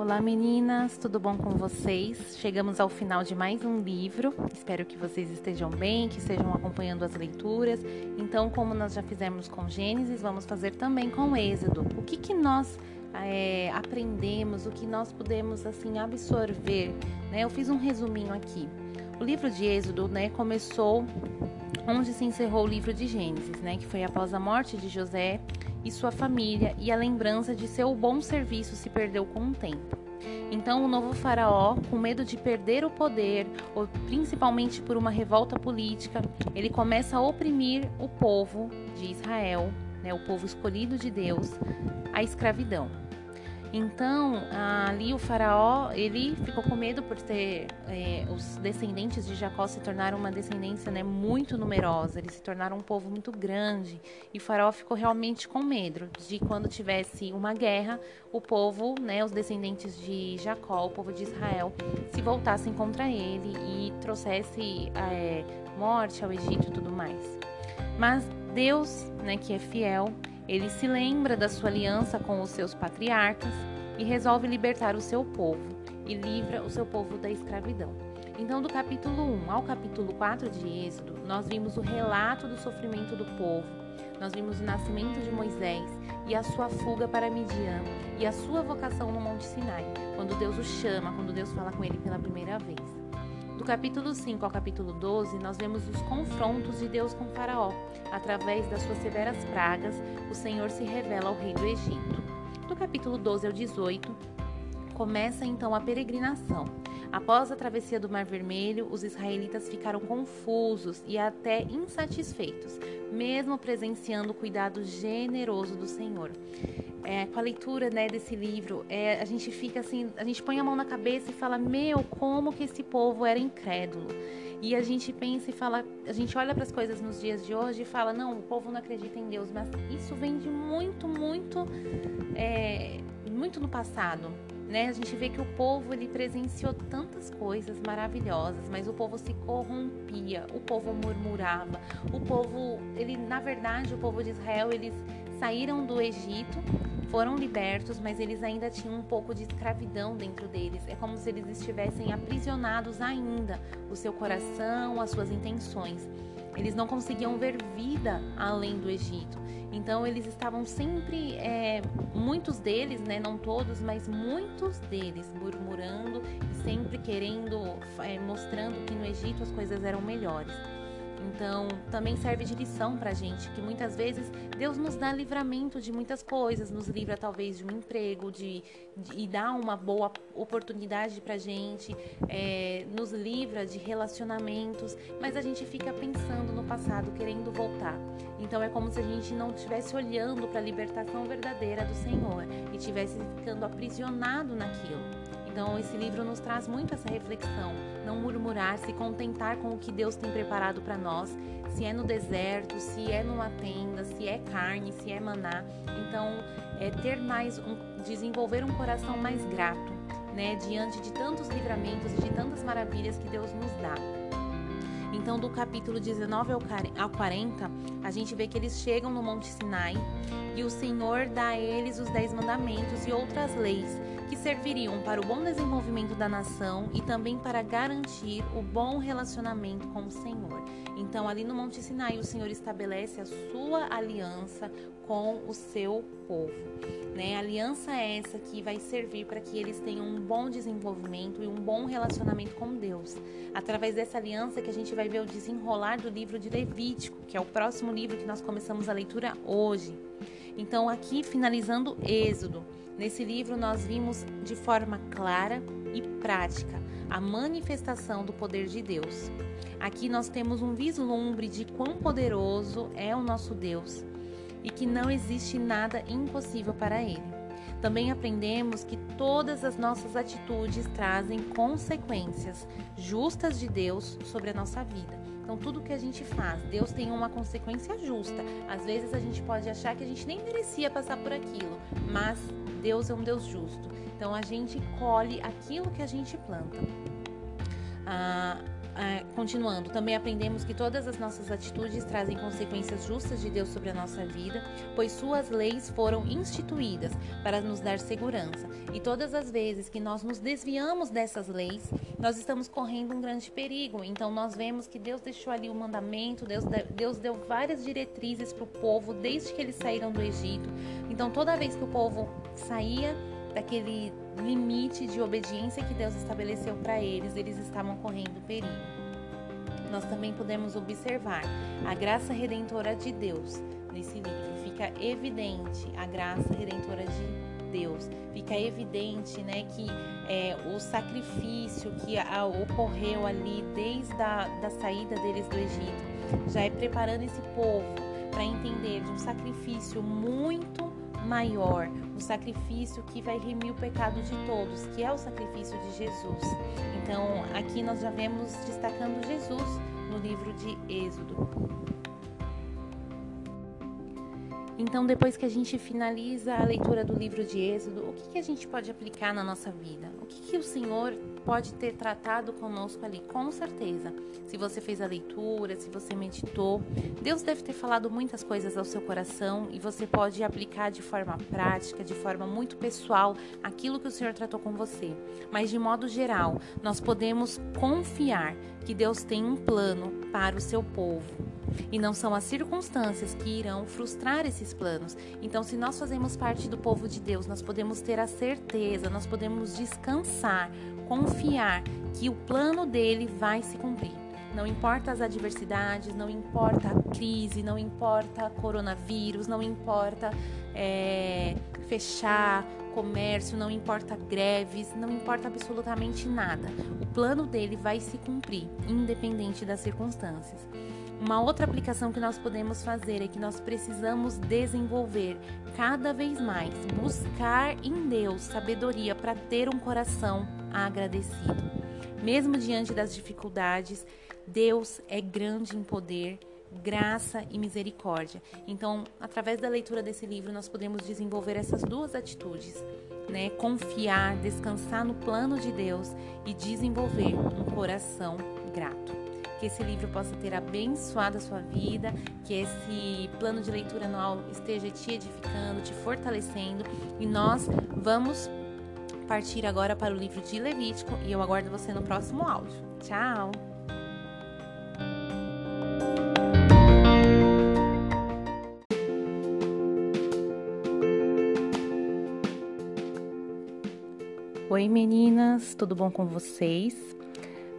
Olá meninas, tudo bom com vocês? Chegamos ao final de mais um livro. Espero que vocês estejam bem, que estejam acompanhando as leituras. Então, como nós já fizemos com Gênesis, vamos fazer também com Êxodo. O que, que nós é, aprendemos, o que nós podemos assim absorver? Né? Eu fiz um resuminho aqui. O livro de Êxodo né, começou onde se encerrou o livro de Gênesis, né, que foi após a morte de José e sua família, e a lembrança de seu bom serviço se perdeu com o tempo. Então, o novo faraó, com medo de perder o poder, ou principalmente por uma revolta política, ele começa a oprimir o povo de Israel, né, o povo escolhido de Deus, à escravidão. Então, ali o faraó, ele ficou com medo por ter é, os descendentes de Jacó se tornaram uma descendência né, muito numerosa, eles se tornaram um povo muito grande. E o faraó ficou realmente com medo de quando tivesse uma guerra, o povo, né, os descendentes de Jacó, o povo de Israel, se voltassem contra ele e trouxesse é, morte ao Egito e tudo mais. Mas Deus, né, que é fiel, ele se lembra da sua aliança com os seus patriarcas e resolve libertar o seu povo e livra o seu povo da escravidão. Então, do capítulo 1 ao capítulo 4 de Êxodo, nós vimos o relato do sofrimento do povo, nós vimos o nascimento de Moisés e a sua fuga para Midian e a sua vocação no Monte Sinai, quando Deus o chama, quando Deus fala com ele pela primeira vez. Do capítulo 5 ao capítulo 12, nós vemos os confrontos de Deus com Faraó. Através das suas severas pragas, o Senhor se revela ao rei do Egito. Do capítulo 12 ao 18, começa então a peregrinação. Após a travessia do Mar Vermelho, os israelitas ficaram confusos e até insatisfeitos, mesmo presenciando o cuidado generoso do Senhor é, com a leitura né, desse livro, é, a gente fica assim, a gente põe a mão na cabeça e fala, meu, como que esse povo era incrédulo. E a gente pensa e fala, a gente olha para as coisas nos dias de hoje e fala, não, o povo não acredita em Deus, mas isso vem de muito, muito, é, muito no passado. Né? A gente vê que o povo ele presenciou tantas coisas maravilhosas, mas o povo se corrompia, o povo murmurava, o povo, ele, na verdade, o povo de Israel, eles saíram do Egito foram libertos, mas eles ainda tinham um pouco de escravidão dentro deles. É como se eles estivessem aprisionados ainda, o seu coração, as suas intenções. Eles não conseguiam ver vida além do Egito. Então eles estavam sempre, é, muitos deles, né, não todos, mas muitos deles murmurando e sempre querendo, é, mostrando que no Egito as coisas eram melhores. Então, também serve de lição para gente, que muitas vezes Deus nos dá livramento de muitas coisas, nos livra talvez de um emprego, de, de e dá uma boa oportunidade para gente, é, nos livra de relacionamentos, mas a gente fica pensando no passado, querendo voltar. Então, é como se a gente não estivesse olhando para a libertação verdadeira do Senhor e estivesse ficando aprisionado naquilo. Então, esse livro nos traz muito essa reflexão. Não murmurar, se contentar com o que Deus tem preparado para nós, se é no deserto, se é numa tenda, se é carne, se é maná. Então, é ter mais um, desenvolver um coração mais grato, né, diante de tantos livramentos e de tantas maravilhas que Deus nos dá. Então, do capítulo 19 ao 40, a gente vê que eles chegam no Monte Sinai e o Senhor dá a eles os dez mandamentos e outras leis que serviriam para o bom desenvolvimento da nação e também para garantir o bom relacionamento com o Senhor. Então, ali no Monte Sinai, o Senhor estabelece a sua aliança com o seu povo. Né? Aliança é essa que vai servir para que eles tenham um bom desenvolvimento e um bom relacionamento com Deus. Através dessa aliança que a gente vai ver o desenrolar do livro de Levítico, que é o próximo livro que nós começamos a leitura hoje. Então, aqui finalizando Êxodo. Nesse livro, nós vimos de forma clara e prática a manifestação do poder de Deus. Aqui nós temos um vislumbre de quão poderoso é o nosso Deus e que não existe nada impossível para ele. Também aprendemos que todas as nossas atitudes trazem consequências justas de Deus sobre a nossa vida. Então, tudo que a gente faz, Deus tem uma consequência justa. Às vezes a gente pode achar que a gente nem merecia passar por aquilo, mas Deus é um Deus justo. Então a gente colhe aquilo que a gente planta. Ah, é, continuando, também aprendemos que todas as nossas atitudes trazem consequências justas de Deus sobre a nossa vida, pois suas leis foram instituídas para nos dar segurança. E todas as vezes que nós nos desviamos dessas leis, nós estamos correndo um grande perigo. Então nós vemos que Deus deixou ali o mandamento, Deus, Deus deu várias diretrizes para o povo desde que eles saíram do Egito. Então toda vez que o povo saía daquele limite de obediência que Deus estabeleceu para eles, eles estavam correndo perigo. Nós também podemos observar a graça redentora de Deus nesse livro. Fica evidente a graça redentora de Deus. Fica evidente, né, que é, o sacrifício que a, ocorreu ali desde a da saída deles do Egito já é preparando esse povo para entender de um sacrifício muito maior, um sacrifício que vai remir o pecado de todos, que é o sacrifício de Jesus. Então, aqui nós já vemos destacando Jesus no livro de Êxodo. Então, depois que a gente finaliza a leitura do livro de Êxodo, o que, que a gente pode aplicar na nossa vida? O que, que o Senhor pode ter tratado conosco ali, com certeza. Se você fez a leitura, se você meditou, Deus deve ter falado muitas coisas ao seu coração e você pode aplicar de forma prática, de forma muito pessoal, aquilo que o Senhor tratou com você. Mas de modo geral, nós podemos confiar que Deus tem um plano para o seu povo. E não são as circunstâncias que irão frustrar esses planos. Então, se nós fazemos parte do povo de Deus, nós podemos ter a certeza, nós podemos descansar, confiar que o plano dele vai se cumprir. Não importa as adversidades, não importa a crise, não importa coronavírus, não importa é, fechar comércio, não importa greves, não importa absolutamente nada. O plano dele vai se cumprir, independente das circunstâncias. Uma outra aplicação que nós podemos fazer é que nós precisamos desenvolver cada vez mais, buscar em Deus sabedoria para ter um coração agradecido. Mesmo diante das dificuldades, Deus é grande em poder, graça e misericórdia. Então, através da leitura desse livro, nós podemos desenvolver essas duas atitudes, né? Confiar, descansar no plano de Deus e desenvolver um coração grato. Que esse livro possa ter abençoado a sua vida, que esse plano de leitura anual esteja te edificando, te fortalecendo e nós vamos partir agora para o livro de Levítico e eu aguardo você no próximo áudio. Tchau! Oi meninas, tudo bom com vocês?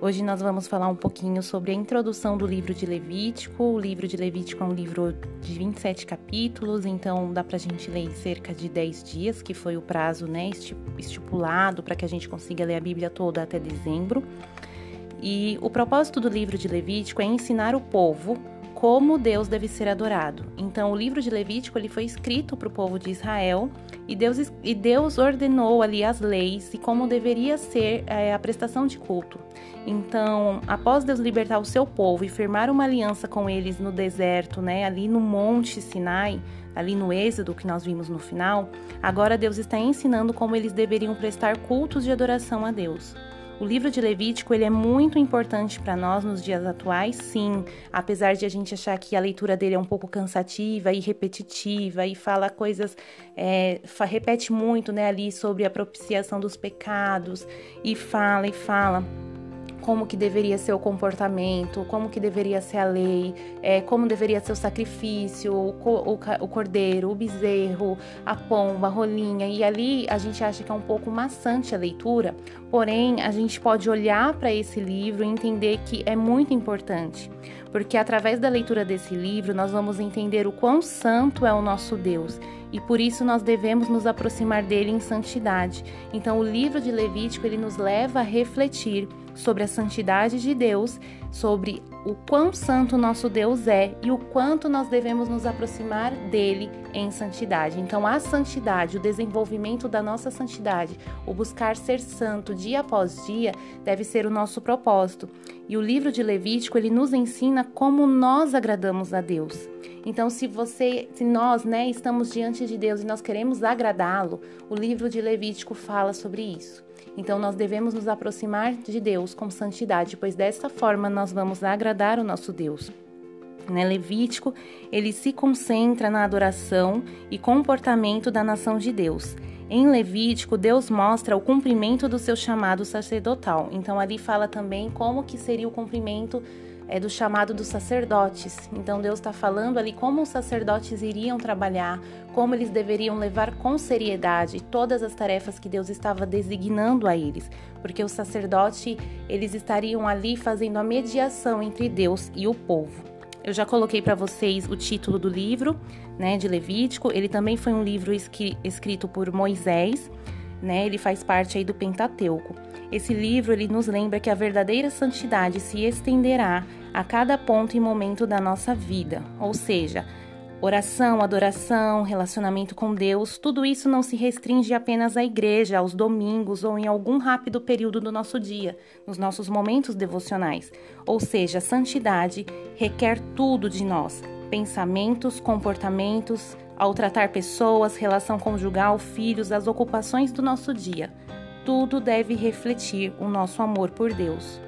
Hoje nós vamos falar um pouquinho sobre a introdução do livro de Levítico. O livro de Levítico é um livro de 27 capítulos, então dá pra gente ler em cerca de 10 dias, que foi o prazo né, estipulado para que a gente consiga ler a Bíblia toda até dezembro. E o propósito do livro de Levítico é ensinar o povo como Deus deve ser adorado. Então, o livro de Levítico ele foi escrito para o povo de Israel e Deus, e Deus ordenou ali as leis e como deveria ser é, a prestação de culto. Então, após Deus libertar o seu povo e firmar uma aliança com eles no deserto, né, ali no Monte Sinai, ali no Êxodo que nós vimos no final, agora Deus está ensinando como eles deveriam prestar cultos de adoração a Deus. O livro de Levítico ele é muito importante para nós nos dias atuais, sim, apesar de a gente achar que a leitura dele é um pouco cansativa e repetitiva e fala coisas, é, repete muito né, ali sobre a propiciação dos pecados e fala e fala como que deveria ser o comportamento, como que deveria ser a lei, é, como deveria ser o sacrifício, o, o, o, cordeiro, o bezerro, a pomba, a rolinha. E ali a gente acha que é um pouco maçante a leitura, porém a gente pode olhar para esse livro e entender que é muito importante, porque através da leitura desse livro nós vamos entender o quão santo é o nosso Deus e por isso nós devemos nos aproximar dele em santidade. Então o livro de Levítico ele nos leva a refletir sobre a santidade de Deus, sobre o quão santo nosso Deus é e o quanto nós devemos nos aproximar dele em santidade. Então, a santidade, o desenvolvimento da nossa santidade, o buscar ser santo dia após dia, deve ser o nosso propósito. E o livro de Levítico, ele nos ensina como nós agradamos a Deus. Então, se você, se nós, né, estamos diante de Deus e nós queremos agradá-lo, o livro de Levítico fala sobre isso. Então nós devemos nos aproximar de Deus com santidade, pois desta forma nós vamos agradar o nosso Deus. Né? Levítico, ele se concentra na adoração e comportamento da nação de Deus. Em Levítico, Deus mostra o cumprimento do seu chamado sacerdotal. Então ali fala também como que seria o cumprimento é, do chamado dos sacerdotes. Então Deus está falando ali como os sacerdotes iriam trabalhar, como eles deveriam levar com seriedade todas as tarefas que Deus estava designando a eles, porque o sacerdote eles estariam ali fazendo a mediação entre Deus e o povo. Eu já coloquei para vocês o título do livro, né, de Levítico. Ele também foi um livro escrito por Moisés, né? Ele faz parte aí do Pentateuco. Esse livro ele nos lembra que a verdadeira santidade se estenderá a cada ponto e momento da nossa vida, ou seja, Oração, adoração, relacionamento com Deus, tudo isso não se restringe apenas à igreja, aos domingos ou em algum rápido período do nosso dia, nos nossos momentos devocionais. Ou seja, santidade requer tudo de nós: pensamentos, comportamentos, ao tratar pessoas, relação conjugal, filhos, as ocupações do nosso dia. Tudo deve refletir o nosso amor por Deus,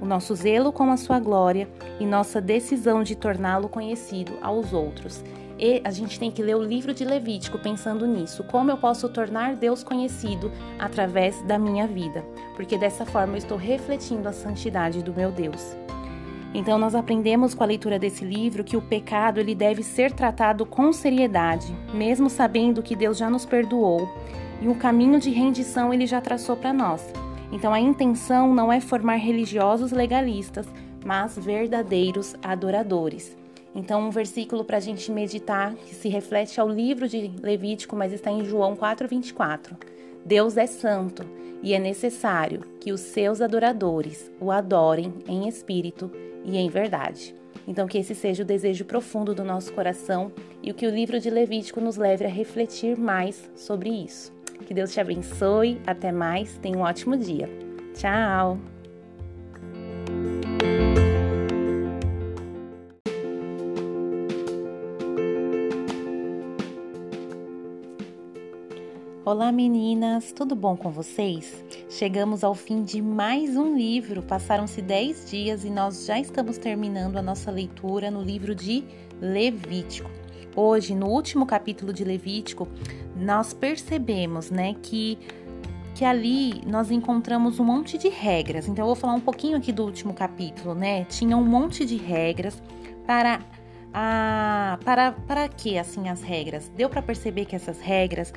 o nosso zelo com a sua glória e nossa decisão de torná-lo conhecido aos outros. E a gente tem que ler o livro de Levítico pensando nisso. Como eu posso tornar Deus conhecido através da minha vida? Porque dessa forma eu estou refletindo a santidade do meu Deus. Então nós aprendemos com a leitura desse livro que o pecado ele deve ser tratado com seriedade, mesmo sabendo que Deus já nos perdoou e o caminho de rendição ele já traçou para nós. Então a intenção não é formar religiosos legalistas, mas verdadeiros adoradores. Então, um versículo para a gente meditar que se reflete ao livro de Levítico, mas está em João 4,24. Deus é santo e é necessário que os seus adoradores o adorem em espírito e em verdade. Então, que esse seja o desejo profundo do nosso coração e o que o livro de Levítico nos leve a refletir mais sobre isso. Que Deus te abençoe. Até mais. Tenha um ótimo dia. Tchau! Olá meninas, tudo bom com vocês? Chegamos ao fim de mais um livro. Passaram-se 10 dias e nós já estamos terminando a nossa leitura no livro de Levítico. Hoje, no último capítulo de Levítico, nós percebemos, né, que que ali nós encontramos um monte de regras. Então eu vou falar um pouquinho aqui do último capítulo, né? Tinha um monte de regras para a, para, para que assim as regras? Deu para perceber que essas regras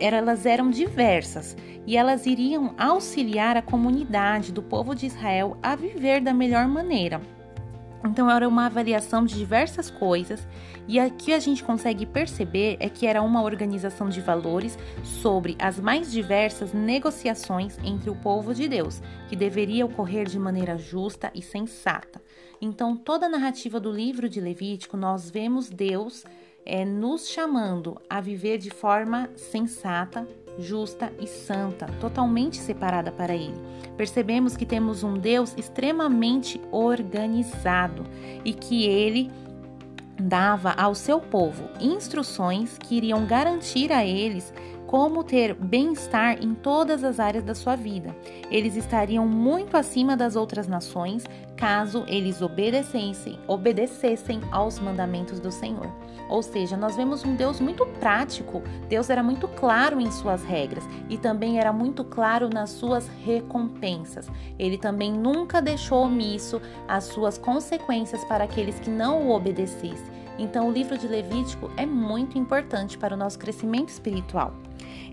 elas eram diversas e elas iriam auxiliar a comunidade do povo de Israel a viver da melhor maneira. Então era uma avaliação de diversas coisas e aqui a gente consegue perceber é que era uma organização de valores sobre as mais diversas negociações entre o povo de Deus, que deveria ocorrer de maneira justa e sensata. Então toda a narrativa do livro de Levítico nós vemos Deus é, nos chamando a viver de forma sensata, justa e santa, totalmente separada para Ele. Percebemos que temos um Deus extremamente organizado e que Ele dava ao seu povo instruções que iriam garantir a eles como ter bem-estar em todas as áreas da sua vida. Eles estariam muito acima das outras nações caso eles obedecessem, obedecessem aos mandamentos do Senhor. Ou seja, nós vemos um Deus muito prático. Deus era muito claro em suas regras e também era muito claro nas suas recompensas. Ele também nunca deixou omisso as suas consequências para aqueles que não o obedecessem. Então, o livro de Levítico é muito importante para o nosso crescimento espiritual.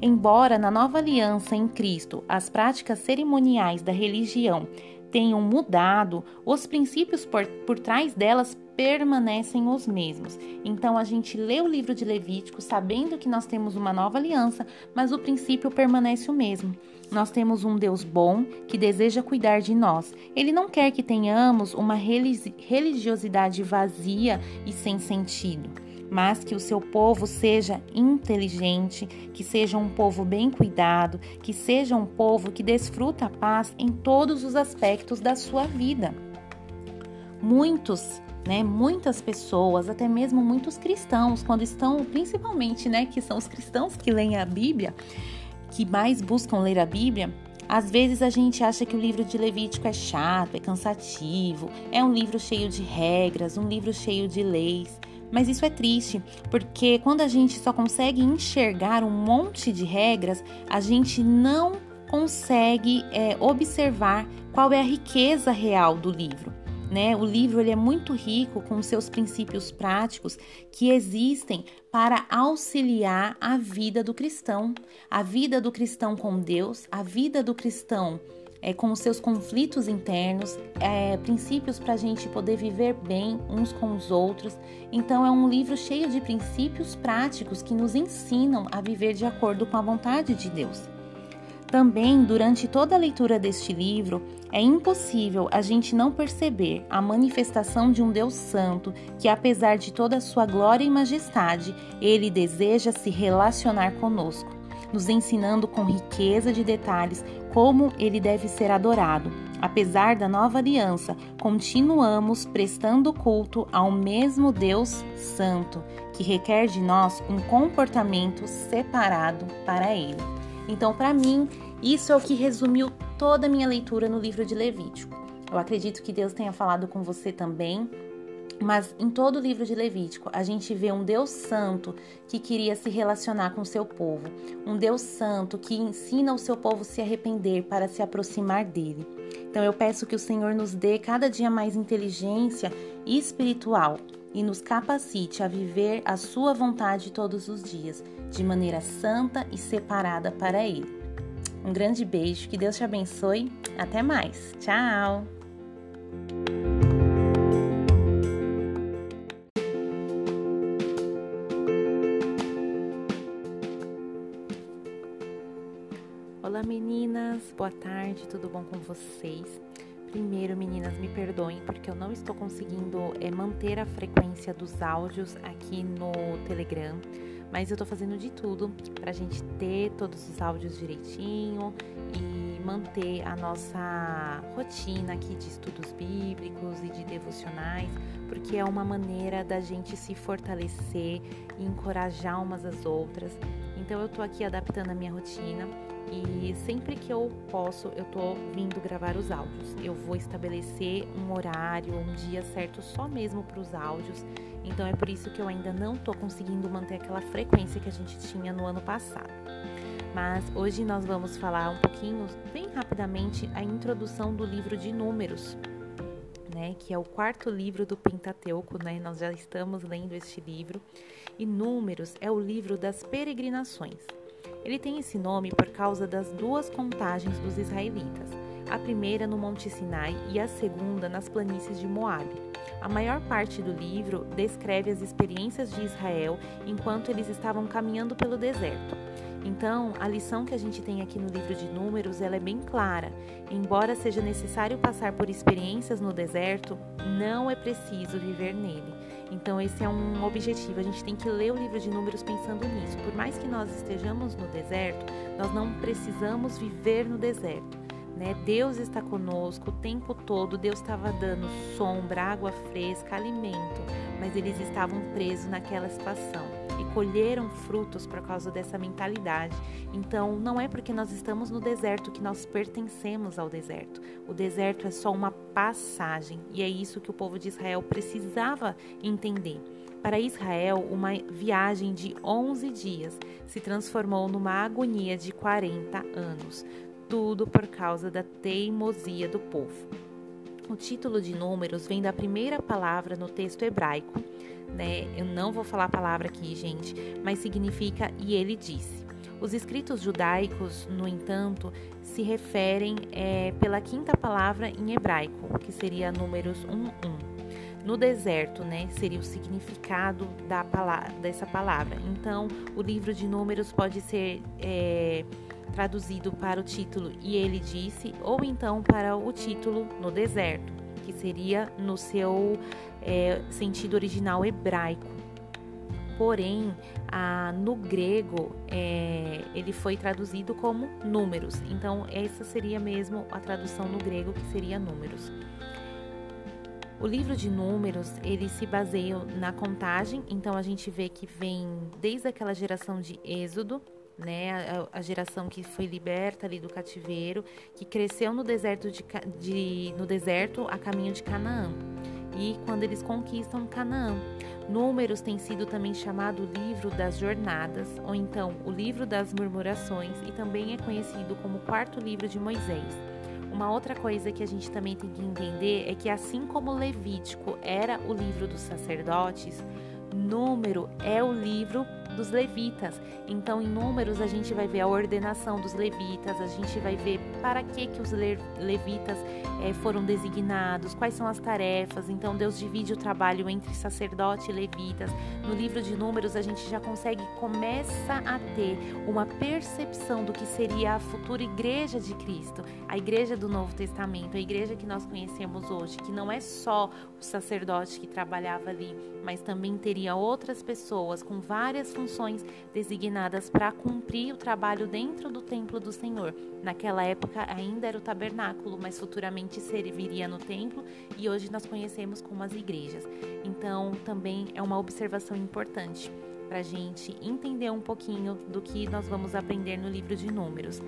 Embora na nova aliança em Cristo as práticas cerimoniais da religião tenham mudado, os princípios por, por trás delas permanecem os mesmos. Então a gente lê o livro de Levítico sabendo que nós temos uma nova aliança, mas o princípio permanece o mesmo. Nós temos um Deus bom que deseja cuidar de nós. Ele não quer que tenhamos uma religiosidade vazia e sem sentido mas que o seu povo seja inteligente, que seja um povo bem cuidado, que seja um povo que desfruta a paz em todos os aspectos da sua vida. Muitos né? Muitas pessoas, até mesmo muitos cristãos, quando estão, principalmente, né, que são os cristãos que leem a Bíblia, que mais buscam ler a Bíblia, às vezes a gente acha que o livro de Levítico é chato, é cansativo, é um livro cheio de regras, um livro cheio de leis. Mas isso é triste, porque quando a gente só consegue enxergar um monte de regras, a gente não consegue é, observar qual é a riqueza real do livro. Né? O livro ele é muito rico com seus princípios práticos que existem para auxiliar a vida do cristão, a vida do cristão com Deus, a vida do cristão é, com os seus conflitos internos, é, princípios para a gente poder viver bem uns com os outros. Então, é um livro cheio de princípios práticos que nos ensinam a viver de acordo com a vontade de Deus. Também, durante toda a leitura deste livro, é impossível a gente não perceber a manifestação de um Deus Santo que, apesar de toda a sua glória e majestade, ele deseja se relacionar conosco, nos ensinando com riqueza de detalhes como ele deve ser adorado. Apesar da nova aliança, continuamos prestando culto ao mesmo Deus Santo, que requer de nós um comportamento separado para ele. Então, para mim, isso é o que resumiu toda a minha leitura no livro de Levítico. Eu acredito que Deus tenha falado com você também, mas em todo o livro de Levítico, a gente vê um Deus santo que queria se relacionar com o seu povo, um Deus santo que ensina o seu povo a se arrepender para se aproximar dele. Então eu peço que o Senhor nos dê cada dia mais inteligência espiritual e nos capacite a viver a sua vontade todos os dias, de maneira santa e separada para Ele. Um grande beijo, que Deus te abençoe. Até mais. Tchau! Meninas, boa tarde, tudo bom com vocês? Primeiro, meninas, me perdoem porque eu não estou conseguindo é, manter a frequência dos áudios aqui no Telegram, mas eu estou fazendo de tudo para a gente ter todos os áudios direitinho e manter a nossa rotina aqui de estudos bíblicos e de devocionais, porque é uma maneira da gente se fortalecer e encorajar umas às outras. Então eu estou aqui adaptando a minha rotina e sempre que eu posso, eu tô vindo gravar os áudios. Eu vou estabelecer um horário, um dia certo só mesmo para os áudios. Então é por isso que eu ainda não tô conseguindo manter aquela frequência que a gente tinha no ano passado. Mas hoje nós vamos falar um pouquinho, bem rapidamente, a introdução do livro de Números, né, que é o quarto livro do Pentateuco, né? Nós já estamos lendo este livro. E Números é o livro das peregrinações. Ele tem esse nome por causa das duas contagens dos israelitas, a primeira no Monte Sinai e a segunda nas planícies de Moabe. A maior parte do livro descreve as experiências de Israel enquanto eles estavam caminhando pelo deserto. Então, a lição que a gente tem aqui no livro de Números, ela é bem clara. Embora seja necessário passar por experiências no deserto, não é preciso viver nele. Então, esse é um objetivo. A gente tem que ler o livro de Números pensando nisso. Por mais que nós estejamos no deserto, nós não precisamos viver no deserto. Né? Deus está conosco o tempo todo. Deus estava dando sombra, água fresca, alimento, mas eles estavam presos naquela situação e colheram frutos por causa dessa mentalidade. Então, não é porque nós estamos no deserto que nós pertencemos ao deserto. O deserto é só uma passagem e é isso que o povo de Israel precisava entender. Para Israel, uma viagem de 11 dias se transformou numa agonia de 40 anos, tudo por causa da teimosia do povo. O título de Números vem da primeira palavra no texto hebraico, né? Eu não vou falar a palavra aqui, gente, mas significa e ele disse. Os escritos judaicos, no entanto, se referem é, pela quinta palavra em hebraico, que seria Números 1:1. No deserto, né, seria o significado da palavra, dessa palavra. Então, o livro de Números pode ser é, traduzido para o título E ele disse, ou então para o título No deserto, que seria no seu é, sentido original hebraico. Porém, a, no grego, é, ele foi traduzido como números. Então, essa seria mesmo a tradução no grego, que seria números. O livro de Números, ele se baseia na contagem, então a gente vê que vem desde aquela geração de Êxodo, né, a, a, geração que foi liberta ali do cativeiro, que cresceu no deserto de, de, no deserto a caminho de Canaã. E quando eles conquistam Canaã, Números tem sido também chamado livro das jornadas, ou então o livro das murmurações, e também é conhecido como quarto livro de Moisés. Uma outra coisa que a gente também tem que entender é que assim como Levítico era o livro dos sacerdotes, Número é o livro dos levitas. Então, em números, a gente vai ver a ordenação dos levitas, a gente vai ver para que, que os levitas é, foram designados, quais são as tarefas. Então, Deus divide o trabalho entre sacerdote e levitas. No livro de números, a gente já consegue, começa a ter uma percepção do que seria a futura igreja de Cristo, a igreja do Novo Testamento, a igreja que nós conhecemos hoje, que não é só o sacerdote que trabalhava ali, mas também teria outras pessoas com várias funções designadas para cumprir o trabalho dentro do templo do Senhor. Naquela época ainda era o tabernáculo, mas futuramente serviria no templo e hoje nós conhecemos como as igrejas. Então também é uma observação importante para a gente entender um pouquinho do que nós vamos aprender no livro de Números.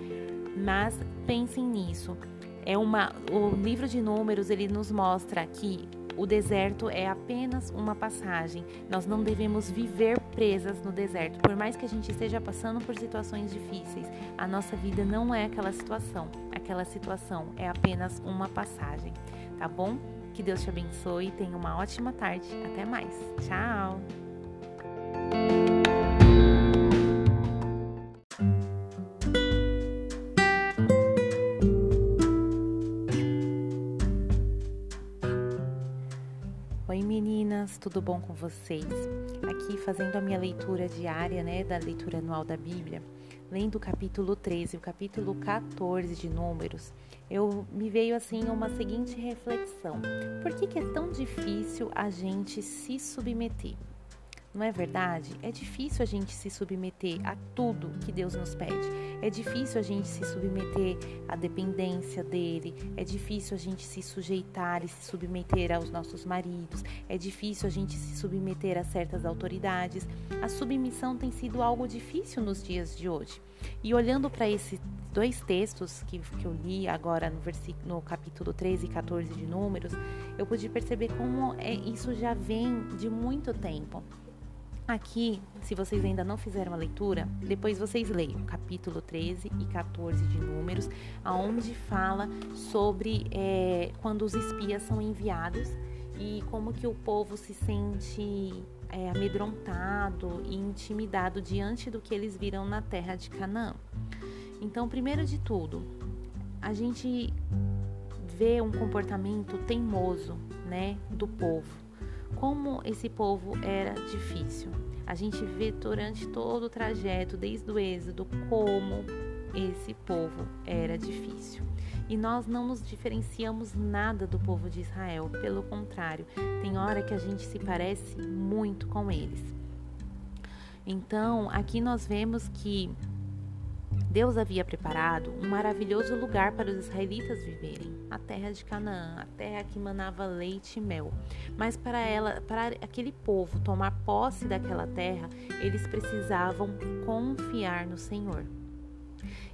Mas pensem nisso. É uma, o livro de Números ele nos mostra que o deserto é apenas uma passagem. Nós não devemos viver presas no deserto. Por mais que a gente esteja passando por situações difíceis, a nossa vida não é aquela situação. Aquela situação é apenas uma passagem, tá bom? Que Deus te abençoe tenha uma ótima tarde. Até mais. Tchau! Tudo bom com vocês? Aqui fazendo a minha leitura diária, né, da leitura anual da Bíblia, lendo o capítulo 13 e o capítulo 14 de Números, eu me veio assim uma seguinte reflexão: por que, que é tão difícil a gente se submeter? Não é verdade? É difícil a gente se submeter a tudo que Deus nos pede. É difícil a gente se submeter à dependência dele. É difícil a gente se sujeitar e se submeter aos nossos maridos. É difícil a gente se submeter a certas autoridades. A submissão tem sido algo difícil nos dias de hoje. E olhando para esses dois textos que, que eu li agora no, versículo, no capítulo 13 e 14 de Números, eu pude perceber como é, isso já vem de muito tempo. Aqui, se vocês ainda não fizeram a leitura, depois vocês leiam capítulo 13 e 14 de Números, aonde fala sobre é, quando os espias são enviados e como que o povo se sente é, amedrontado e intimidado diante do que eles viram na terra de Canaã. Então, primeiro de tudo, a gente vê um comportamento teimoso, né, do povo como esse povo era difícil. A gente vê durante todo o trajeto, desde o Êxodo, como esse povo era difícil. E nós não nos diferenciamos nada do povo de Israel, pelo contrário, tem hora que a gente se parece muito com eles. Então, aqui nós vemos que Deus havia preparado um maravilhoso lugar para os israelitas viverem, a terra de Canaã, a terra que manava leite e mel. Mas para ela, para aquele povo tomar posse daquela terra, eles precisavam confiar no Senhor.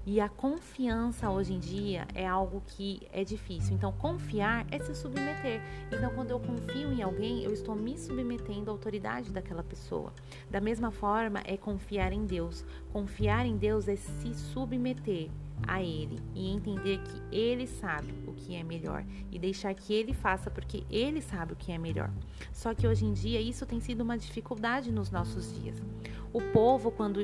E a confiança hoje em dia é algo que é difícil. Então, confiar é se submeter. Então, quando eu confio em alguém, eu estou me submetendo à autoridade daquela pessoa. Da mesma forma, é confiar em Deus. Confiar em Deus é se submeter a Ele e entender que Ele sabe o que é melhor e deixar que Ele faça porque Ele sabe o que é melhor. Só que hoje em dia isso tem sido uma dificuldade nos nossos dias. O povo, quando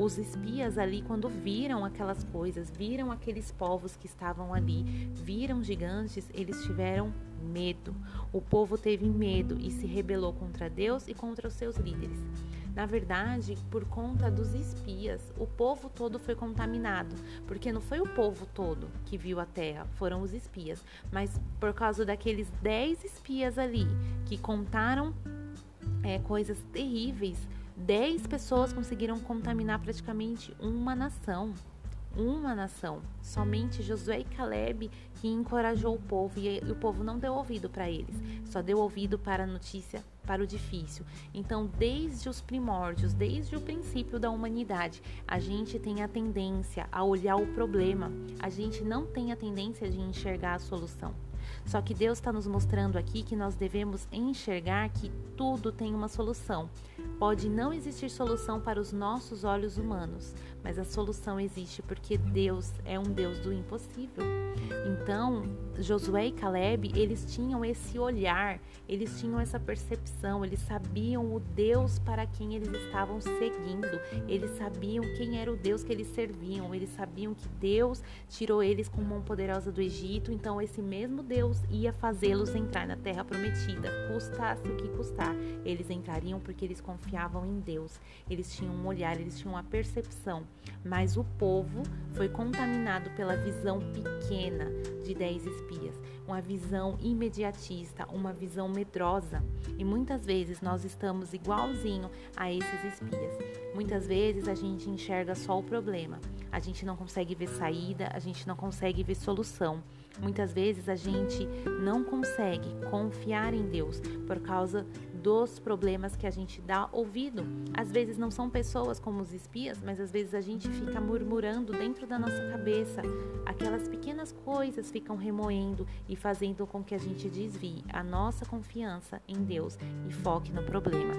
os espias ali, quando viram aquelas coisas, viram aqueles povos que estavam ali, viram gigantes, eles tiveram medo. O povo teve medo e se rebelou contra Deus e contra os seus líderes. Na verdade, por conta dos espias, o povo todo foi contaminado, porque não foi o povo todo que viu a terra, foram os espias, mas por causa daqueles dez espias ali que contaram é, coisas terríveis, dez pessoas conseguiram contaminar praticamente uma nação. Uma nação. Somente Josué e Caleb que encorajou o povo e o povo não deu ouvido para eles, só deu ouvido para a notícia, para o difícil. Então, desde os primórdios, desde o princípio da humanidade, a gente tem a tendência a olhar o problema, a gente não tem a tendência de enxergar a solução. Só que Deus está nos mostrando aqui que nós devemos enxergar que tudo tem uma solução. Pode não existir solução para os nossos olhos humanos, mas a solução existe porque Deus é um Deus do impossível. Então, Josué e Caleb, eles tinham esse olhar, eles tinham essa percepção, eles sabiam o Deus para quem eles estavam seguindo, eles sabiam quem era o Deus que eles serviam, eles sabiam que Deus tirou eles com mão poderosa do Egito, então esse mesmo Deus ia fazê-los entrar na terra prometida, custasse o que custar. Eles entrariam porque eles confiavam em Deus, eles tinham um olhar, eles tinham uma percepção mas o povo foi contaminado pela visão pequena de dez espias, uma visão imediatista, uma visão medrosa. E muitas vezes nós estamos igualzinho a esses espias. Muitas vezes a gente enxerga só o problema, a gente não consegue ver saída, a gente não consegue ver solução. Muitas vezes a gente não consegue confiar em Deus por causa dos problemas que a gente dá ouvido. Às vezes não são pessoas como os espias, mas às vezes a gente fica murmurando dentro da nossa cabeça. Aquelas pequenas coisas ficam remoendo e fazendo com que a gente desvie a nossa confiança em Deus e foque no problema.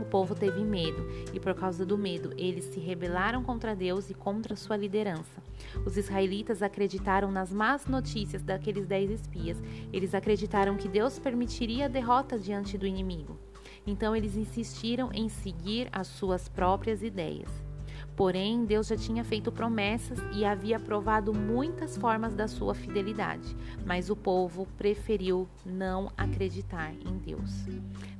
O povo teve medo e, por causa do medo, eles se rebelaram contra Deus e contra sua liderança. Os israelitas acreditaram nas más notícias daqueles dez espias. Eles acreditaram que Deus permitiria a derrota diante do inimigo. Então, eles insistiram em seguir as suas próprias ideias. Porém, Deus já tinha feito promessas e havia provado muitas formas da sua fidelidade, mas o povo preferiu não acreditar em Deus.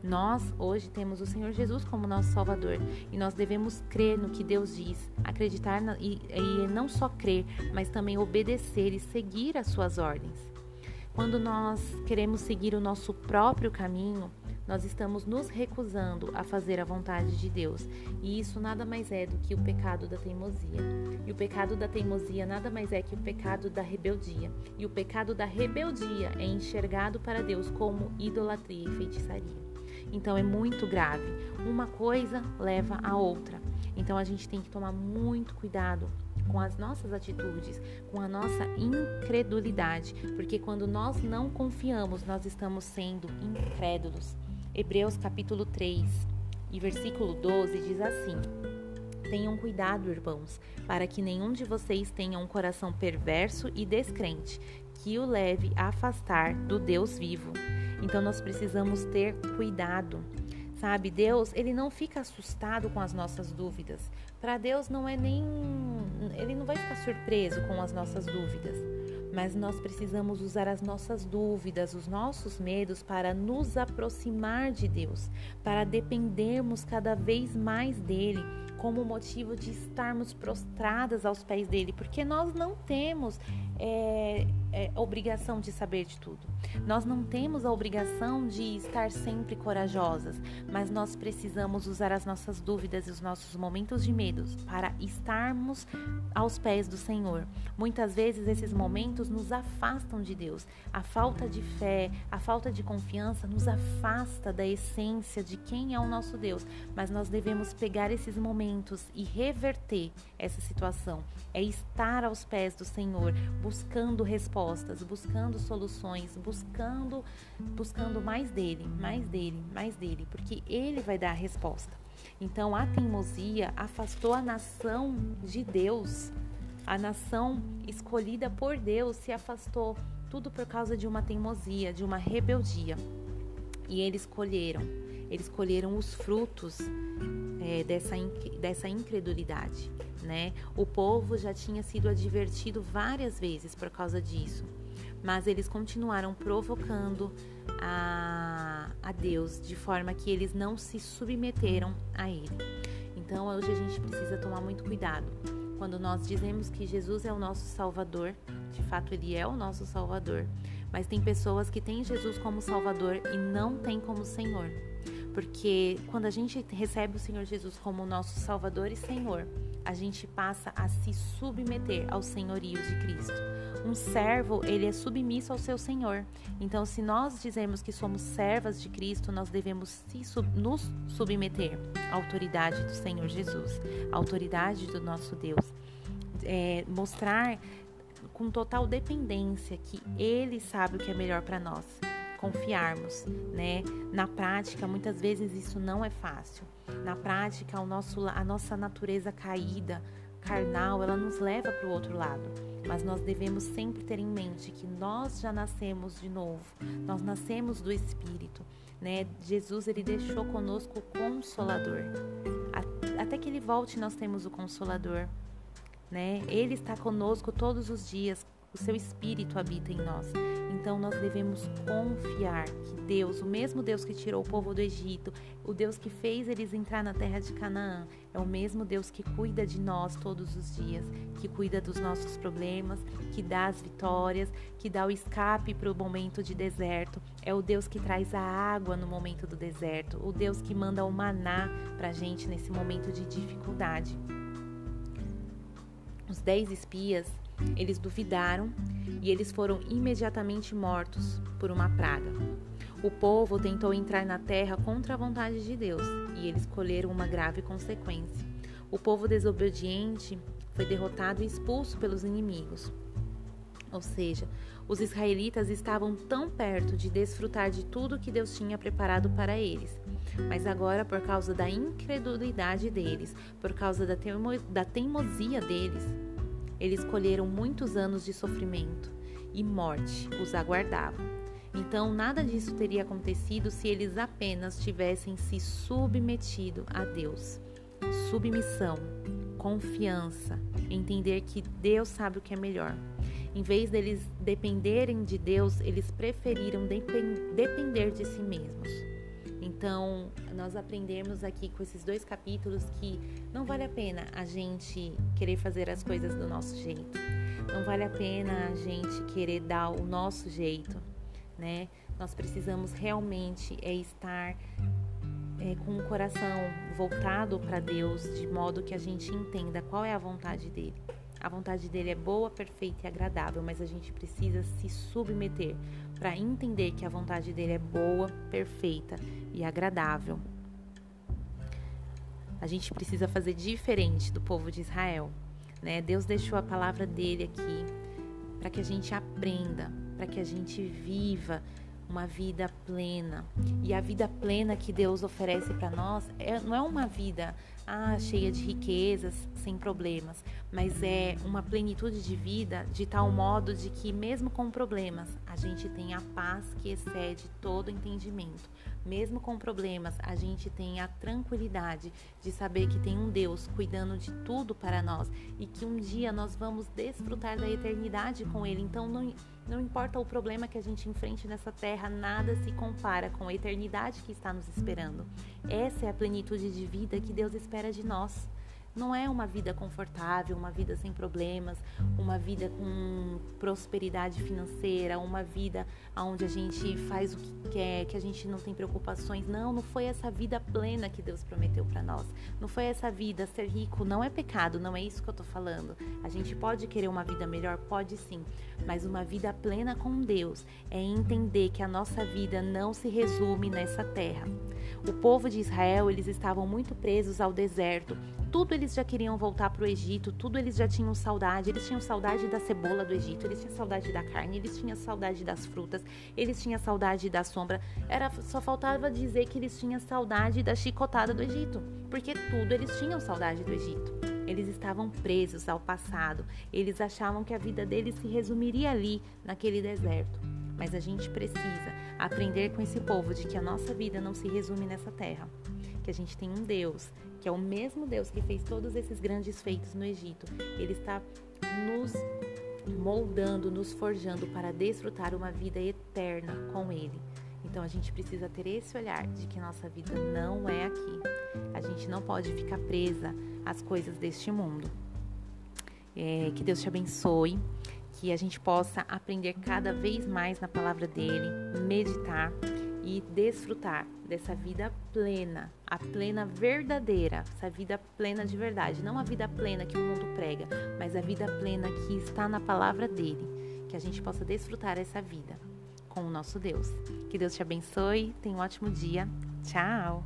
Nós hoje temos o Senhor Jesus como nosso Salvador e nós devemos crer no que Deus diz, acreditar e, e não só crer, mas também obedecer e seguir as suas ordens. Quando nós queremos seguir o nosso próprio caminho, nós estamos nos recusando a fazer a vontade de Deus. E isso nada mais é do que o pecado da teimosia. E o pecado da teimosia nada mais é que o pecado da rebeldia. E o pecado da rebeldia é enxergado para Deus como idolatria e feitiçaria. Então é muito grave. Uma coisa leva a outra. Então a gente tem que tomar muito cuidado com as nossas atitudes, com a nossa incredulidade, porque quando nós não confiamos, nós estamos sendo incrédulos. Hebreus capítulo 3 e versículo 12 diz assim: Tenham cuidado, irmãos, para que nenhum de vocês tenha um coração perverso e descrente, que o leve a afastar do Deus vivo. Então nós precisamos ter cuidado. Sabe, Deus, ele não fica assustado com as nossas dúvidas. Para Deus não é nem ele não vai ficar surpreso com as nossas dúvidas mas nós precisamos usar as nossas dúvidas, os nossos medos para nos aproximar de Deus, para dependermos cada vez mais dele como motivo de estarmos prostradas aos pés dele, porque nós não temos é, é, obrigação de saber de tudo. Nós não temos a obrigação de estar sempre corajosas, mas nós precisamos usar as nossas dúvidas e os nossos momentos de medos para estarmos aos pés do Senhor. Muitas vezes esses momentos nos afastam de Deus. A falta de fé, a falta de confiança nos afasta da essência de quem é o nosso Deus, mas nós devemos pegar esses momentos e reverter essa situação é estar aos pés do Senhor, buscando respostas, buscando soluções, buscando buscando mais dele, mais dele, mais dele, porque ele vai dar a resposta. Então a teimosia afastou a nação de Deus. A nação escolhida por Deus se afastou, tudo por causa de uma teimosia, de uma rebeldia. E eles colheram, eles colheram os frutos é, dessa, dessa incredulidade. Né? O povo já tinha sido advertido várias vezes por causa disso, mas eles continuaram provocando a, a Deus de forma que eles não se submeteram a Ele. Então hoje a gente precisa tomar muito cuidado. Quando nós dizemos que Jesus é o nosso Salvador, de fato Ele é o nosso Salvador, mas tem pessoas que têm Jesus como Salvador e não têm como Senhor porque quando a gente recebe o Senhor Jesus como nosso Salvador e Senhor, a gente passa a se submeter ao senhorio de Cristo. Um servo, ele é submisso ao seu Senhor. Então, se nós dizemos que somos servas de Cristo, nós devemos nos submeter à autoridade do Senhor Jesus, à autoridade do nosso Deus. É, mostrar com total dependência que Ele sabe o que é melhor para nós confiarmos, né? Na prática, muitas vezes isso não é fácil. Na prática, o nosso, a nossa natureza caída, carnal, ela nos leva para o outro lado. Mas nós devemos sempre ter em mente que nós já nascemos de novo. Nós nascemos do Espírito, né? Jesus ele deixou conosco o Consolador. Até que ele volte, nós temos o Consolador, né? Ele está conosco todos os dias. O seu Espírito habita em nós. Então nós devemos confiar que Deus, o mesmo Deus que tirou o povo do Egito, o Deus que fez eles entrar na terra de Canaã, é o mesmo Deus que cuida de nós todos os dias, que cuida dos nossos problemas, que dá as vitórias, que dá o escape para o momento de deserto. É o Deus que traz a água no momento do deserto, o Deus que manda o maná para a gente nesse momento de dificuldade. Os dez espias eles duvidaram e eles foram imediatamente mortos por uma praga. O povo tentou entrar na terra contra a vontade de Deus e eles colheram uma grave consequência. O povo desobediente foi derrotado e expulso pelos inimigos. Ou seja, os israelitas estavam tão perto de desfrutar de tudo que Deus tinha preparado para eles. Mas agora, por causa da incredulidade deles, por causa da, teimo da teimosia deles, eles colheram muitos anos de sofrimento e morte os aguardavam. Então, nada disso teria acontecido se eles apenas tivessem se submetido a Deus. Submissão, confiança, entender que Deus sabe o que é melhor. Em vez deles dependerem de Deus, eles preferiram depender de si mesmos. Então, nós aprendemos aqui com esses dois capítulos que não vale a pena a gente querer fazer as coisas do nosso jeito. Não vale a pena a gente querer dar o nosso jeito, né? Nós precisamos realmente é estar é, com o coração voltado para Deus, de modo que a gente entenda qual é a vontade dele. A vontade dele é boa, perfeita e agradável, mas a gente precisa se submeter para entender que a vontade dele é boa, perfeita e agradável. A gente precisa fazer diferente do povo de Israel. Né? Deus deixou a palavra dele aqui para que a gente aprenda, para que a gente viva uma vida plena. E a vida plena que Deus oferece para nós é, não é uma vida ah, cheia de riquezas, sem problemas, mas é uma plenitude de vida de tal modo de que mesmo com problemas, a gente tem a paz que excede todo entendimento. Mesmo com problemas, a gente tem a tranquilidade de saber que tem um Deus cuidando de tudo para nós e que um dia nós vamos desfrutar da eternidade com Ele. Então, não, não importa o problema que a gente enfrente nessa terra, nada se compara com a eternidade que está nos esperando. Essa é a plenitude de vida que Deus espera de nós. Não é uma vida confortável, uma vida sem problemas, uma vida com prosperidade financeira, uma vida onde a gente faz o que quer, que a gente não tem preocupações. Não, não foi essa vida plena que Deus prometeu para nós. Não foi essa vida. Ser rico não é pecado, não é isso que eu tô falando. A gente pode querer uma vida melhor? Pode sim. Mas uma vida plena com Deus é entender que a nossa vida não se resume nessa terra. O povo de Israel, eles estavam muito presos ao deserto. Tudo eles já queriam voltar para o Egito, tudo eles já tinham saudade. Eles tinham saudade da cebola do Egito, eles tinham saudade da carne, eles tinham saudade das frutas, eles tinham saudade da sombra. Era só faltava dizer que eles tinham saudade da chicotada do Egito, porque tudo eles tinham saudade do Egito. Eles estavam presos ao passado. Eles achavam que a vida deles se resumiria ali, naquele deserto. Mas a gente precisa aprender com esse povo de que a nossa vida não se resume nessa terra, que a gente tem um Deus, que é o mesmo Deus que fez todos esses grandes feitos no Egito. Ele está nos moldando, nos forjando para desfrutar uma vida eterna com Ele. Então a gente precisa ter esse olhar de que nossa vida não é aqui. A gente não pode ficar presa às coisas deste mundo. É, que Deus te abençoe que a gente possa aprender cada vez mais na palavra dele, meditar e desfrutar dessa vida plena, a plena verdadeira, essa vida plena de verdade, não a vida plena que o mundo prega, mas a vida plena que está na palavra dele, que a gente possa desfrutar essa vida com o nosso Deus. Que Deus te abençoe, tenha um ótimo dia. Tchau.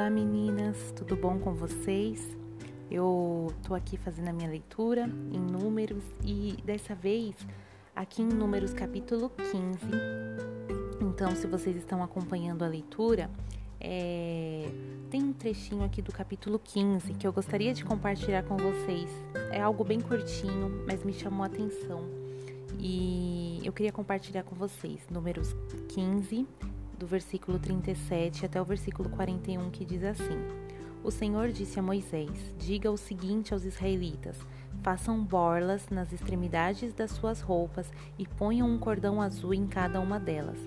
Olá meninas, tudo bom com vocês? Eu tô aqui fazendo a minha leitura em números e dessa vez aqui em Números capítulo 15. Então, se vocês estão acompanhando a leitura, é... tem um trechinho aqui do capítulo 15 que eu gostaria de compartilhar com vocês. É algo bem curtinho, mas me chamou a atenção. E eu queria compartilhar com vocês. Números 15, do versículo 37 até o versículo 41, que diz assim: O Senhor disse a Moisés: Diga o seguinte aos israelitas: Façam borlas nas extremidades das suas roupas e ponham um cordão azul em cada uma delas.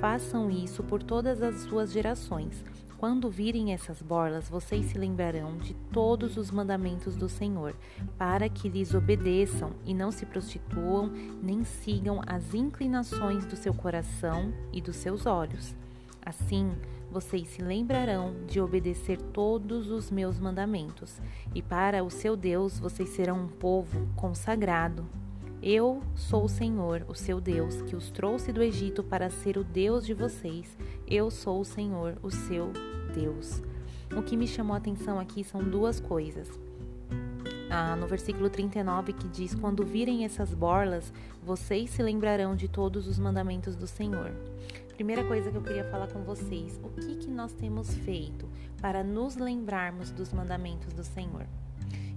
Façam isso por todas as suas gerações. Quando virem essas borlas, vocês se lembrarão de todos os mandamentos do Senhor, para que lhes obedeçam e não se prostituam, nem sigam as inclinações do seu coração e dos seus olhos. Assim, vocês se lembrarão de obedecer todos os meus mandamentos, e para o seu Deus vocês serão um povo consagrado. Eu sou o Senhor, o seu Deus, que os trouxe do Egito para ser o Deus de vocês. Eu sou o Senhor, o seu Deus. O que me chamou a atenção aqui são duas coisas. Ah, no versículo 39 que diz: Quando virem essas borlas, vocês se lembrarão de todos os mandamentos do Senhor. Primeira coisa que eu queria falar com vocês: o que, que nós temos feito para nos lembrarmos dos mandamentos do Senhor?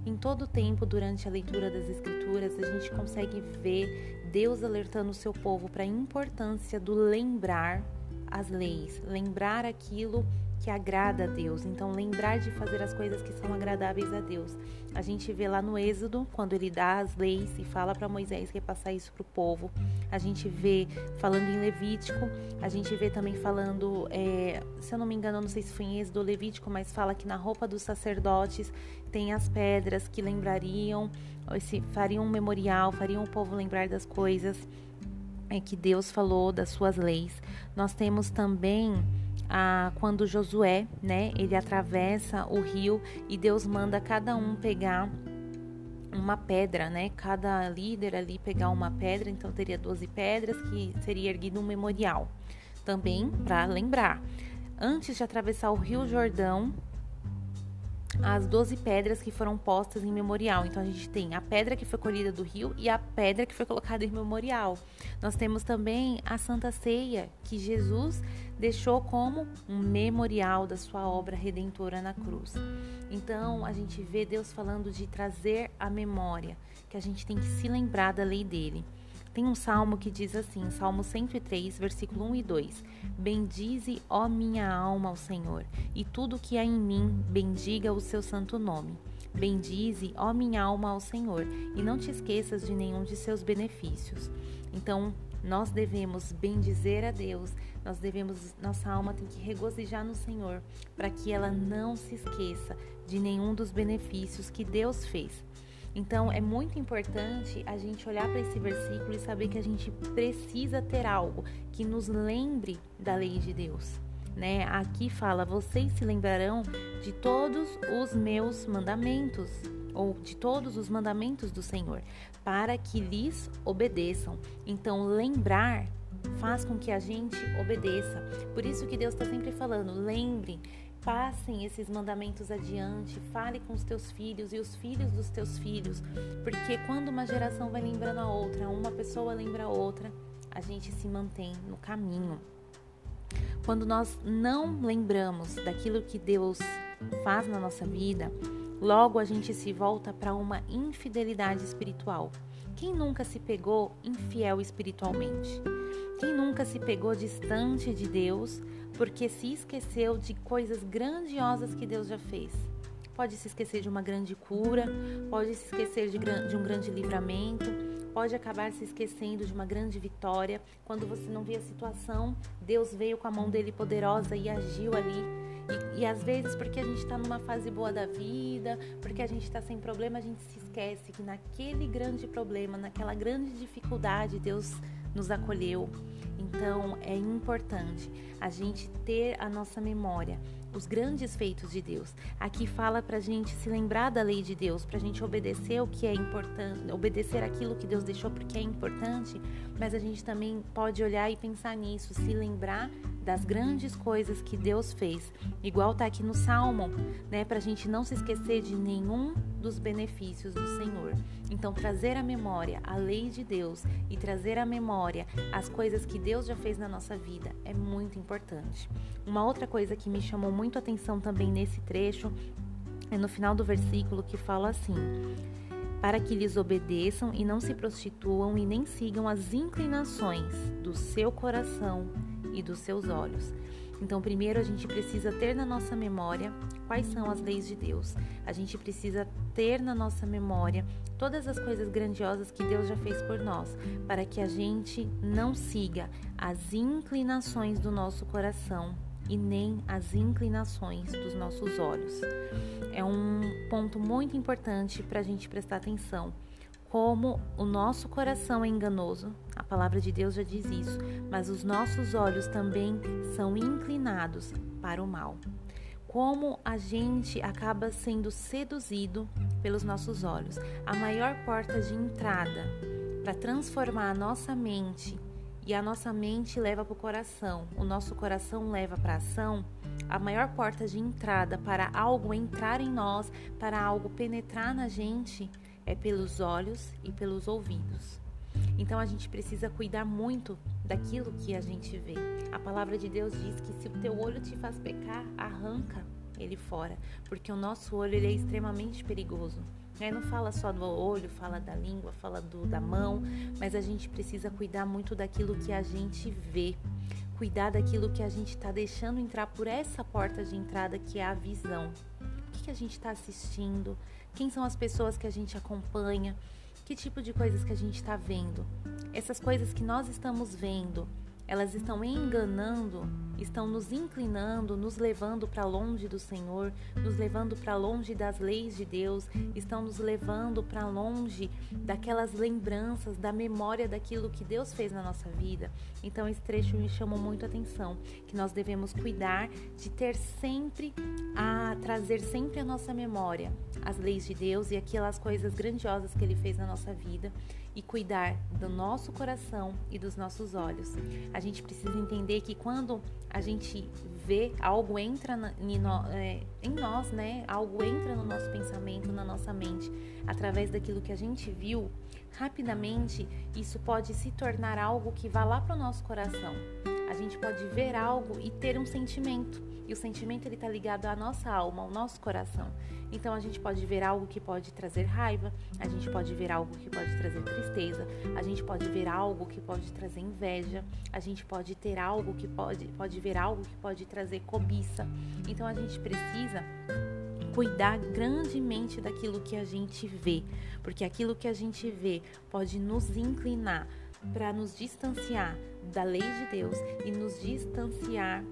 Em todo tempo, durante a leitura das Escrituras, a gente consegue ver Deus alertando o seu povo para a importância do lembrar as leis, lembrar aquilo que agrada a Deus. Então, lembrar de fazer as coisas que são agradáveis a Deus. A gente vê lá no Êxodo, quando ele dá as leis e fala para Moisés que passar isso para o povo. A gente vê falando em Levítico, a gente vê também falando, é, se eu não me engano, não sei se foi em Êxodo ou Levítico, mas fala que na roupa dos sacerdotes tem as pedras que lembrariam, esse, fariam um memorial, fariam o povo lembrar das coisas é, que Deus falou, das suas leis. Nós temos também ah, quando Josué, né, ele atravessa o rio e Deus manda cada um pegar uma pedra, né? Cada líder ali pegar uma pedra, então teria 12 pedras que seria erguido um memorial. Também para lembrar. Antes de atravessar o Rio Jordão, as 12 pedras que foram postas em memorial. Então a gente tem a pedra que foi colhida do rio e a pedra que foi colocada em memorial. Nós temos também a Santa Ceia, que Jesus deixou como um memorial da sua obra redentora na cruz. Então a gente vê Deus falando de trazer a memória, que a gente tem que se lembrar da lei dele. Tem um salmo que diz assim, Salmo 103, versículo 1 e 2: Bendize, ó minha alma, ao Senhor, e tudo que há em mim, bendiga o seu santo nome. Bendize, ó minha alma, ao Senhor, e não te esqueças de nenhum de seus benefícios. Então, nós devemos bendizer a Deus, nós devemos, nossa alma tem que regozijar no Senhor, para que ela não se esqueça de nenhum dos benefícios que Deus fez. Então é muito importante a gente olhar para esse versículo e saber que a gente precisa ter algo que nos lembre da lei de Deus. Né? Aqui fala: vocês se lembrarão de todos os meus mandamentos, ou de todos os mandamentos do Senhor, para que lhes obedeçam. Então, lembrar faz com que a gente obedeça. Por isso que Deus está sempre falando: lembrem Passem esses mandamentos adiante, fale com os teus filhos e os filhos dos teus filhos, porque quando uma geração vai lembrando a outra, uma pessoa lembra a outra, a gente se mantém no caminho. Quando nós não lembramos daquilo que Deus faz na nossa vida, logo a gente se volta para uma infidelidade espiritual. Quem nunca se pegou infiel espiritualmente? Quem nunca se pegou distante de Deus porque se esqueceu de coisas grandiosas que Deus já fez. Pode se esquecer de uma grande cura, pode se esquecer de, de um grande livramento, pode acabar se esquecendo de uma grande vitória. Quando você não vê a situação, Deus veio com a mão dele poderosa e agiu ali. E, e às vezes, porque a gente está numa fase boa da vida, porque a gente está sem problema, a gente se esquece que naquele grande problema, naquela grande dificuldade, Deus nos acolheu. Então é importante a gente ter a nossa memória os grandes feitos de Deus. Aqui fala para a gente se lembrar da lei de Deus, para a gente obedecer o que é importante, obedecer aquilo que Deus deixou porque é importante, mas a gente também pode olhar e pensar nisso, se lembrar das grandes coisas que Deus fez. Igual tá aqui no Salmo, né, a gente não se esquecer de nenhum dos benefícios do Senhor. Então, trazer à memória a lei de Deus e trazer à memória as coisas que Deus já fez na nossa vida é muito importante. Uma outra coisa que me chamou muito a atenção também nesse trecho é no final do versículo que fala assim: para que lhes obedeçam e não se prostituam e nem sigam as inclinações do seu coração e dos seus olhos. Então, primeiro a gente precisa ter na nossa memória quais são as leis de Deus. A gente precisa ter na nossa memória todas as coisas grandiosas que Deus já fez por nós, para que a gente não siga as inclinações do nosso coração e nem as inclinações dos nossos olhos. É um ponto muito importante para a gente prestar atenção como o nosso coração é enganoso, a palavra de Deus já diz isso, mas os nossos olhos também são inclinados para o mal. Como a gente acaba sendo seduzido pelos nossos olhos. A maior porta de entrada para transformar a nossa mente e a nossa mente leva para o coração, o nosso coração leva para a ação, a maior porta de entrada para algo entrar em nós, para algo penetrar na gente, é pelos olhos e pelos ouvidos. Então a gente precisa cuidar muito daquilo que a gente vê. A palavra de Deus diz que se o teu olho te faz pecar, arranca ele fora, porque o nosso olho ele é extremamente perigoso. Aí não fala só do olho, fala da língua, fala do, da mão, mas a gente precisa cuidar muito daquilo que a gente vê, cuidar daquilo que a gente está deixando entrar por essa porta de entrada que é a visão. O que, que a gente está assistindo? Quem são as pessoas que a gente acompanha? Que tipo de coisas que a gente está vendo? Essas coisas que nós estamos vendo, elas estão enganando, estão nos inclinando, nos levando para longe do Senhor, nos levando para longe das leis de Deus, estão nos levando para longe daquelas lembranças, da memória daquilo que Deus fez na nossa vida. Então, esse trecho me chamou muito a atenção, que nós devemos cuidar de ter sempre a trazer sempre a nossa memória as leis de Deus e aquelas coisas grandiosas que ele fez na nossa vida e cuidar do nosso coração e dos nossos olhos. A gente precisa entender que quando a gente vê algo entra em, é, em nós, né? Algo entra no nosso pensamento, na nossa mente, através daquilo que a gente viu, rapidamente isso pode se tornar algo que vá lá para o nosso coração. A gente pode ver algo e ter um sentimento. E o sentimento ele está ligado à nossa alma, ao nosso coração. Então a gente pode ver algo que pode trazer raiva, a gente pode ver algo que pode trazer tristeza, a gente pode ver algo que pode trazer inveja, a gente pode ter algo que pode, pode ver algo que pode trazer cobiça. Então a gente precisa cuidar grandemente daquilo que a gente vê, porque aquilo que a gente vê pode nos inclinar para nos distanciar da lei de Deus e nos distanciar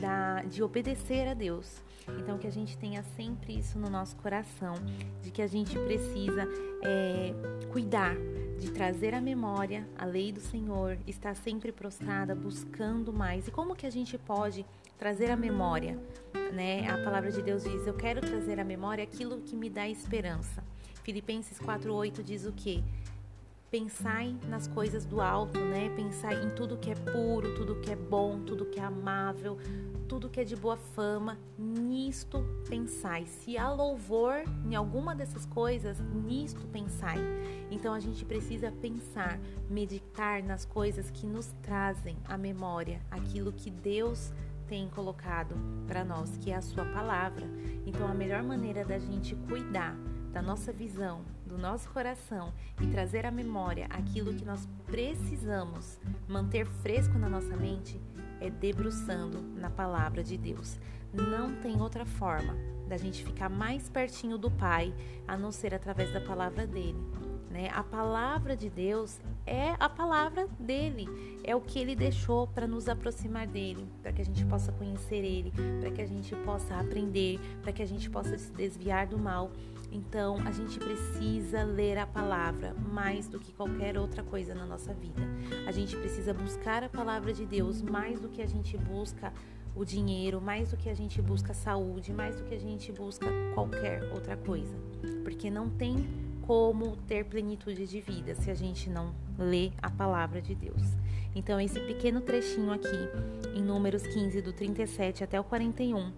da, de obedecer a Deus. Então, que a gente tenha sempre isso no nosso coração, de que a gente precisa é, cuidar, de trazer à memória a lei do Senhor, estar sempre prostrada, buscando mais. E como que a gente pode trazer à memória? Né? A palavra de Deus diz: Eu quero trazer à memória aquilo que me dá esperança. Filipenses 4,8 diz o que? Pensai nas coisas do alto, né? Pensai em tudo que é puro, tudo que é bom, tudo que é amável, tudo que é de boa fama. Nisto pensai. Se há louvor em alguma dessas coisas, nisto pensai. Então a gente precisa pensar, meditar nas coisas que nos trazem à memória aquilo que Deus tem colocado para nós, que é a sua palavra. Então a melhor maneira da gente cuidar da nossa visão, do nosso coração e trazer à memória aquilo que nós precisamos manter fresco na nossa mente é debruçando na palavra de Deus. Não tem outra forma da gente ficar mais pertinho do Pai a não ser através da palavra dele. Né? A palavra de Deus é a palavra dele, é o que ele deixou para nos aproximar dele, para que a gente possa conhecer ele, para que a gente possa aprender, para que a gente possa se desviar do mal. Então, a gente precisa ler a palavra mais do que qualquer outra coisa na nossa vida. A gente precisa buscar a palavra de Deus mais do que a gente busca o dinheiro, mais do que a gente busca a saúde, mais do que a gente busca qualquer outra coisa. Porque não tem como ter plenitude de vida se a gente não lê a palavra de Deus. Então, esse pequeno trechinho aqui, em Números 15, do 37 até o 41,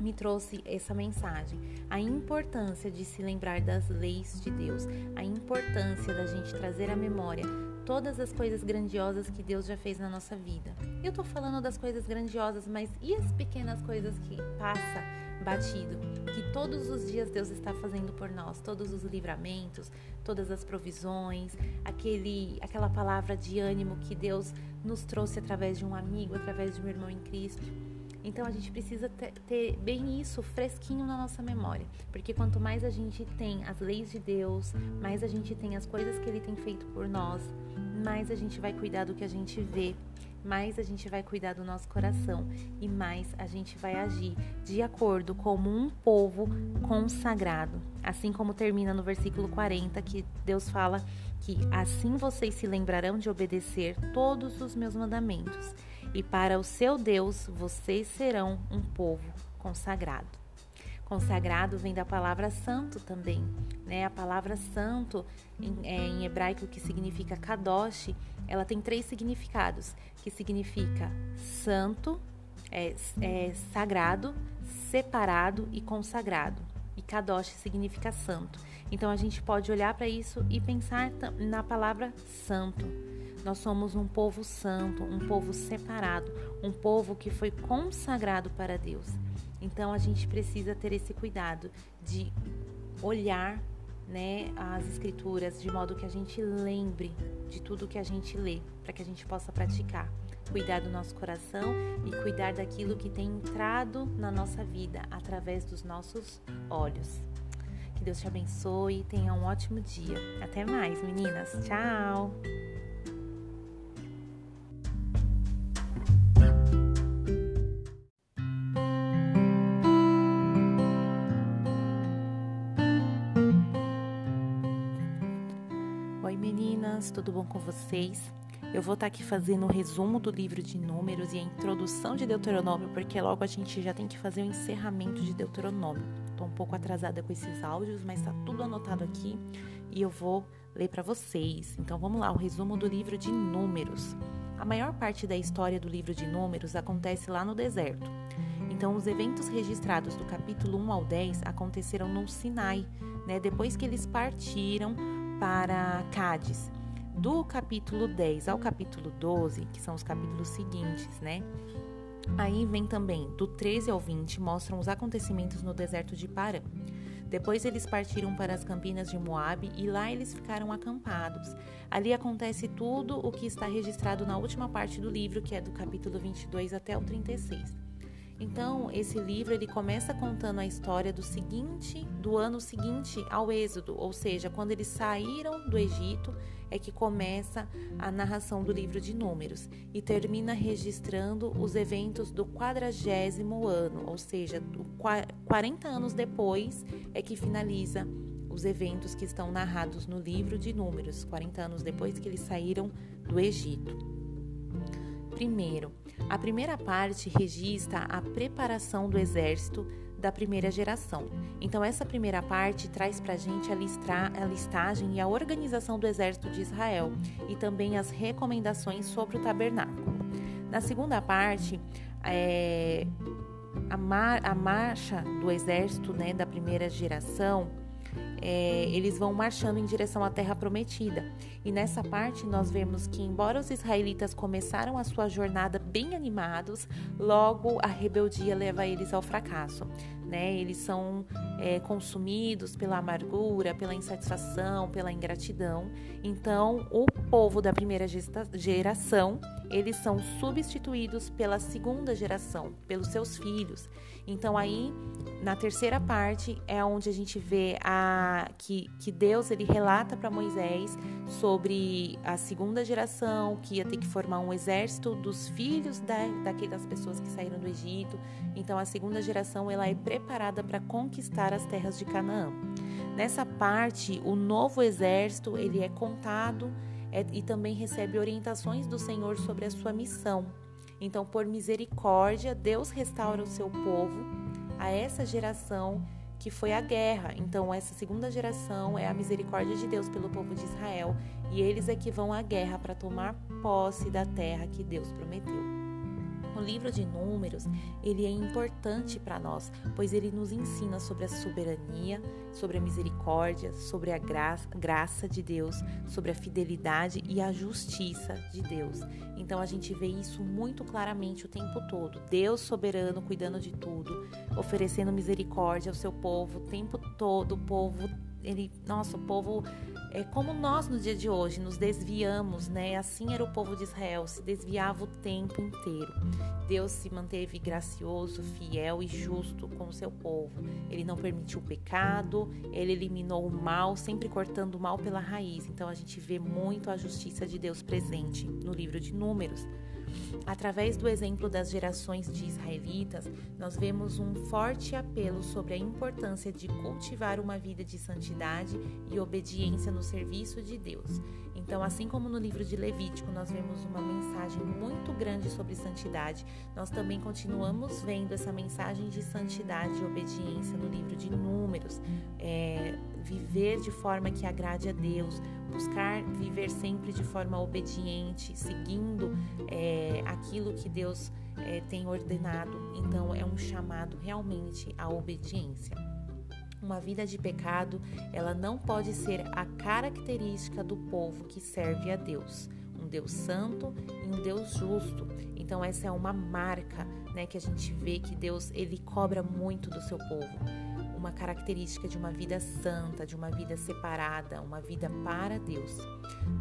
me trouxe essa mensagem. A importância de se lembrar das leis de Deus, a importância da gente trazer à memória todas as coisas grandiosas que Deus já fez na nossa vida. Eu tô falando das coisas grandiosas, mas e as pequenas coisas que passa batido, que todos os dias Deus está fazendo por nós, todos os livramentos, todas as provisões, aquele aquela palavra de ânimo que Deus nos trouxe através de um amigo, através de um irmão em Cristo. Então a gente precisa ter, bem isso fresquinho na nossa memória, porque quanto mais a gente tem as leis de Deus, mais a gente tem as coisas que Ele tem feito por nós, mais a gente vai cuidar do que a gente vê, mais a gente vai cuidar do nosso coração e mais a gente vai agir de acordo como um povo consagrado. Assim como termina no versículo 40, que Deus fala que assim vocês se lembrarão de obedecer todos os meus mandamentos, e para o seu Deus vocês serão um povo consagrado. Consagrado vem da palavra santo também, né? A palavra santo em, é, em hebraico que significa kadosh, ela tem três significados, que significa santo, é, é sagrado, separado e consagrado. E kadosh significa santo. Então a gente pode olhar para isso e pensar na palavra santo. Nós somos um povo santo, um povo separado, um povo que foi consagrado para Deus. Então a gente precisa ter esse cuidado de olhar né, as escrituras de modo que a gente lembre de tudo que a gente lê, para que a gente possa praticar. Cuidar do nosso coração e cuidar daquilo que tem entrado na nossa vida através dos nossos olhos. Que Deus te abençoe e tenha um ótimo dia. Até mais, meninas. Tchau! Tudo bom com vocês? Eu vou estar tá aqui fazendo o um resumo do livro de Números e a introdução de Deuteronômio, porque logo a gente já tem que fazer o encerramento de Deuteronômio. Estou um pouco atrasada com esses áudios, mas está tudo anotado aqui e eu vou ler para vocês. Então vamos lá, o resumo do livro de Números. A maior parte da história do livro de Números acontece lá no deserto. Então, os eventos registrados do capítulo 1 ao 10 aconteceram no Sinai, né, depois que eles partiram para Cádiz do capítulo 10 ao capítulo 12, que são os capítulos seguintes, né? Aí vem também do 13 ao 20, mostram os acontecimentos no deserto de Parã. Depois eles partiram para as campinas de Moabe e lá eles ficaram acampados. Ali acontece tudo o que está registrado na última parte do livro, que é do capítulo 22 até o 36. Então, esse livro ele começa contando a história do seguinte, do ano seguinte ao Êxodo, ou seja, quando eles saíram do Egito, é que começa a narração do livro de Números. E termina registrando os eventos do quadragésimo ano, ou seja, 40 anos depois é que finaliza os eventos que estão narrados no livro de Números, 40 anos depois que eles saíram do Egito. Primeiro, a primeira parte registra a preparação do exército da primeira geração. Então, essa primeira parte traz para a gente a, listagem e a organização do exército de Israel e também as recomendações sobre o tabernáculo. Na segunda parte, é, a, mar, a marcha do exército né, da primeira geração é, eles vão marchando em direção à terra prometida. E nessa parte nós vemos que, embora os israelitas começaram a sua jornada bem animados, logo a rebeldia leva eles ao fracasso. Né? Eles são é, consumidos pela amargura, pela insatisfação, pela ingratidão. Então, o povo da primeira geração eles são substituídos pela segunda geração, pelos seus filhos. Então aí, na terceira parte, é onde a gente vê a, que, que Deus ele relata para Moisés sobre a segunda geração, que ia ter que formar um exército dos filhos da, daquelas pessoas que saíram do Egito. Então a segunda geração ela é preparada para conquistar as terras de Canaã. Nessa parte, o novo exército ele é contado e também recebe orientações do Senhor sobre a sua missão. Então, por misericórdia, Deus restaura o seu povo a essa geração que foi a guerra. Então, essa segunda geração é a misericórdia de Deus pelo povo de Israel e eles é que vão à guerra para tomar posse da terra que Deus prometeu. O livro de Números, ele é importante para nós, pois ele nos ensina sobre a soberania, sobre a misericórdia, sobre a graça, graça de Deus, sobre a fidelidade e a justiça de Deus. Então a gente vê isso muito claramente o tempo todo. Deus soberano cuidando de tudo, oferecendo misericórdia ao seu povo o tempo todo, o povo ele, nosso povo é como nós no dia de hoje nos desviamos, né? Assim era o povo de Israel, se desviava o tempo inteiro. Deus se manteve gracioso, fiel e justo com o seu povo. Ele não permitiu o pecado, ele eliminou o mal, sempre cortando o mal pela raiz. Então a gente vê muito a justiça de Deus presente no livro de Números. Através do exemplo das gerações de israelitas, nós vemos um forte apelo sobre a importância de cultivar uma vida de santidade e obediência no serviço de Deus. Então, assim como no livro de Levítico nós vemos uma mensagem muito grande sobre santidade, nós também continuamos vendo essa mensagem de santidade e obediência no livro de Números. É, viver de forma que agrade a Deus, buscar viver sempre de forma obediente, seguindo é, aquilo que Deus é, tem ordenado. Então, é um chamado realmente à obediência. Uma vida de pecado, ela não pode ser a característica do povo que serve a Deus, um Deus santo e um Deus justo. Então essa é uma marca, né, que a gente vê que Deus ele cobra muito do seu povo. Uma característica de uma vida santa, de uma vida separada, uma vida para Deus.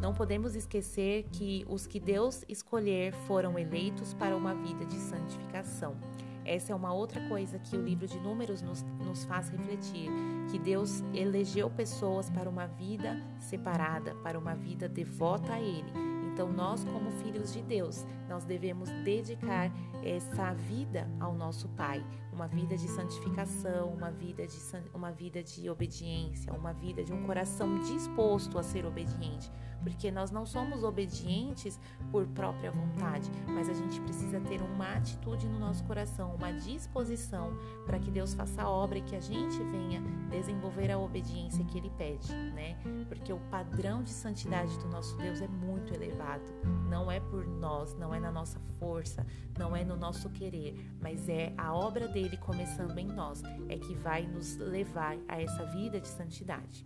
Não podemos esquecer que os que Deus escolher foram eleitos para uma vida de santificação. Essa é uma outra coisa que o livro de Números nos, nos faz refletir: que Deus elegeu pessoas para uma vida separada, para uma vida devota a Ele. Então, nós, como filhos de Deus, nós devemos dedicar essa vida ao nosso Pai, uma vida de santificação, uma vida de, uma vida de obediência, uma vida de um coração disposto a ser obediente porque nós não somos obedientes por própria vontade, mas a gente precisa ter uma atitude no nosso coração, uma disposição para que Deus faça a obra e que a gente venha desenvolver a obediência que Ele pede, né? Porque o padrão de santidade do nosso Deus é muito elevado. Não é por nós, não é na nossa força, não é no nosso querer, mas é a obra dele começando em nós, é que vai nos levar a essa vida de santidade.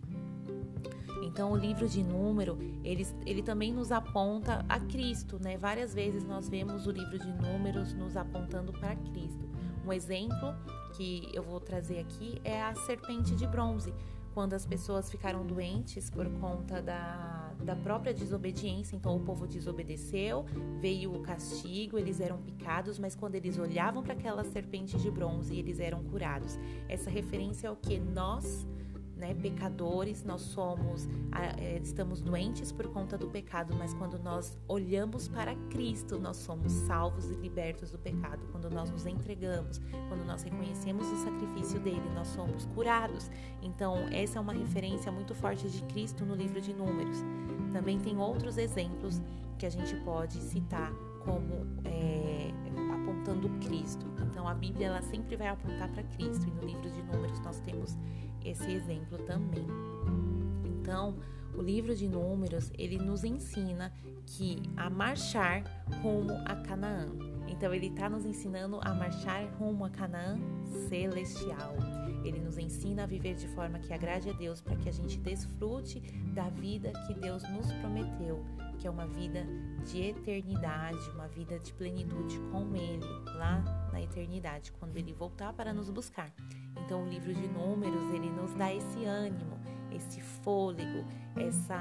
Então, o livro de Número, ele, ele também nos aponta a Cristo, né? Várias vezes nós vemos o livro de Números nos apontando para Cristo. Um exemplo que eu vou trazer aqui é a serpente de bronze, quando as pessoas ficaram doentes por conta da, da própria desobediência. Então, o povo desobedeceu, veio o castigo, eles eram picados, mas quando eles olhavam para aquela serpente de bronze, eles eram curados. Essa referência é o que nós né, pecadores, nós somos, é, estamos doentes por conta do pecado, mas quando nós olhamos para Cristo, nós somos salvos e libertos do pecado. Quando nós nos entregamos, quando nós reconhecemos o sacrifício dele, nós somos curados. Então, essa é uma referência muito forte de Cristo no livro de Números. Também tem outros exemplos que a gente pode citar como é, apontando Cristo. Então a Bíblia ela sempre vai apontar para Cristo e no livro de Números nós temos esse exemplo também. Então, o livro de Números, ele nos ensina que a marchar rumo a Canaã. Então, ele está nos ensinando a marchar rumo a Canaã celestial. Ele nos ensina a viver de forma que agrade a Deus para que a gente desfrute da vida que Deus nos prometeu, que é uma vida de eternidade, uma vida de plenitude com Ele lá na eternidade, quando Ele voltar para nos buscar. Então, o livro de Números ele nos dá esse ânimo, esse fôlego, essa,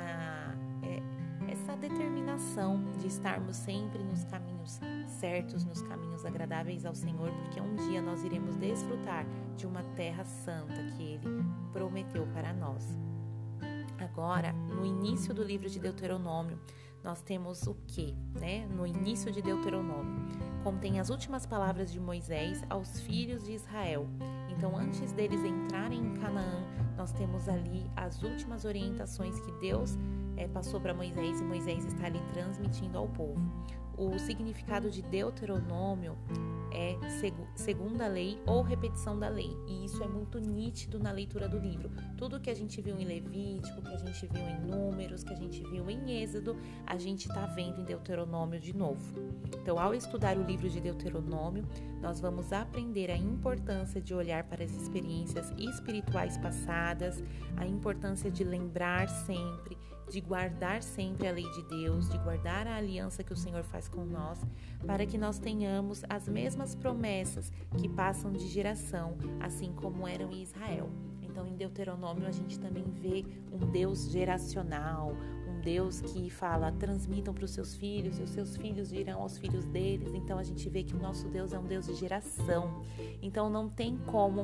é, essa determinação de estarmos sempre nos caminhos certos, nos caminhos agradáveis ao Senhor, porque um dia nós iremos desfrutar de uma terra santa que Ele prometeu para nós. Agora, no início do livro de Deuteronômio, nós temos o que, né? No início de Deuteronômio, contém as últimas palavras de Moisés aos filhos de Israel. Então, antes deles entrarem em Canaã, nós temos ali as últimas orientações que Deus é, passou para Moisés e Moisés está ali transmitindo ao povo. O significado de Deuteronômio é segunda lei ou repetição da lei, e isso é muito nítido na leitura do livro. Tudo que a gente viu em Levítico, que a gente viu em Números, que a gente viu em Êxodo, a gente está vendo em Deuteronômio de novo. Então, ao estudar o livro de Deuteronômio, nós vamos aprender a importância de olhar para as experiências espirituais passadas, a importância de lembrar sempre de guardar sempre a lei de Deus, de guardar a aliança que o Senhor faz com nós, para que nós tenhamos as mesmas promessas que passam de geração, assim como eram em Israel. Então, em Deuteronômio, a gente também vê um Deus geracional, um Deus que fala: transmitam para os seus filhos, e os seus filhos dirão aos filhos deles. Então, a gente vê que o nosso Deus é um Deus de geração. Então, não tem como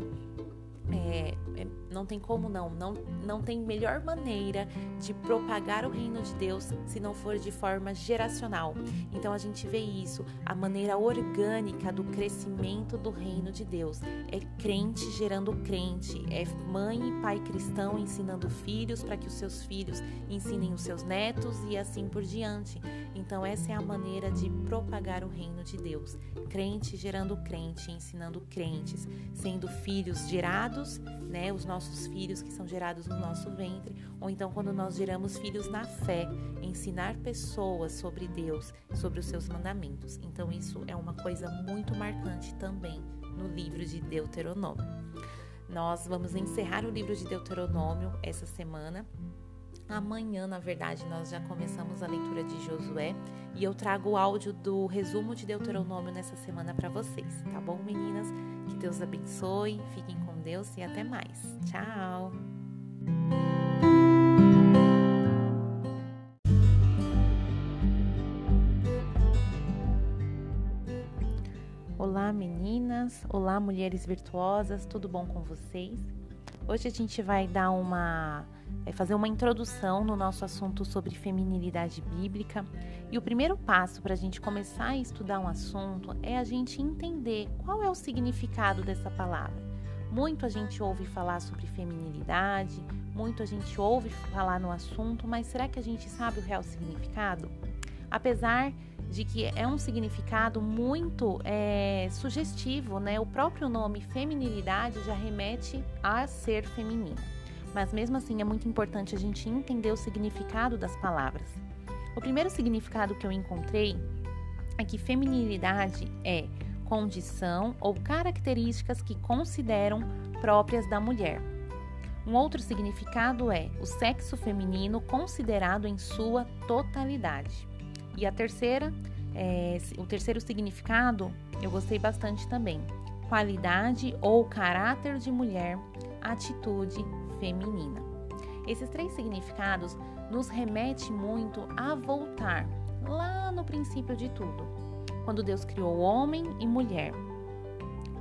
é, é, não tem como não, não, não tem melhor maneira de propagar o reino de Deus se não for de forma geracional. Então a gente vê isso, a maneira orgânica do crescimento do reino de Deus. É crente gerando crente, é mãe e pai cristão ensinando filhos para que os seus filhos ensinem os seus netos e assim por diante. Então essa é a maneira de propagar o reino de Deus. Crente gerando crente, ensinando crentes, sendo filhos gerados gerados, né, os nossos filhos que são gerados no nosso ventre, ou então quando nós geramos filhos na fé, ensinar pessoas sobre Deus, sobre os seus mandamentos. Então isso é uma coisa muito marcante também no livro de Deuteronômio. Nós vamos encerrar o livro de Deuteronômio essa semana. Amanhã, na verdade, nós já começamos a leitura de Josué e eu trago o áudio do resumo de Deuteronômio nessa semana para vocês, tá bom, meninas? Que Deus abençoe, fiquem com Deus e até mais. Tchau! Olá meninas, olá mulheres virtuosas, tudo bom com vocês? Hoje a gente vai dar uma é fazer uma introdução no nosso assunto sobre feminilidade bíblica. E o primeiro passo para a gente começar a estudar um assunto é a gente entender qual é o significado dessa palavra. Muito a gente ouve falar sobre feminilidade, muito a gente ouve falar no assunto, mas será que a gente sabe o real significado? Apesar que é um significado muito é, sugestivo, né? O próprio nome feminilidade já remete a ser feminino. Mas mesmo assim é muito importante a gente entender o significado das palavras. O primeiro significado que eu encontrei é que feminilidade é condição ou características que consideram próprias da mulher. Um outro significado é o sexo feminino considerado em sua totalidade. E a terceira, é, o terceiro significado, eu gostei bastante também. Qualidade ou caráter de mulher, atitude feminina. Esses três significados nos remete muito a voltar lá no princípio de tudo, quando Deus criou homem e mulher.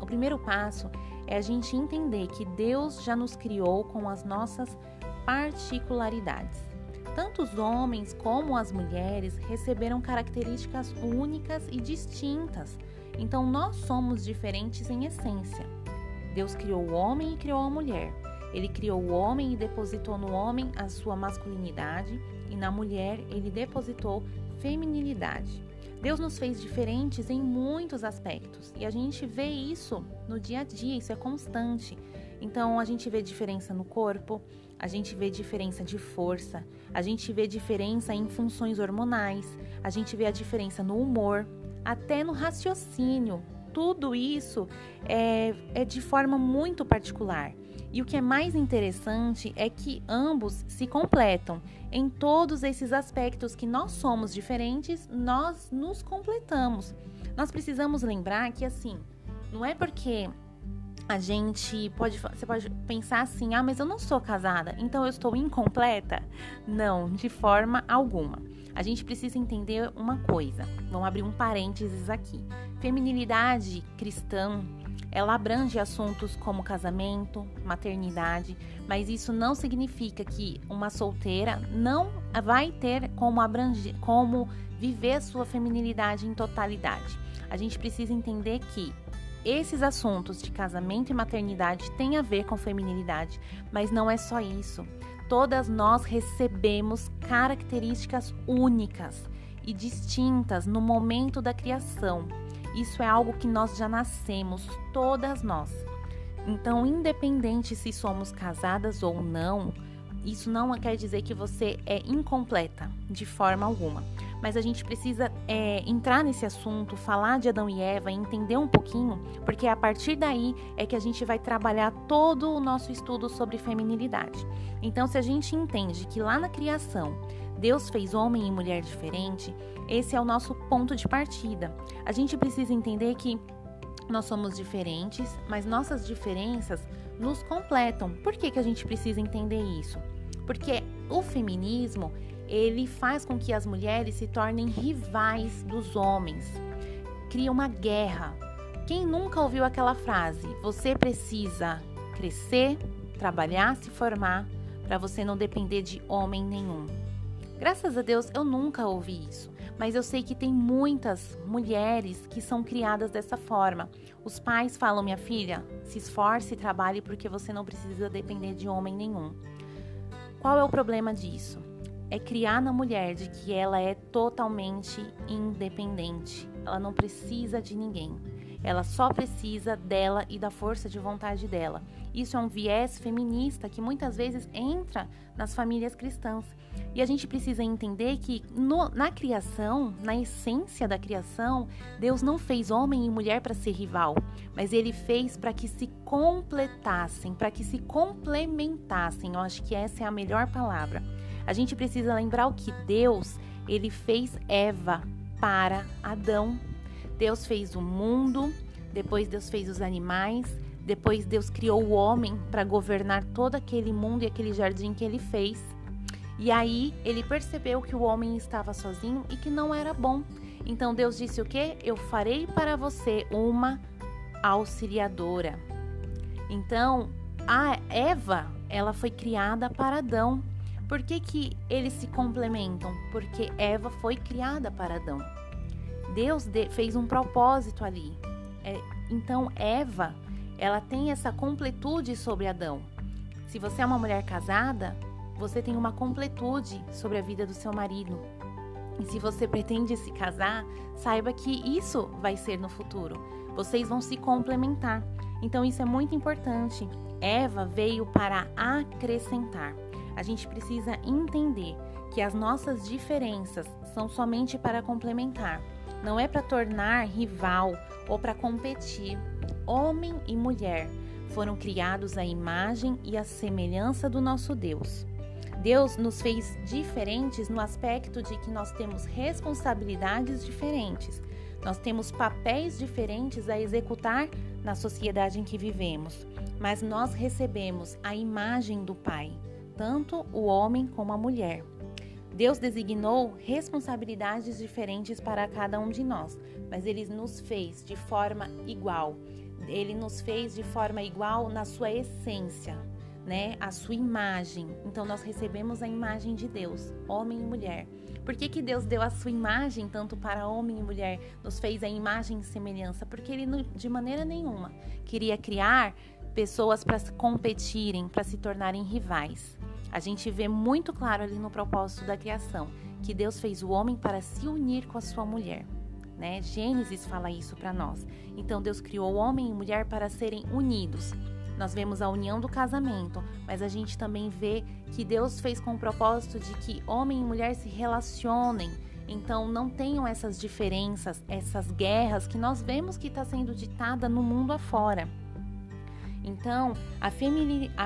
O primeiro passo é a gente entender que Deus já nos criou com as nossas particularidades. Tanto os homens como as mulheres receberam características únicas e distintas, então nós somos diferentes em essência. Deus criou o homem e criou a mulher. Ele criou o homem e depositou no homem a sua masculinidade, e na mulher ele depositou feminilidade. Deus nos fez diferentes em muitos aspectos e a gente vê isso no dia a dia, isso é constante. Então a gente vê diferença no corpo, a gente vê diferença de força, a gente vê diferença em funções hormonais, a gente vê a diferença no humor, até no raciocínio. Tudo isso é, é de forma muito particular. E o que é mais interessante é que ambos se completam. Em todos esses aspectos que nós somos diferentes, nós nos completamos. Nós precisamos lembrar que assim, não é porque a gente pode, você pode pensar assim: ah, mas eu não sou casada, então eu estou incompleta? Não, de forma alguma. A gente precisa entender uma coisa. Vamos abrir um parênteses aqui. Feminilidade cristã, ela abrange assuntos como casamento, maternidade, mas isso não significa que uma solteira não vai ter como abranger, como viver sua feminilidade em totalidade. A gente precisa entender que esses assuntos de casamento e maternidade têm a ver com feminilidade, mas não é só isso. Todas nós recebemos características únicas e distintas no momento da criação. Isso é algo que nós já nascemos, todas nós. Então, independente se somos casadas ou não, isso não quer dizer que você é incompleta de forma alguma mas a gente precisa é, entrar nesse assunto, falar de Adão e Eva, entender um pouquinho, porque a partir daí é que a gente vai trabalhar todo o nosso estudo sobre feminilidade. Então, se a gente entende que lá na criação Deus fez homem e mulher diferente, esse é o nosso ponto de partida. A gente precisa entender que nós somos diferentes, mas nossas diferenças nos completam. Por que, que a gente precisa entender isso? Porque o feminismo ele faz com que as mulheres se tornem rivais dos homens. Cria uma guerra. Quem nunca ouviu aquela frase? Você precisa crescer, trabalhar, se formar para você não depender de homem nenhum. Graças a Deus eu nunca ouvi isso, mas eu sei que tem muitas mulheres que são criadas dessa forma. Os pais falam: minha filha, se esforce e trabalhe porque você não precisa depender de homem nenhum. Qual é o problema disso? é criar na mulher de que ela é totalmente independente. Ela não precisa de ninguém. Ela só precisa dela e da força de vontade dela. Isso é um viés feminista que muitas vezes entra nas famílias cristãs. E a gente precisa entender que no, na criação, na essência da criação, Deus não fez homem e mulher para ser rival, mas ele fez para que se completassem, para que se complementassem. Eu acho que essa é a melhor palavra. A gente precisa lembrar o que Deus, ele fez Eva para Adão. Deus fez o mundo, depois Deus fez os animais, depois Deus criou o homem para governar todo aquele mundo e aquele jardim que ele fez. E aí ele percebeu que o homem estava sozinho e que não era bom. Então Deus disse o quê? Eu farei para você uma auxiliadora. Então, a Eva, ela foi criada para Adão. Por que, que eles se complementam? Porque Eva foi criada para Adão. Deus fez um propósito ali. É, então, Eva, ela tem essa completude sobre Adão. Se você é uma mulher casada, você tem uma completude sobre a vida do seu marido. E se você pretende se casar, saiba que isso vai ser no futuro. Vocês vão se complementar. Então, isso é muito importante. Eva veio para acrescentar a gente precisa entender que as nossas diferenças são somente para complementar, não é para tornar rival ou para competir. Homem e mulher foram criados à imagem e à semelhança do nosso Deus. Deus nos fez diferentes no aspecto de que nós temos responsabilidades diferentes, nós temos papéis diferentes a executar na sociedade em que vivemos, mas nós recebemos a imagem do Pai tanto o homem como a mulher. Deus designou responsabilidades diferentes para cada um de nós, mas ele nos fez de forma igual. Ele nos fez de forma igual na sua essência, né? A sua imagem. Então nós recebemos a imagem de Deus, homem e mulher. Por que, que Deus deu a sua imagem tanto para homem e mulher? Nos fez a imagem e semelhança? Porque ele de maneira nenhuma queria criar pessoas para competirem, para se tornarem rivais. A gente vê muito claro ali no propósito da criação que Deus fez o homem para se unir com a sua mulher. Né? Gênesis fala isso para nós. Então Deus criou o homem e mulher para serem unidos. Nós vemos a união do casamento, mas a gente também vê que Deus fez com o propósito de que homem e mulher se relacionem. Então não tenham essas diferenças, essas guerras que nós vemos que está sendo ditada no mundo afora. Então, a,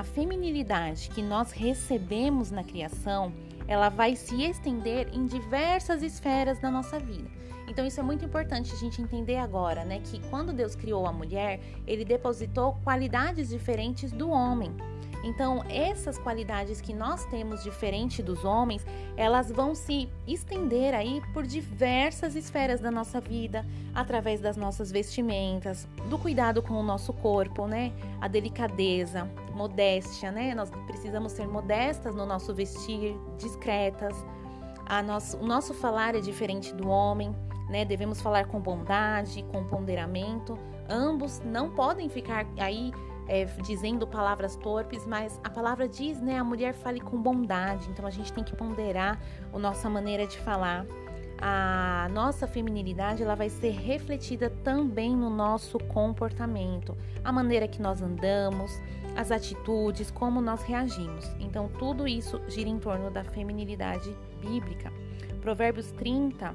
feminilidade que nós recebemos na criação ela vai se estender em diversas esferas da nossa vida. Então isso é muito importante a gente entender agora, né, que quando Deus criou a mulher, ele depositou qualidades diferentes do homem. Então, essas qualidades que nós temos diferente dos homens, elas vão se estender aí por diversas esferas da nossa vida, através das nossas vestimentas, do cuidado com o nosso corpo, né? A delicadeza, modéstia, né? Nós precisamos ser modestas no nosso vestir, discretas. Nosso, o nosso falar é diferente do homem, né? Devemos falar com bondade, com ponderamento. Ambos não podem ficar aí é, dizendo palavras torpes, mas a palavra diz, né? A mulher fale com bondade, então a gente tem que ponderar a nossa maneira de falar. A nossa feminilidade ela vai ser refletida também no nosso comportamento, a maneira que nós andamos, as atitudes, como nós reagimos. Então, tudo isso gira em torno da feminilidade bíblica. Provérbios 30,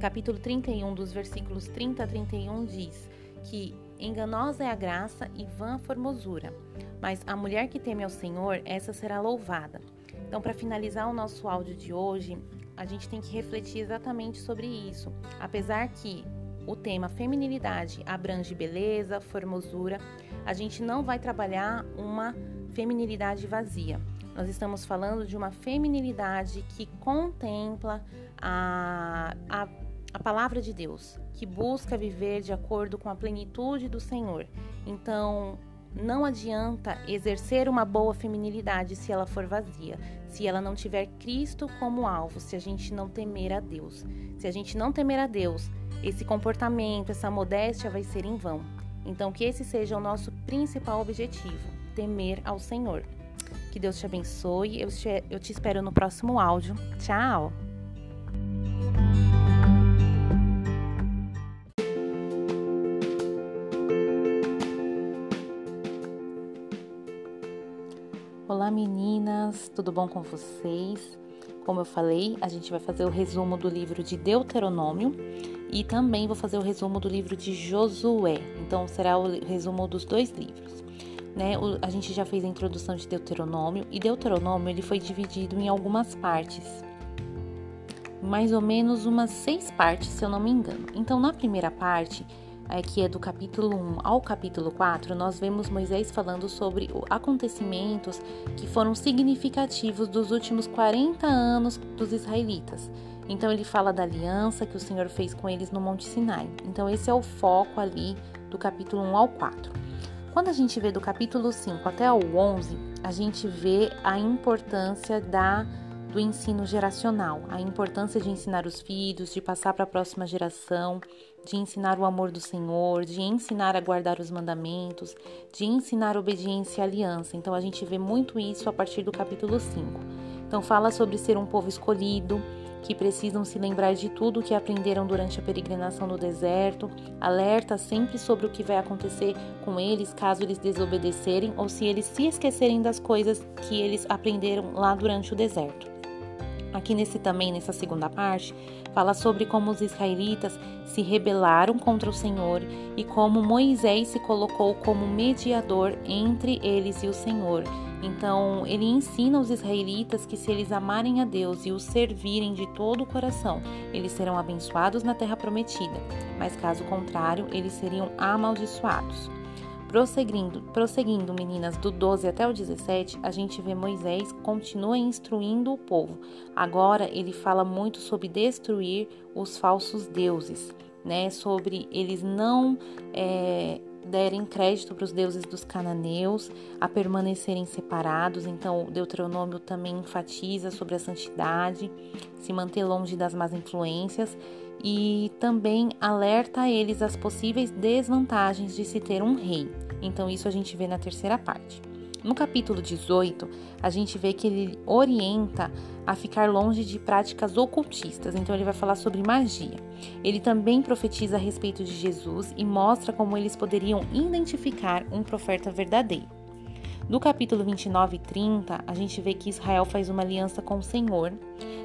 capítulo 31, dos versículos 30 a 31 diz que Enganosa é a graça e vã a formosura, mas a mulher que teme ao Senhor, essa será louvada. Então, para finalizar o nosso áudio de hoje, a gente tem que refletir exatamente sobre isso. Apesar que o tema feminilidade abrange beleza, formosura, a gente não vai trabalhar uma feminilidade vazia. Nós estamos falando de uma feminilidade que contempla a, a a palavra de Deus, que busca viver de acordo com a plenitude do Senhor. Então, não adianta exercer uma boa feminilidade se ela for vazia, se ela não tiver Cristo como alvo, se a gente não temer a Deus. Se a gente não temer a Deus, esse comportamento, essa modéstia vai ser em vão. Então, que esse seja o nosso principal objetivo: temer ao Senhor. Que Deus te abençoe. Eu te, eu te espero no próximo áudio. Tchau! Meninas, tudo bom com vocês? Como eu falei, a gente vai fazer o resumo do livro de Deuteronômio e também vou fazer o resumo do livro de Josué. Então será o resumo dos dois livros. Né? O, a gente já fez a introdução de Deuteronômio e Deuteronômio ele foi dividido em algumas partes, mais ou menos umas seis partes, se eu não me engano. Então na primeira parte é, que é do capítulo 1 ao capítulo 4, nós vemos Moisés falando sobre acontecimentos que foram significativos dos últimos 40 anos dos israelitas. Então ele fala da aliança que o Senhor fez com eles no Monte Sinai. Então esse é o foco ali do capítulo 1 ao 4. Quando a gente vê do capítulo 5 até o 11, a gente vê a importância da do ensino geracional, a importância de ensinar os filhos, de passar para a próxima geração, de ensinar o amor do Senhor, de ensinar a guardar os mandamentos, de ensinar obediência e aliança. Então a gente vê muito isso a partir do capítulo 5. Então fala sobre ser um povo escolhido, que precisam se lembrar de tudo o que aprenderam durante a peregrinação no deserto, alerta sempre sobre o que vai acontecer com eles caso eles desobedecerem ou se eles se esquecerem das coisas que eles aprenderam lá durante o deserto. Aqui nesse também, nessa segunda parte, fala sobre como os israelitas se rebelaram contra o Senhor e como Moisés se colocou como mediador entre eles e o Senhor. Então, ele ensina os israelitas que se eles amarem a Deus e o servirem de todo o coração, eles serão abençoados na terra prometida, mas caso contrário, eles seriam amaldiçoados. Prosseguindo, prosseguindo, meninas, do 12 até o 17, a gente vê Moisés continua instruindo o povo. Agora ele fala muito sobre destruir os falsos deuses, né? Sobre eles não é, derem crédito para os deuses dos cananeus, a permanecerem separados. Então, o Deuteronômio também enfatiza sobre a santidade, se manter longe das más influências e também alerta eles as possíveis desvantagens de se ter um rei. Então, isso a gente vê na terceira parte. No capítulo 18, a gente vê que ele orienta a ficar longe de práticas ocultistas, então ele vai falar sobre magia. Ele também profetiza a respeito de Jesus e mostra como eles poderiam identificar um profeta verdadeiro. No capítulo 29 e 30, a gente vê que Israel faz uma aliança com o Senhor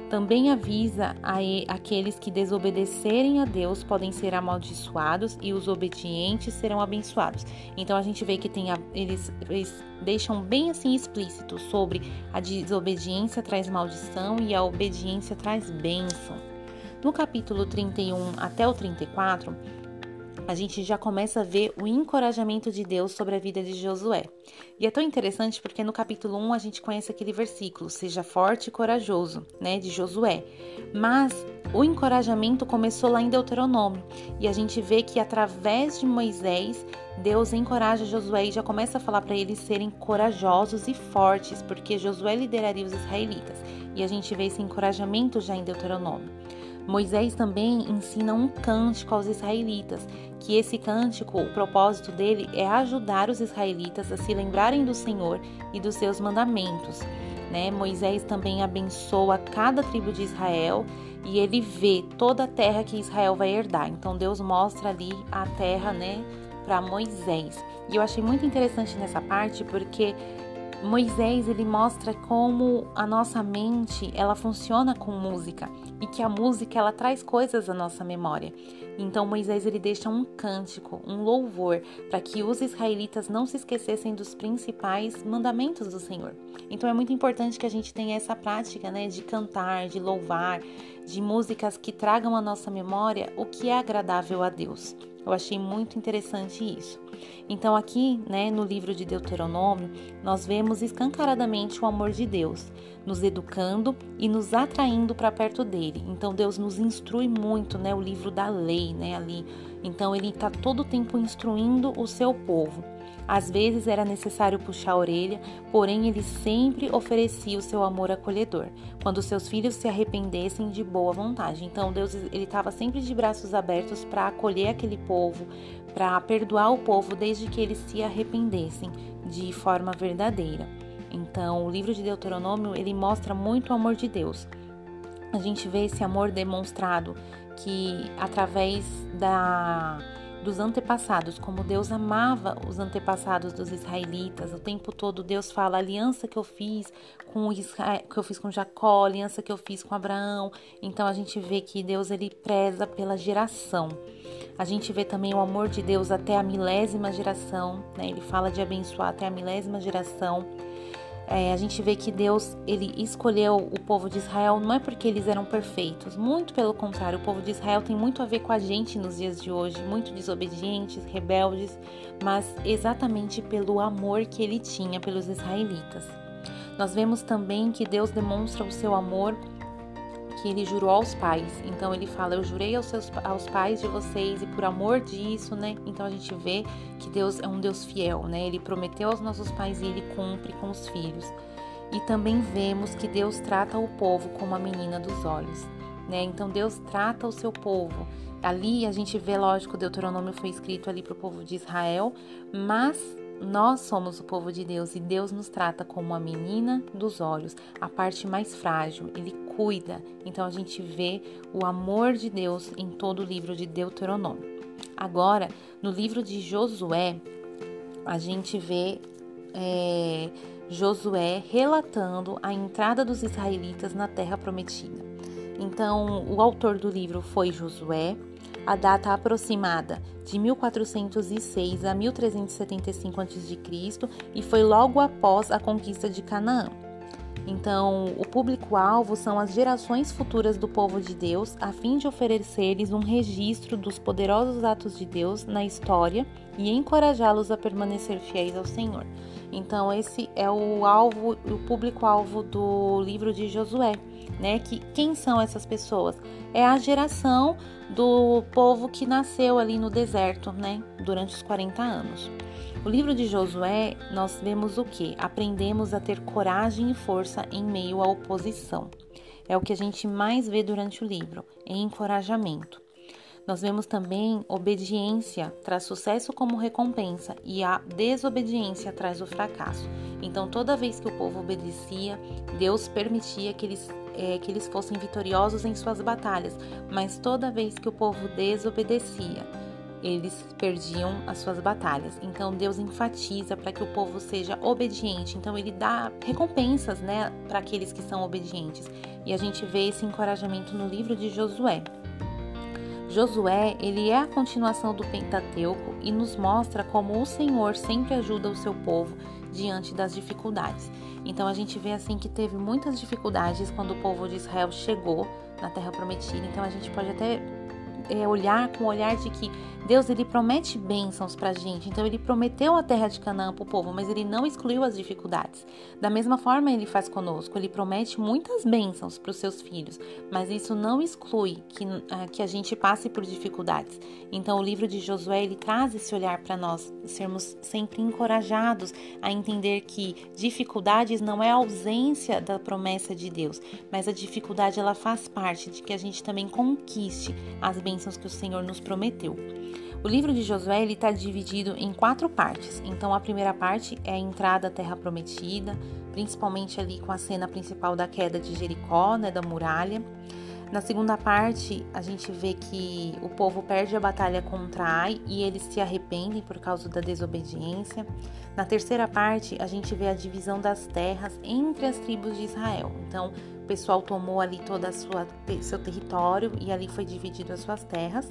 Também avisa a aqueles que desobedecerem a Deus podem ser amaldiçoados e os obedientes serão abençoados. Então a gente vê que tem a, eles, eles deixam bem assim explícito sobre a desobediência traz maldição e a obediência traz bênção. No capítulo 31 até o 34, a gente já começa a ver o encorajamento de Deus sobre a vida de Josué. E é tão interessante porque no capítulo 1 a gente conhece aquele versículo, seja forte e corajoso, né, de Josué. Mas o encorajamento começou lá em Deuteronômio, e a gente vê que através de Moisés, Deus encoraja Josué e já começa a falar para eles serem corajosos e fortes, porque Josué lideraria os israelitas. E a gente vê esse encorajamento já em Deuteronômio. Moisés também ensina um cântico aos israelitas, que esse cântico, o propósito dele é ajudar os israelitas a se lembrarem do Senhor e dos seus mandamentos. Né? Moisés também abençoa cada tribo de Israel e ele vê toda a terra que Israel vai herdar. Então Deus mostra ali a terra, né, para Moisés. E eu achei muito interessante nessa parte porque Moisés ele mostra como a nossa mente ela funciona com música e que a música ela traz coisas à nossa memória. Então Moisés ele deixa um cântico, um louvor para que os israelitas não se esquecessem dos principais mandamentos do Senhor. Então é muito importante que a gente tenha essa prática, né, de cantar, de louvar, de músicas que tragam à nossa memória o que é agradável a Deus. Eu achei muito interessante isso. Então, aqui, né, no livro de Deuteronômio, nós vemos escancaradamente o amor de Deus, nos educando e nos atraindo para perto dele. Então, Deus nos instrui muito, né, o livro da lei, né, ali. Então, ele está todo o tempo instruindo o seu povo. Às vezes era necessário puxar a orelha, porém ele sempre oferecia o seu amor acolhedor, quando seus filhos se arrependessem de boa vontade. Então Deus ele estava sempre de braços abertos para acolher aquele povo, para perdoar o povo desde que eles se arrependessem de forma verdadeira. Então, o livro de Deuteronômio, ele mostra muito o amor de Deus. A gente vê esse amor demonstrado que através da dos antepassados, como Deus amava os antepassados dos israelitas. O tempo todo Deus fala a aliança que eu fiz com Israel, que eu fiz com Jacó, aliança que eu fiz com Abraão. Então a gente vê que Deus ele preza pela geração. A gente vê também o amor de Deus até a milésima geração, né? Ele fala de abençoar até a milésima geração é, a gente vê que Deus ele escolheu o povo de Israel não é porque eles eram perfeitos, muito pelo contrário, o povo de Israel tem muito a ver com a gente nos dias de hoje, muito desobedientes, rebeldes, mas exatamente pelo amor que ele tinha pelos israelitas. Nós vemos também que Deus demonstra o seu amor que ele jurou aos pais. Então ele fala: Eu jurei aos, seus, aos pais de vocês, e por amor disso, né? Então a gente vê que Deus é um Deus fiel, né? Ele prometeu aos nossos pais e ele cumpre com os filhos. E também vemos que Deus trata o povo como a menina dos olhos, né? Então Deus trata o seu povo. Ali a gente vê, lógico, o Deuteronômio foi escrito ali para o povo de Israel, mas nós somos o povo de Deus e Deus nos trata como a menina dos olhos, a parte mais frágil. Ele cuida. Então a gente vê o amor de Deus em todo o livro de Deuteronômio. Agora, no livro de Josué, a gente vê é, Josué relatando a entrada dos israelitas na terra prometida. Então, o autor do livro foi Josué, a data aproximada de 1406 a 1375 a.C. e foi logo após a conquista de Canaã. Então, o público-alvo são as gerações futuras do povo de Deus, a fim de oferecer-lhes um registro dos poderosos atos de Deus na história e encorajá-los a permanecer fiéis ao Senhor. Então, esse é o alvo, o público-alvo do livro de Josué, né? Que quem são essas pessoas? É a geração do povo que nasceu ali no deserto, né? Durante os 40 anos. O livro de Josué, nós vemos o que? Aprendemos a ter coragem e força em meio à oposição. É o que a gente mais vê durante o livro, em encorajamento. Nós vemos também obediência traz sucesso como recompensa e a desobediência traz o fracasso. Então, toda vez que o povo obedecia, Deus permitia que eles, é, que eles fossem vitoriosos em suas batalhas, mas toda vez que o povo desobedecia, eles perdiam as suas batalhas. Então Deus enfatiza para que o povo seja obediente. Então ele dá recompensas, né, para aqueles que são obedientes. E a gente vê esse encorajamento no livro de Josué. Josué, ele é a continuação do Pentateuco e nos mostra como o Senhor sempre ajuda o seu povo diante das dificuldades. Então a gente vê assim que teve muitas dificuldades quando o povo de Israel chegou na terra prometida. Então a gente pode até é, olhar com o olhar de que Deus ele promete bênçãos para a gente. Então ele prometeu a terra de Canaã para o povo, mas ele não excluiu as dificuldades. Da mesma forma ele faz conosco. Ele promete muitas bênçãos para os seus filhos, mas isso não exclui que, uh, que a gente passe por dificuldades. Então o livro de Josué ele traz esse olhar para nós sermos sempre encorajados a entender que dificuldades não é ausência da promessa de Deus, mas a dificuldade ela faz parte de que a gente também conquiste as bênçãos que o Senhor nos prometeu. O livro de Josué está dividido em quatro partes. Então, a primeira parte é a entrada à Terra Prometida, principalmente ali com a cena principal da queda de Jericó, né, da muralha. Na segunda parte, a gente vê que o povo perde a batalha contra Ai e eles se arrependem por causa da desobediência. Na terceira parte, a gente vê a divisão das terras entre as tribos de Israel. Então, pessoal tomou ali todo o seu território e ali foi dividido as suas terras.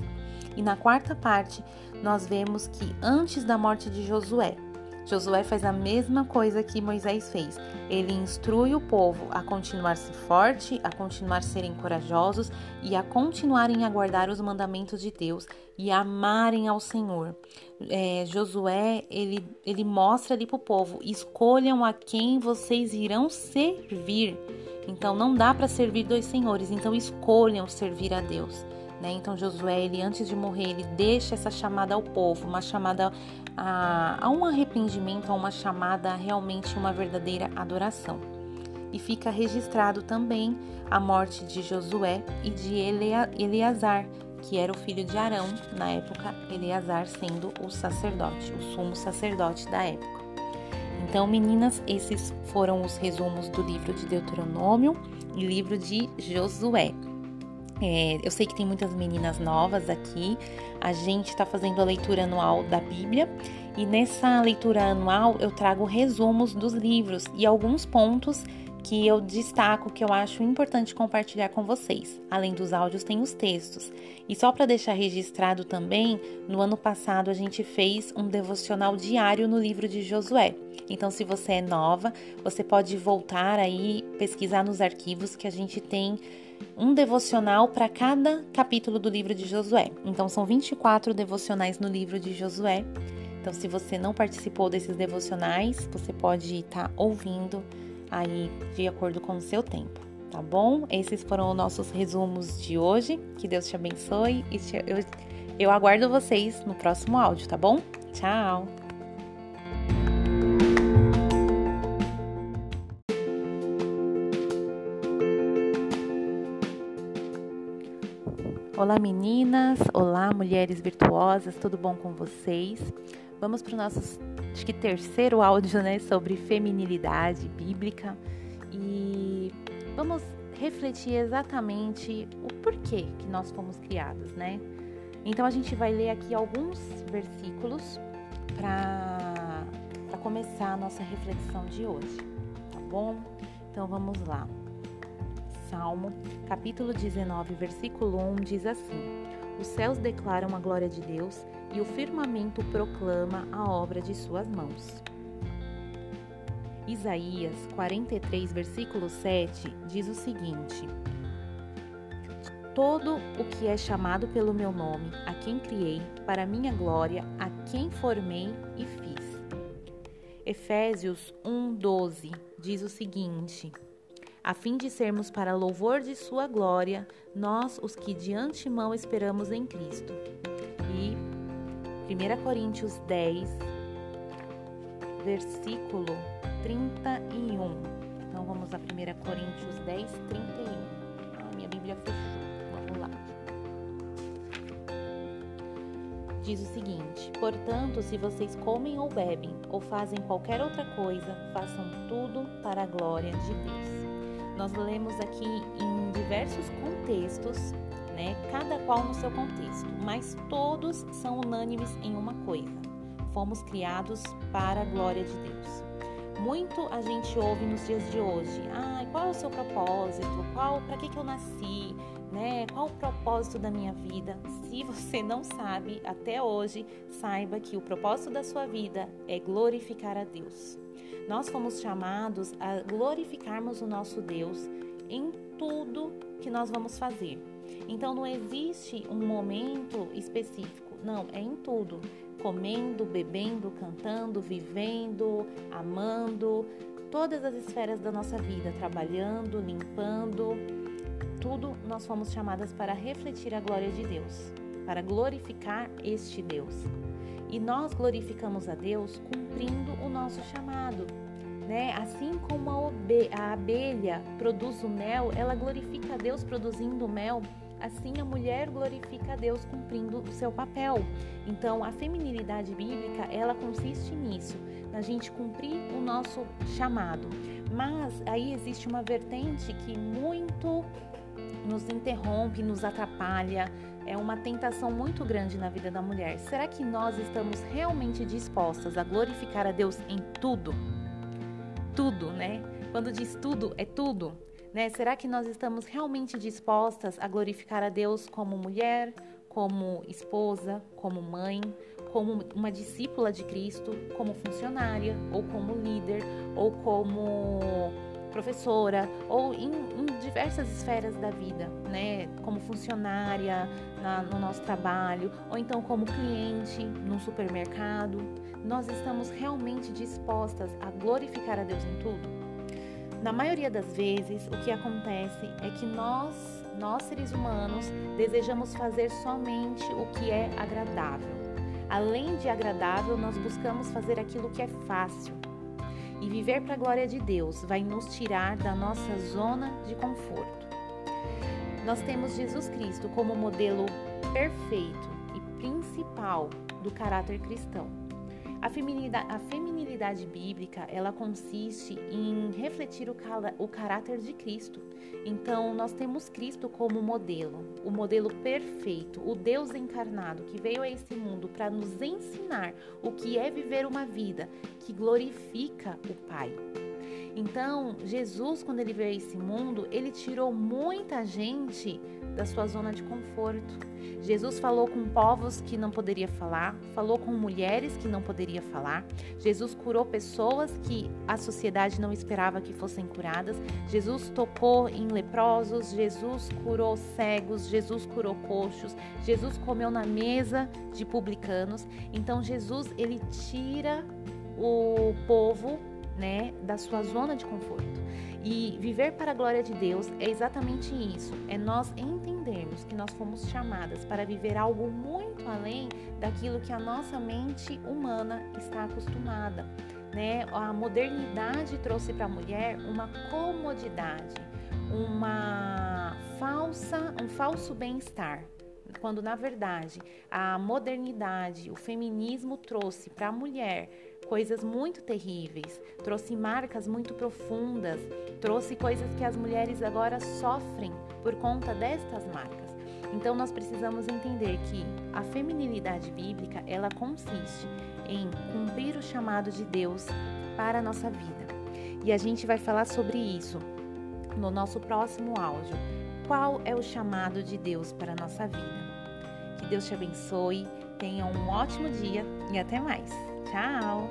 E na quarta parte, nós vemos que antes da morte de Josué, Josué faz a mesma coisa que Moisés fez. Ele instrui o povo a continuar-se forte, a continuar serem corajosos e a continuarem a guardar os mandamentos de Deus e a amarem ao Senhor. É, Josué ele, ele mostra ali para o povo: escolham a quem vocês irão servir. Então não dá para servir dois senhores. Então escolham servir a Deus. Né? Então Josué, ele antes de morrer, ele deixa essa chamada ao povo, uma chamada a, a um arrependimento, a uma chamada a realmente uma verdadeira adoração. E fica registrado também a morte de Josué e de Eleazar, que era o filho de Arão, na época, Eleazar sendo o sacerdote, o sumo sacerdote da época. Então, meninas, esses foram os resumos do livro de Deuteronômio e livro de Josué. É, eu sei que tem muitas meninas novas aqui. A gente está fazendo a leitura anual da Bíblia e nessa leitura anual eu trago resumos dos livros e alguns pontos que eu destaco que eu acho importante compartilhar com vocês. Além dos áudios, tem os textos. E só para deixar registrado também, no ano passado a gente fez um devocional diário no livro de Josué. Então, se você é nova, você pode voltar aí pesquisar nos arquivos que a gente tem um devocional para cada capítulo do livro de Josué. Então, são 24 devocionais no livro de Josué. Então, se você não participou desses devocionais, você pode estar tá ouvindo aí de acordo com o seu tempo, tá bom? Esses foram os nossos resumos de hoje. Que Deus te abençoe e eu, eu aguardo vocês no próximo áudio, tá bom? Tchau! Olá meninas, olá mulheres virtuosas, tudo bom com vocês? Vamos para o nosso acho que terceiro áudio, né, sobre feminilidade bíblica e vamos refletir exatamente o porquê que nós fomos criadas, né? Então a gente vai ler aqui alguns versículos para começar a nossa reflexão de hoje, tá bom? Então vamos lá. Salmo, capítulo 19, versículo 1 diz assim: Os céus declaram a glória de Deus e o firmamento proclama a obra de suas mãos. Isaías 43, versículo 7 diz o seguinte: Todo o que é chamado pelo meu nome, a quem criei, para minha glória, a quem formei e fiz. Efésios 1:12 diz o seguinte: a fim de sermos para louvor de Sua glória, nós, os que de antemão esperamos em Cristo. E 1 Coríntios 10, versículo 31. Então vamos a 1 Coríntios 10, 31. Ah, minha Bíblia fechou. Vamos lá. Diz o seguinte: Portanto, se vocês comem ou bebem, ou fazem qualquer outra coisa, façam tudo para a glória de Deus. Nós lemos aqui em diversos contextos né? Cada qual no seu contexto, mas todos são unânimes em uma coisa: fomos criados para a glória de Deus. Muito a gente ouve nos dias de hoje. Ah, qual é o seu propósito? Qual, para que que eu nasci? Né? Qual o propósito da minha vida? Se você não sabe até hoje, saiba que o propósito da sua vida é glorificar a Deus. Nós fomos chamados a glorificarmos o nosso Deus em tudo que nós vamos fazer. Então não existe um momento específico, não, é em tudo. Comendo, bebendo, cantando, vivendo, amando, todas as esferas da nossa vida, trabalhando, limpando, tudo nós fomos chamadas para refletir a glória de Deus, para glorificar este Deus. E nós glorificamos a Deus cumprindo o nosso chamado. Né? Assim como a, a abelha produz o mel, ela glorifica a Deus produzindo mel. Assim a mulher glorifica a Deus cumprindo o seu papel. Então a feminilidade bíblica ela consiste nisso, na gente cumprir o nosso chamado. Mas aí existe uma vertente que muito nos interrompe, nos atrapalha, é uma tentação muito grande na vida da mulher. Será que nós estamos realmente dispostas a glorificar a Deus em tudo? Tudo, né? Quando diz tudo, é tudo. Né? Será que nós estamos realmente dispostas a glorificar a Deus como mulher, como esposa, como mãe, como uma discípula de Cristo, como funcionária, ou como líder, ou como professora ou em, em, diversas esferas da vida, né? Como funcionária na, no nosso trabalho, ou então como cliente num supermercado. Nós estamos realmente dispostas a glorificar a Deus em tudo? Na maioria das vezes, o que acontece é que nós, nós seres humanos, desejamos fazer somente o que é agradável. Além de agradável, nós buscamos fazer aquilo que é fácil, e viver para a glória de Deus vai nos tirar da nossa zona de conforto. Nós temos Jesus Cristo como modelo perfeito e principal do caráter cristão. A feminilidade, a feminilidade bíblica, ela consiste em refletir o, o caráter de Cristo. Então, nós temos Cristo como modelo, o modelo perfeito, o Deus encarnado que veio a esse mundo para nos ensinar o que é viver uma vida que glorifica o Pai. Então, Jesus, quando ele veio a esse mundo, ele tirou muita gente da sua zona de conforto. Jesus falou com povos que não poderia falar, falou com mulheres que não poderia falar. Jesus curou pessoas que a sociedade não esperava que fossem curadas. Jesus tocou em leprosos, Jesus curou cegos, Jesus curou coxos, Jesus comeu na mesa de publicanos. Então Jesus ele tira o povo né, da sua zona de conforto. E viver para a glória de Deus é exatamente isso, é nós entendermos que nós fomos chamadas para viver algo muito além daquilo que a nossa mente humana está acostumada. Né? A modernidade trouxe para a mulher uma comodidade, uma falsa, um falso bem-estar, quando na verdade a modernidade, o feminismo trouxe para a mulher coisas muito terríveis, trouxe marcas muito profundas, trouxe coisas que as mulheres agora sofrem por conta destas marcas. Então nós precisamos entender que a feminilidade bíblica, ela consiste em cumprir o chamado de Deus para a nossa vida. E a gente vai falar sobre isso no nosso próximo áudio. Qual é o chamado de Deus para a nossa vida? Que Deus te abençoe, tenha um ótimo dia e até mais. Tchau!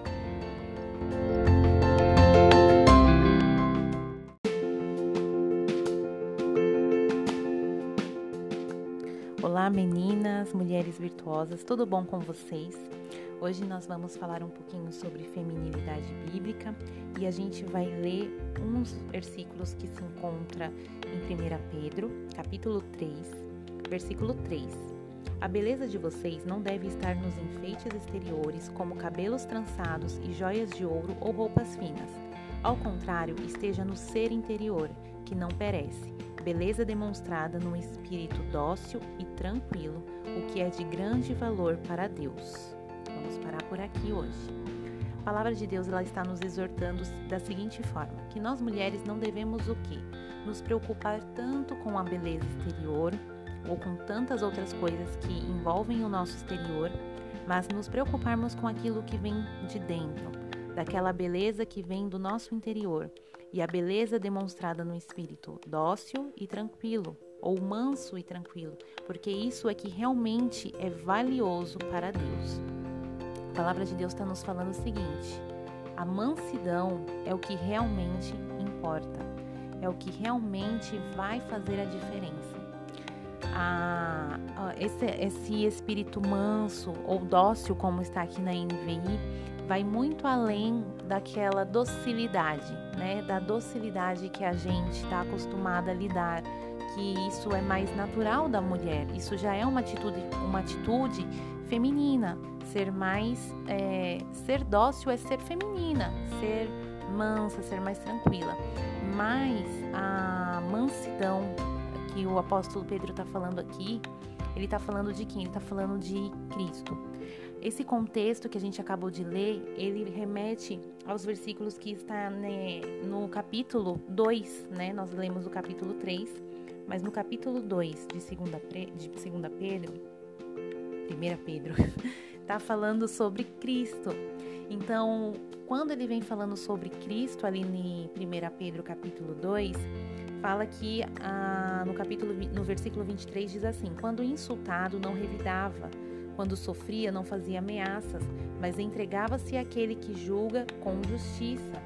Olá meninas, mulheres virtuosas, tudo bom com vocês? Hoje nós vamos falar um pouquinho sobre feminilidade bíblica e a gente vai ler uns versículos que se encontra em 1 Pedro, capítulo 3, versículo 3. A beleza de vocês não deve estar nos enfeites exteriores, como cabelos trançados e joias de ouro ou roupas finas. Ao contrário, esteja no ser interior, que não perece, beleza demonstrada num espírito dócil e tranquilo, o que é de grande valor para Deus. Vamos parar por aqui hoje. A palavra de Deus ela está nos exortando da seguinte forma: que nós mulheres não devemos o quê? Nos preocupar tanto com a beleza exterior, ou com tantas outras coisas que envolvem o nosso exterior, mas nos preocuparmos com aquilo que vem de dentro, daquela beleza que vem do nosso interior, e a beleza demonstrada no espírito dócil e tranquilo, ou manso e tranquilo, porque isso é que realmente é valioso para Deus. A palavra de Deus está nos falando o seguinte: a mansidão é o que realmente importa, é o que realmente vai fazer a diferença. A, a, esse, esse espírito manso ou dócil, como está aqui na NVI, vai muito além daquela docilidade, né? Da docilidade que a gente está acostumada a lidar que isso é mais natural da mulher. Isso já é uma atitude, uma atitude feminina. Ser mais, é, ser dócil é ser feminina, ser mansa, ser mais tranquila. Mas a mansidão que o apóstolo Pedro está falando aqui, ele está falando de quem? Ele está falando de Cristo. Esse contexto que a gente acabou de ler, ele remete aos versículos que está né, no capítulo 2, né? Nós lemos o capítulo 3 mas no capítulo 2 de 2 de segunda Pedro, 1 Pedro, está falando sobre Cristo. Então, quando ele vem falando sobre Cristo ali em 1 Pedro capítulo 2, fala que ah, no capítulo no versículo 23 diz assim: Quando insultado não revidava, quando sofria não fazia ameaças, mas entregava-se àquele que julga com justiça.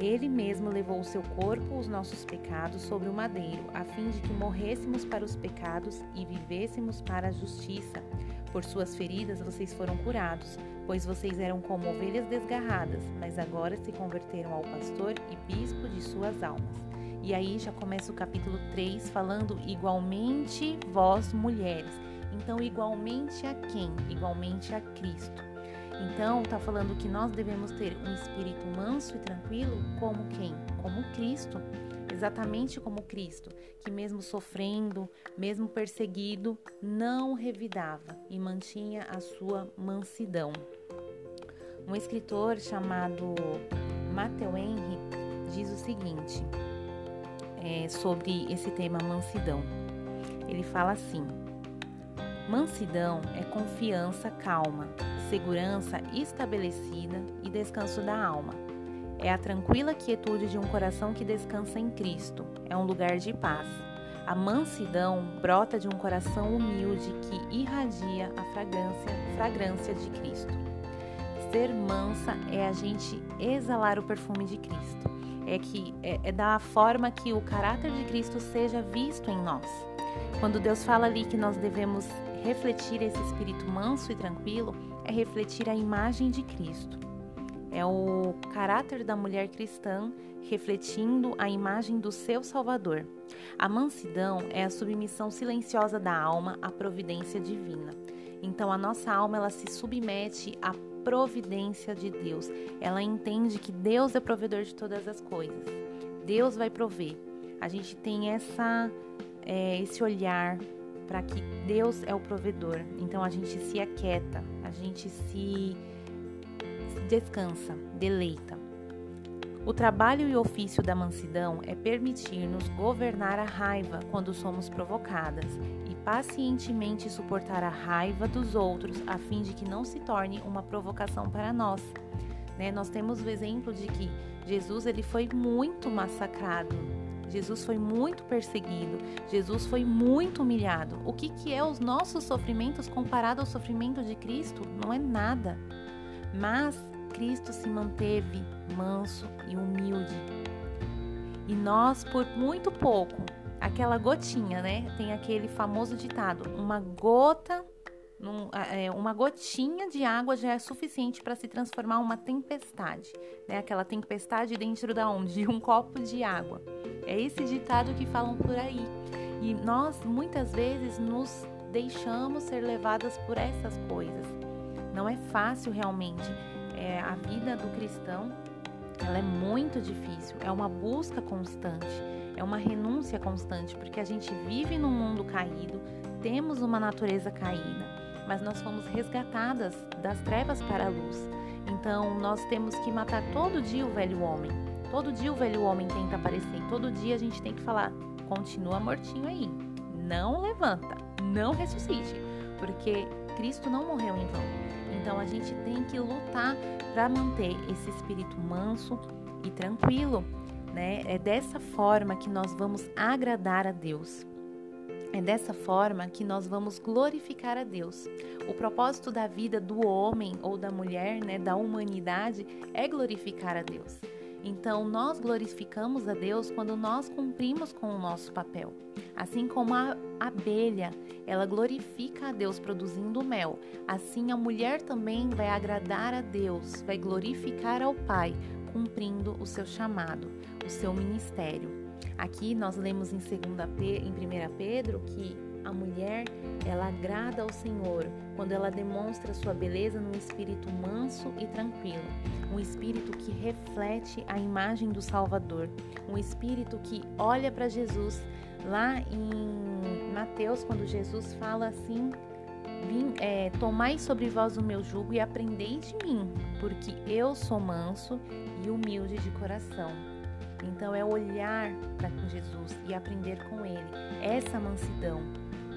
Ele mesmo levou o seu corpo, os nossos pecados, sobre o madeiro, a fim de que morrêssemos para os pecados e vivêssemos para a justiça. Por suas feridas vocês foram curados, pois vocês eram como ovelhas desgarradas, mas agora se converteram ao pastor e bispo de suas almas. E aí já começa o capítulo 3 falando igualmente vós mulheres. Então, igualmente a quem? Igualmente a Cristo. Então, está falando que nós devemos ter um espírito manso e tranquilo, como quem? Como Cristo. Exatamente como Cristo, que mesmo sofrendo, mesmo perseguido, não revidava e mantinha a sua mansidão. Um escritor chamado Matthew Henry diz o seguinte é, sobre esse tema mansidão. Ele fala assim: mansidão é confiança calma, segurança estabelecida e descanso da alma. É a tranquila quietude de um coração que descansa em Cristo. É um lugar de paz. A mansidão brota de um coração humilde que irradia a fragrância, fragrância de Cristo. Ser mansa é a gente exalar o perfume de Cristo. É que é, é da forma que o caráter de Cristo seja visto em nós. Quando Deus fala ali que nós devemos refletir esse espírito manso e tranquilo, é refletir a imagem de Cristo. É o caráter da mulher cristã refletindo a imagem do seu Salvador. A mansidão é a submissão silenciosa da alma à providência divina. Então a nossa alma ela se submete à providência de Deus. Ela entende que Deus é provedor de todas as coisas. Deus vai prover. A gente tem essa é, esse olhar para que Deus é o provedor. Então a gente se aquieta, a gente se descansa, deleita. O trabalho e ofício da mansidão é permitir-nos governar a raiva quando somos provocadas pacientemente suportar a raiva dos outros a fim de que não se torne uma provocação para nós. Né? Nós temos o exemplo de que Jesus ele foi muito massacrado Jesus foi muito perseguido, Jesus foi muito humilhado. O que, que é os nossos sofrimentos comparado ao sofrimento de Cristo? Não é nada. Mas Cristo se manteve manso e humilde. E nós, por muito pouco, aquela gotinha, né? Tem aquele famoso ditado: uma gota num, é, uma gotinha de água já é suficiente para se transformar uma tempestade, né? Aquela tempestade dentro da onde? De um copo de água. É esse ditado que falam por aí. E nós muitas vezes nos deixamos ser levadas por essas coisas. Não é fácil realmente. É, a vida do cristão ela é muito difícil. É uma busca constante. É uma renúncia constante, porque a gente vive num mundo caído, temos uma natureza caída mas nós fomos resgatadas das trevas para a luz. Então nós temos que matar todo dia o velho homem. Todo dia o velho homem tenta aparecer. Todo dia a gente tem que falar: continua mortinho aí. não levanta, não ressuscite, porque Cristo não morreu em vão. Então a gente tem que lutar para manter esse espírito manso e tranquilo, né? É dessa forma que nós vamos agradar a Deus. É dessa forma que nós vamos glorificar a Deus. O propósito da vida do homem ou da mulher, né, da humanidade, é glorificar a Deus. Então, nós glorificamos a Deus quando nós cumprimos com o nosso papel. Assim como a abelha, ela glorifica a Deus produzindo mel, assim a mulher também vai agradar a Deus, vai glorificar ao Pai, cumprindo o seu chamado, o seu ministério. Aqui nós lemos em 2 em 1 Pedro que a mulher, ela agrada ao Senhor quando ela demonstra sua beleza num espírito manso e tranquilo, um espírito que reflete a imagem do Salvador, um espírito que olha para Jesus. Lá em Mateus, quando Jesus fala assim, Vim, é, tomai sobre vós o meu jugo e aprendei de mim, porque eu sou manso e humilde de coração. Então é olhar para Jesus e aprender com Ele essa mansidão,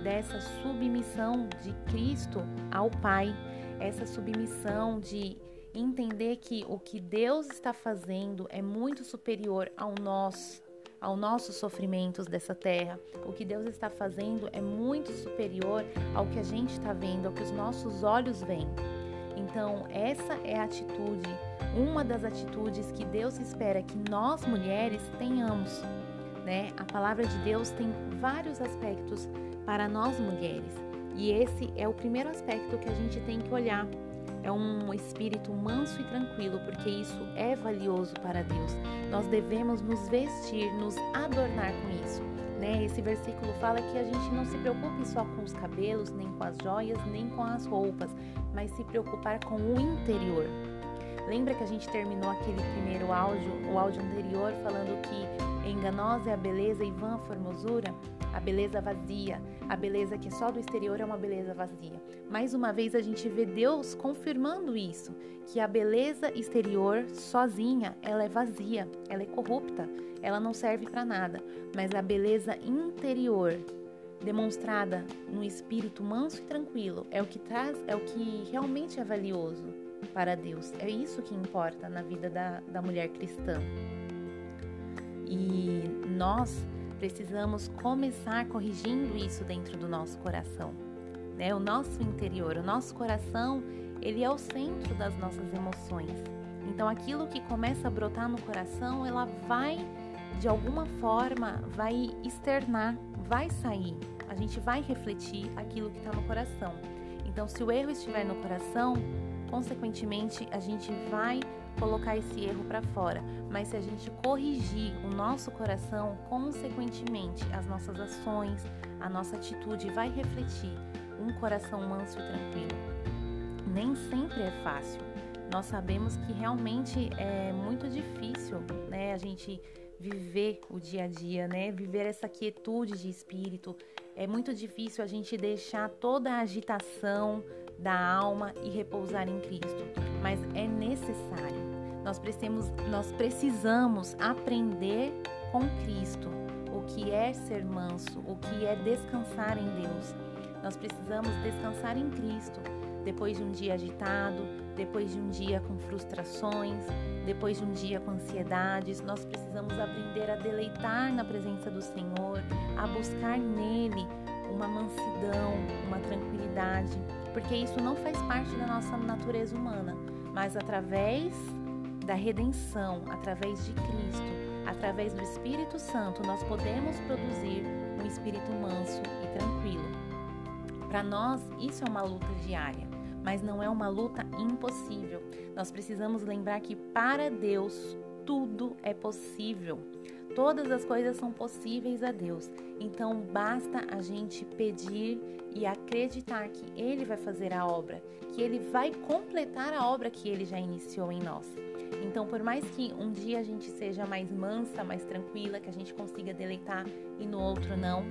dessa submissão de Cristo ao Pai, essa submissão de entender que o que Deus está fazendo é muito superior ao nosso, ao nossos sofrimentos dessa terra. O que Deus está fazendo é muito superior ao que a gente está vendo, ao que os nossos olhos veem. Então, essa é a atitude, uma das atitudes que Deus espera que nós mulheres tenhamos. Né? A palavra de Deus tem vários aspectos para nós mulheres. E esse é o primeiro aspecto que a gente tem que olhar. É um espírito manso e tranquilo, porque isso é valioso para Deus. Nós devemos nos vestir, nos adornar com isso. Né? Esse versículo fala que a gente não se preocupe só com os cabelos, nem com as joias, nem com as roupas, mas se preocupar com o interior. Lembra que a gente terminou aquele primeiro áudio, o áudio anterior, falando que enganosa é a beleza e vã a formosura? a beleza vazia, a beleza que é só do exterior é uma beleza vazia. Mais uma vez a gente vê Deus confirmando isso, que a beleza exterior sozinha, ela é vazia, ela é corrupta, ela não serve para nada, mas a beleza interior demonstrada no espírito manso e tranquilo é o que traz, é o que realmente é valioso para Deus. É isso que importa na vida da, da mulher cristã. E nós precisamos começar corrigindo isso dentro do nosso coração, né? O nosso interior, o nosso coração, ele é o centro das nossas emoções. Então, aquilo que começa a brotar no coração, ela vai, de alguma forma, vai externar, vai sair. A gente vai refletir aquilo que está no coração. Então, se o erro estiver no coração, consequentemente, a gente vai colocar esse erro para fora, mas se a gente corrigir o nosso coração, consequentemente, as nossas ações, a nossa atitude vai refletir um coração manso e tranquilo. Nem sempre é fácil. Nós sabemos que realmente é muito difícil, né, a gente viver o dia a dia, né? Viver essa quietude de espírito. É muito difícil a gente deixar toda a agitação da alma e repousar em Cristo, mas é necessário. Nós precisamos, nós precisamos aprender com Cristo o que é ser manso, o que é descansar em Deus. Nós precisamos descansar em Cristo depois de um dia agitado, depois de um dia com frustrações, depois de um dia com ansiedades. Nós precisamos aprender a deleitar na presença do Senhor, a buscar nele uma mansidão, uma tranquilidade, porque isso não faz parte da nossa natureza humana, mas através da redenção, através de Cristo, através do Espírito Santo, nós podemos produzir um espírito manso e tranquilo. Para nós, isso é uma luta diária, mas não é uma luta impossível. Nós precisamos lembrar que para Deus tudo é possível. Todas as coisas são possíveis a Deus. Então basta a gente pedir e acreditar que Ele vai fazer a obra, que Ele vai completar a obra que Ele já iniciou em nós. Então, por mais que um dia a gente seja mais mansa, mais tranquila, que a gente consiga deleitar e no outro não,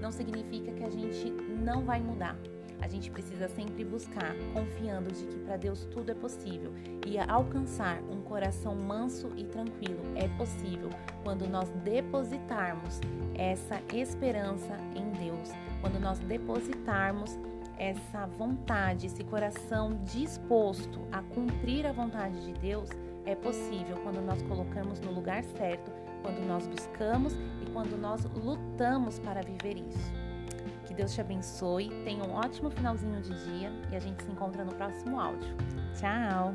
não significa que a gente não vai mudar. A gente precisa sempre buscar, confiando de que para Deus tudo é possível e alcançar um coração manso e tranquilo é possível quando nós depositarmos essa esperança em Deus, quando nós depositarmos essa vontade, esse coração disposto a cumprir a vontade de Deus, é possível quando nós colocamos no lugar certo, quando nós buscamos e quando nós lutamos para viver isso. Deus te abençoe, tenha um ótimo finalzinho de dia e a gente se encontra no próximo áudio. Tchau!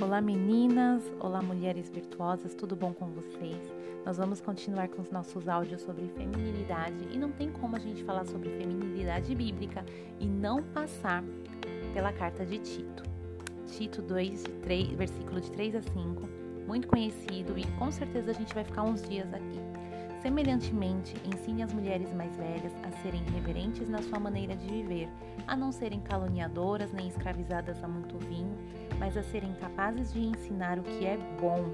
Olá meninas, olá mulheres virtuosas, tudo bom com vocês? Nós vamos continuar com os nossos áudios sobre feminilidade e não tem como a gente falar sobre feminilidade bíblica e não passar pela carta de Tito. Tito 2, 3, versículo de 3 a 5, muito conhecido e com certeza a gente vai ficar uns dias aqui. Semelhantemente, ensine as mulheres mais velhas a serem reverentes na sua maneira de viver, a não serem caluniadoras nem escravizadas a muito vinho, mas a serem capazes de ensinar o que é bom.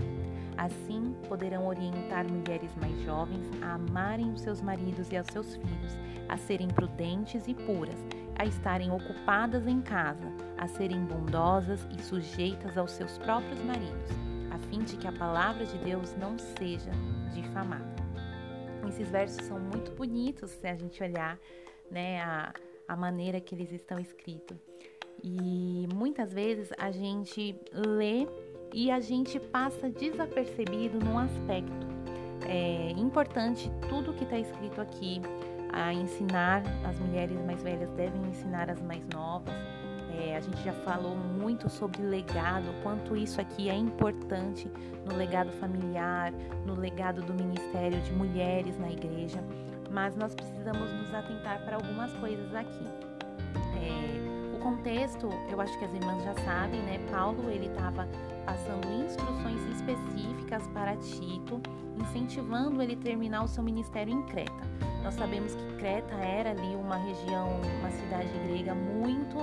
Assim, poderão orientar mulheres mais jovens a amarem os seus maridos e aos seus filhos, a serem prudentes e puras, a estarem ocupadas em casa, a serem bondosas e sujeitas aos seus próprios maridos, a fim de que a palavra de Deus não seja difamada. Esses versos são muito bonitos se a gente olhar né, a, a maneira que eles estão escritos. E muitas vezes a gente lê e a gente passa desapercebido num aspecto. É importante tudo que está escrito aqui, a ensinar, as mulheres mais velhas devem ensinar as mais novas. É, a gente já falou muito sobre legado, quanto isso aqui é importante no legado familiar, no legado do ministério de mulheres na igreja, mas nós precisamos nos atentar para algumas coisas aqui. É, o contexto, eu acho que as irmãs já sabem, né? Paulo ele estava passando instruções específicas para Tito, incentivando ele terminar o seu ministério em Creta. Nós sabemos que Creta era ali uma região, uma cidade grega muito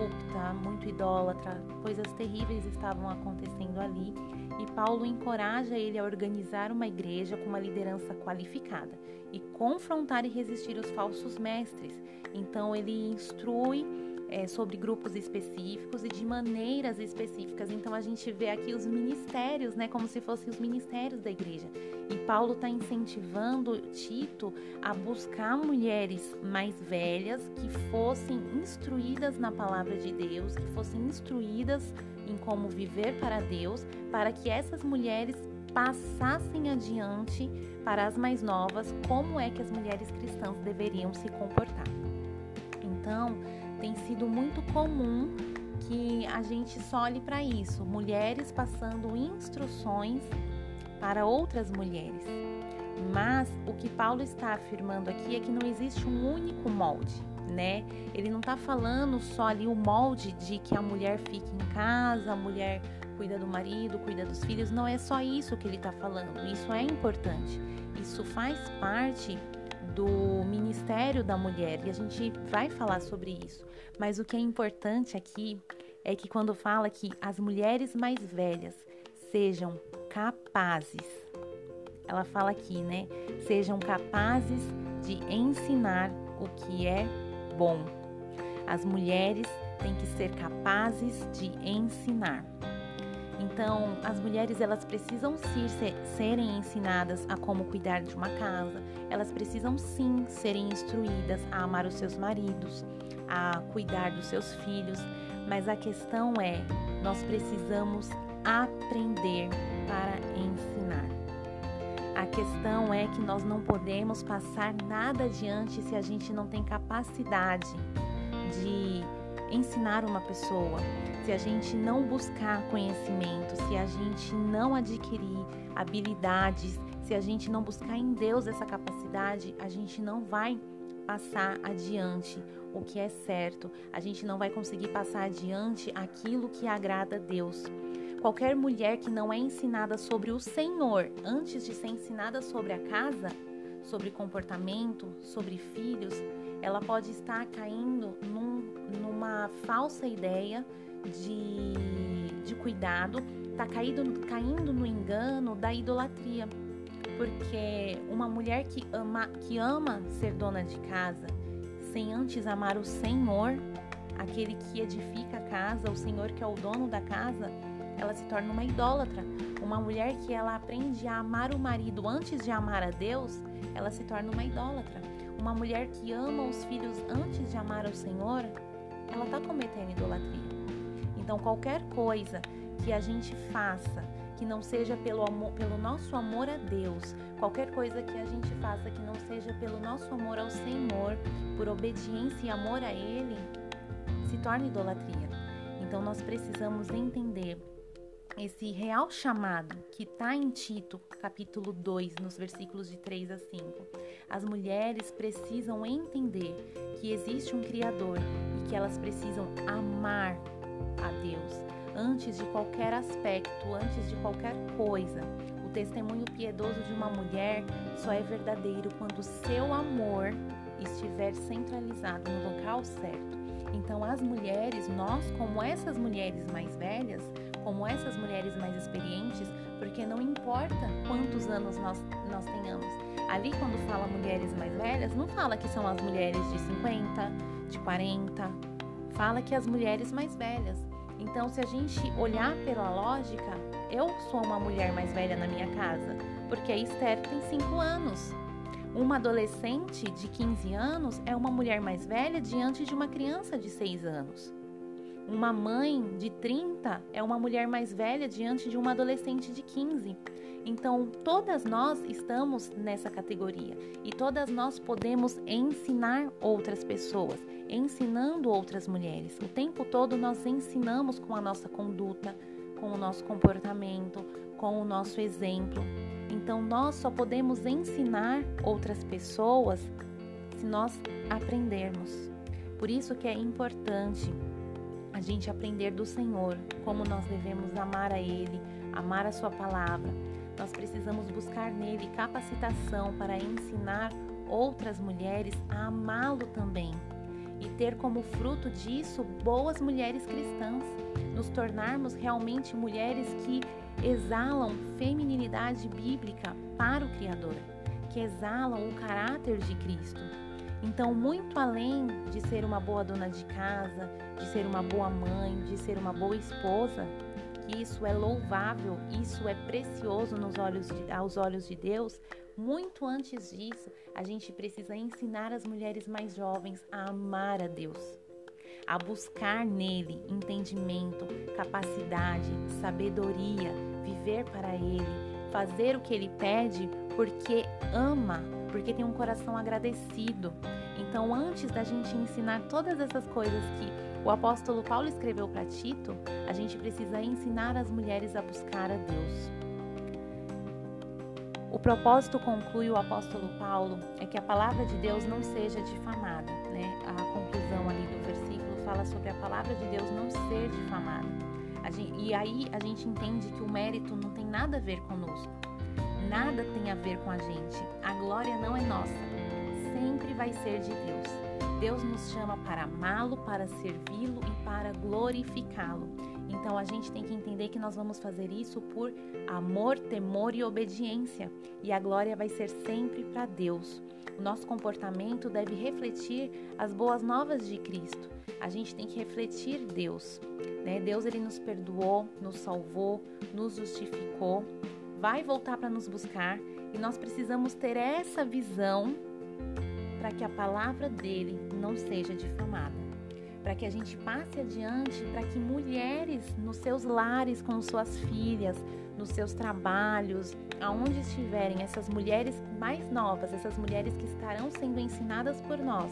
corrupta, muito idólatra, coisas terríveis estavam acontecendo ali. E Paulo encoraja ele a organizar uma igreja com uma liderança qualificada e confrontar e resistir os falsos mestres. Então ele instrui é, sobre grupos específicos e de maneiras específicas. Então a gente vê aqui os ministérios, né, como se fossem os ministérios da igreja. E Paulo está incentivando Tito a buscar mulheres mais velhas que fossem instruídas na palavra de Deus, que fossem instruídas em como viver para Deus, para que essas mulheres passassem adiante para as mais novas como é que as mulheres cristãs deveriam se comportar. Então, tem sido muito comum que a gente só olhe para isso, mulheres passando instruções para outras mulheres. Mas o que Paulo está afirmando aqui é que não existe um único molde, né? Ele não está falando só ali o molde de que a mulher fique em casa, a mulher cuida do marido, cuida dos filhos. Não é só isso que ele está falando. Isso é importante. Isso faz parte do Ministério da Mulher e a gente vai falar sobre isso. Mas o que é importante aqui é que quando fala que as mulheres mais velhas sejam capazes, ela fala aqui, né? Sejam capazes de ensinar o que é bom. As mulheres têm que ser capazes de ensinar. Então, as mulheres elas precisam sim ser, serem ensinadas a como cuidar de uma casa. Elas precisam sim serem instruídas a amar os seus maridos, a cuidar dos seus filhos. Mas a questão é, nós precisamos aprender para ensinar. A questão é que nós não podemos passar nada adiante se a gente não tem capacidade de ensinar uma pessoa, se a gente não buscar conhecimento, se a gente não adquirir habilidades, se a gente não buscar em Deus essa capacidade, a gente não vai passar adiante o que é certo, a gente não vai conseguir passar adiante aquilo que agrada a Deus. Qualquer mulher que não é ensinada sobre o Senhor antes de ser ensinada sobre a casa, sobre comportamento, sobre filhos, ela pode estar caindo num, numa falsa ideia de, de cuidado está caindo, caindo no engano da idolatria. Porque uma mulher que ama, que ama ser dona de casa, sem antes amar o Senhor, aquele que edifica a casa, o Senhor que é o dono da casa, ela se torna uma idólatra. Uma mulher que ela aprende a amar o marido antes de amar a Deus, ela se torna uma idólatra. Uma mulher que ama os filhos antes de amar o Senhor, ela está cometendo idolatria. Então, qualquer coisa que a gente faça que não seja pelo, amor, pelo nosso amor a Deus, qualquer coisa que a gente faça que não seja pelo nosso amor ao Senhor, por obediência e amor a Ele, se torna idolatria. Então, nós precisamos entender esse real chamado que está em Tito, capítulo 2, nos versículos de 3 a 5. As mulheres precisam entender que existe um Criador e que elas precisam amar a Deus antes de qualquer aspecto, antes de qualquer coisa. O testemunho piedoso de uma mulher só é verdadeiro quando seu amor estiver centralizado no local certo. Então, as mulheres, nós, como essas mulheres mais velhas, como essas mulheres mais experientes, porque não importa quantos anos nós, nós tenhamos. Ali, quando fala mulheres mais velhas, não fala que são as mulheres de 50, de 40, fala que as mulheres mais velhas. Então, se a gente olhar pela lógica, eu sou uma mulher mais velha na minha casa, porque a Esther tem 5 anos. Uma adolescente de 15 anos é uma mulher mais velha diante de uma criança de 6 anos. Uma mãe de 30 é uma mulher mais velha diante de uma adolescente de 15. Então, todas nós estamos nessa categoria e todas nós podemos ensinar outras pessoas, ensinando outras mulheres. O tempo todo nós ensinamos com a nossa conduta, com o nosso comportamento, com o nosso exemplo. Então, nós só podemos ensinar outras pessoas se nós aprendermos. Por isso que é importante a gente aprender do Senhor como nós devemos amar a Ele, amar a Sua palavra. Nós precisamos buscar nele capacitação para ensinar outras mulheres a amá-lo também e ter como fruto disso boas mulheres cristãs, nos tornarmos realmente mulheres que exalam feminilidade bíblica para o Criador, que exalam o caráter de Cristo. Então, muito além de ser uma boa dona de casa, de ser uma boa mãe, de ser uma boa esposa, que isso é louvável, isso é precioso nos olhos de, aos olhos de Deus, muito antes disso, a gente precisa ensinar as mulheres mais jovens a amar a Deus, a buscar nele entendimento, capacidade, sabedoria, viver para ele, fazer o que ele pede porque ama porque tem um coração agradecido. Então, antes da gente ensinar todas essas coisas que o apóstolo Paulo escreveu para Tito, a gente precisa ensinar as mulheres a buscar a Deus. O propósito, conclui o apóstolo Paulo, é que a palavra de Deus não seja difamada. Né? A conclusão ali do versículo fala sobre a palavra de Deus não ser difamada. Gente, e aí a gente entende que o mérito não tem nada a ver conosco nada tem a ver com a gente. A glória não é nossa, sempre vai ser de Deus. Deus nos chama para amá-lo, para servi-lo e para glorificá-lo. Então a gente tem que entender que nós vamos fazer isso por amor, temor e obediência, e a glória vai ser sempre para Deus. O nosso comportamento deve refletir as boas novas de Cristo. A gente tem que refletir Deus. Né? Deus ele nos perdoou, nos salvou, nos justificou vai voltar para nos buscar e nós precisamos ter essa visão para que a palavra dele não seja difamada. Para que a gente passe adiante, para que mulheres nos seus lares com suas filhas, nos seus trabalhos, aonde estiverem essas mulheres mais novas, essas mulheres que estarão sendo ensinadas por nós,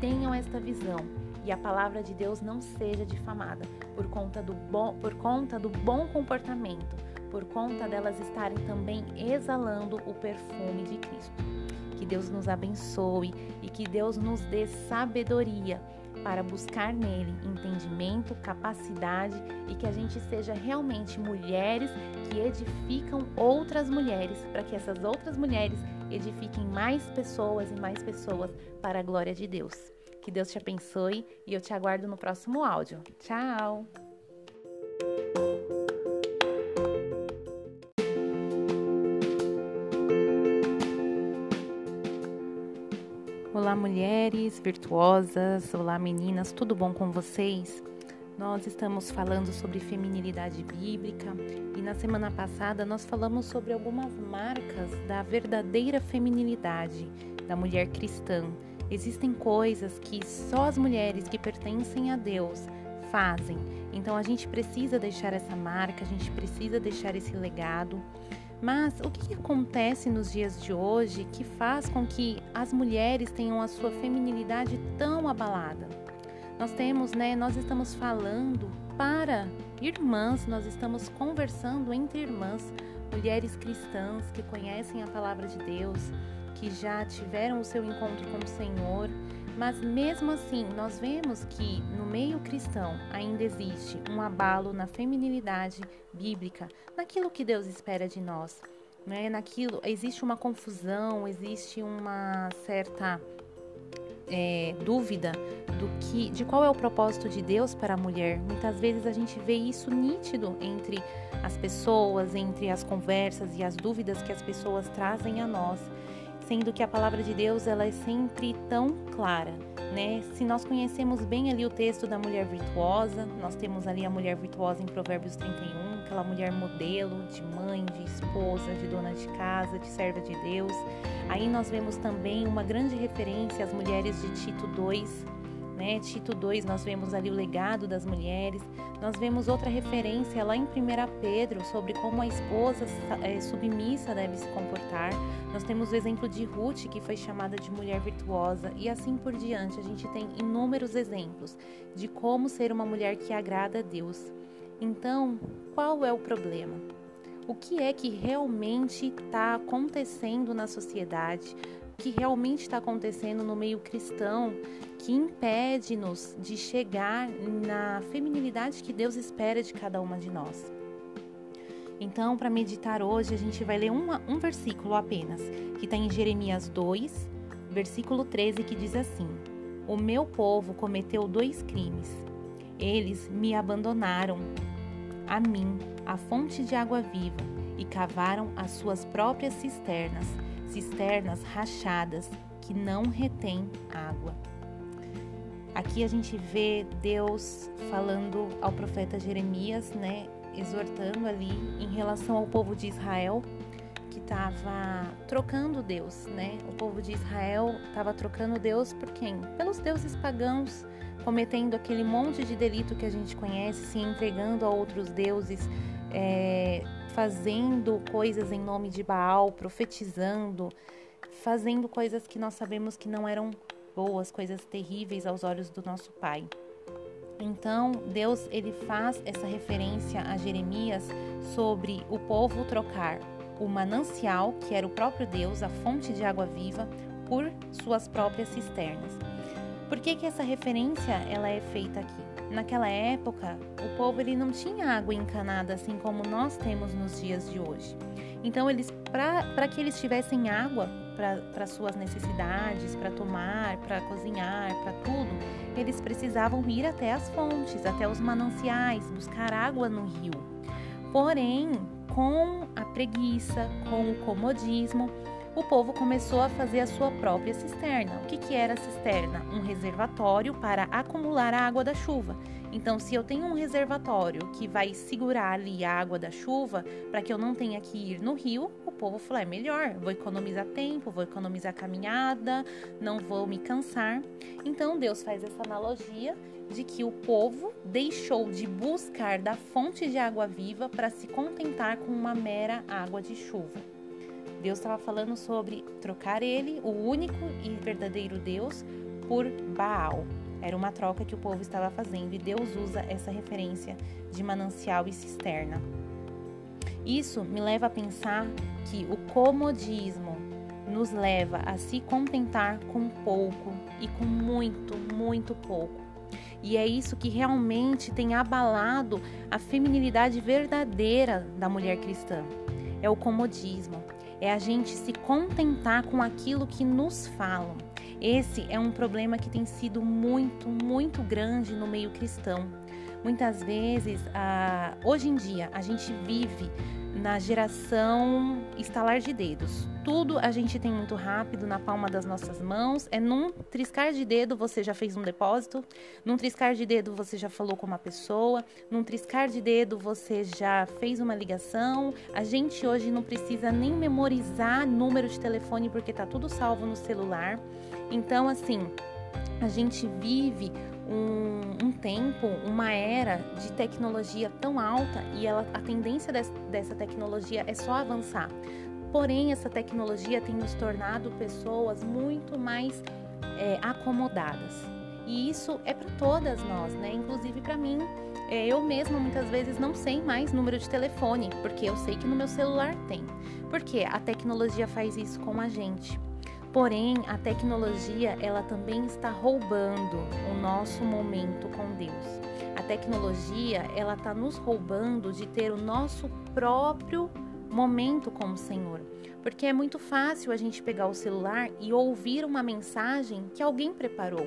tenham esta visão e a palavra de Deus não seja difamada por conta do bom, por conta do bom comportamento, por conta delas estarem também exalando o perfume de Cristo. Que Deus nos abençoe e que Deus nos dê sabedoria para buscar nele entendimento, capacidade e que a gente seja realmente mulheres que edificam outras mulheres, para que essas outras mulheres edifiquem mais pessoas e mais pessoas para a glória de Deus. Que Deus te abençoe e eu te aguardo no próximo áudio. Tchau! Olá, mulheres virtuosas, olá, meninas, tudo bom com vocês? Nós estamos falando sobre feminilidade bíblica e na semana passada nós falamos sobre algumas marcas da verdadeira feminilidade da mulher cristã. Existem coisas que só as mulheres que pertencem a Deus fazem. Então a gente precisa deixar essa marca, a gente precisa deixar esse legado. Mas o que, acontece nos dias de hoje que faz com que as mulheres tenham a sua feminilidade tão abalada? Nós temos, né, nós estamos falando para irmãs, nós estamos conversando entre irmãs, mulheres cristãs que conhecem a palavra de Deus, que já tiveram o seu encontro com o Senhor, mas mesmo assim, nós vemos que no meio cristão ainda existe um abalo na feminilidade bíblica, naquilo que Deus espera de nós. Né? Naquilo existe uma confusão, existe uma certa é, dúvida do que, de qual é o propósito de Deus para a mulher. Muitas vezes a gente vê isso nítido entre as pessoas, entre as conversas e as dúvidas que as pessoas trazem a nós sendo que a palavra de Deus ela é sempre tão clara, né? Se nós conhecemos bem ali o texto da mulher virtuosa, nós temos ali a mulher virtuosa em Provérbios 31, aquela mulher modelo de mãe, de esposa, de dona de casa, de serva de Deus. Aí nós vemos também uma grande referência às mulheres de Tito 2, né? Tito 2, nós vemos ali o legado das mulheres. Nós vemos outra referência lá em 1 Pedro sobre como a esposa é, submissa deve se comportar. Nós temos o exemplo de Ruth, que foi chamada de mulher virtuosa, e assim por diante. A gente tem inúmeros exemplos de como ser uma mulher que agrada a Deus. Então, qual é o problema? O que é que realmente está acontecendo na sociedade? Que realmente está acontecendo no meio cristão que impede-nos de chegar na feminilidade que Deus espera de cada uma de nós. Então, para meditar hoje, a gente vai ler uma, um versículo apenas, que está em Jeremias 2, versículo 13, que diz assim: O meu povo cometeu dois crimes. Eles me abandonaram, a mim, a fonte de água viva, e cavaram as suas próprias cisternas cisternas rachadas que não retêm água. Aqui a gente vê Deus falando ao profeta Jeremias, né, exortando ali em relação ao povo de Israel que estava trocando Deus, né? O povo de Israel estava trocando Deus por quem? Pelos deuses pagãos, cometendo aquele monte de delito que a gente conhece, se entregando a outros deuses, é, fazendo coisas em nome de Baal, profetizando, fazendo coisas que nós sabemos que não eram boas, coisas terríveis aos olhos do nosso Pai. Então, Deus ele faz essa referência a Jeremias sobre o povo trocar o manancial, que era o próprio Deus, a fonte de água viva, por suas próprias cisternas. Por que, que essa referência ela é feita aqui? Naquela época, o povo ele não tinha água encanada assim como nós temos nos dias de hoje. Então, eles para que eles tivessem água para suas necessidades, para tomar, para cozinhar, para tudo, eles precisavam ir até as fontes, até os mananciais, buscar água no rio. Porém, com a preguiça, com o comodismo, o povo começou a fazer a sua própria cisterna. O que, que era a cisterna? Um reservatório para acumular a água da chuva. Então, se eu tenho um reservatório que vai segurar ali a água da chuva para que eu não tenha que ir no rio, o povo falou: é melhor, vou economizar tempo, vou economizar caminhada, não vou me cansar. Então, Deus faz essa analogia de que o povo deixou de buscar da fonte de água viva para se contentar com uma mera água de chuva. Deus estava falando sobre trocar ele, o único e verdadeiro Deus, por Baal. Era uma troca que o povo estava fazendo e Deus usa essa referência de manancial e cisterna. Isso me leva a pensar que o comodismo nos leva a se contentar com pouco e com muito, muito pouco. E é isso que realmente tem abalado a feminilidade verdadeira da mulher cristã. É o comodismo, é a gente se contentar com aquilo que nos falam. Esse é um problema que tem sido muito, muito grande no meio cristão. Muitas vezes, ah, hoje em dia, a gente vive na geração estalar de dedos. Tudo a gente tem muito rápido na palma das nossas mãos. É num triscar de dedo você já fez um depósito, num triscar de dedo você já falou com uma pessoa, num triscar de dedo você já fez uma ligação. A gente hoje não precisa nem memorizar número de telefone porque tá tudo salvo no celular. Então, assim, a gente vive um, um, tempo, uma era de tecnologia tão alta e ela, a tendência des, dessa tecnologia é só avançar. Porém, essa tecnologia tem nos tornado pessoas muito mais é, acomodadas. E isso é para todas nós, né? Inclusive para mim. É, eu mesma muitas vezes não sei mais número de telefone, porque eu sei que no meu celular tem. Porque a tecnologia faz isso com a gente. Porém, a tecnologia, ela também está roubando o nosso momento com Deus. A tecnologia, ela está nos roubando de ter o nosso próprio momento com o Senhor. Porque é muito fácil a gente pegar o celular e ouvir uma mensagem que alguém preparou.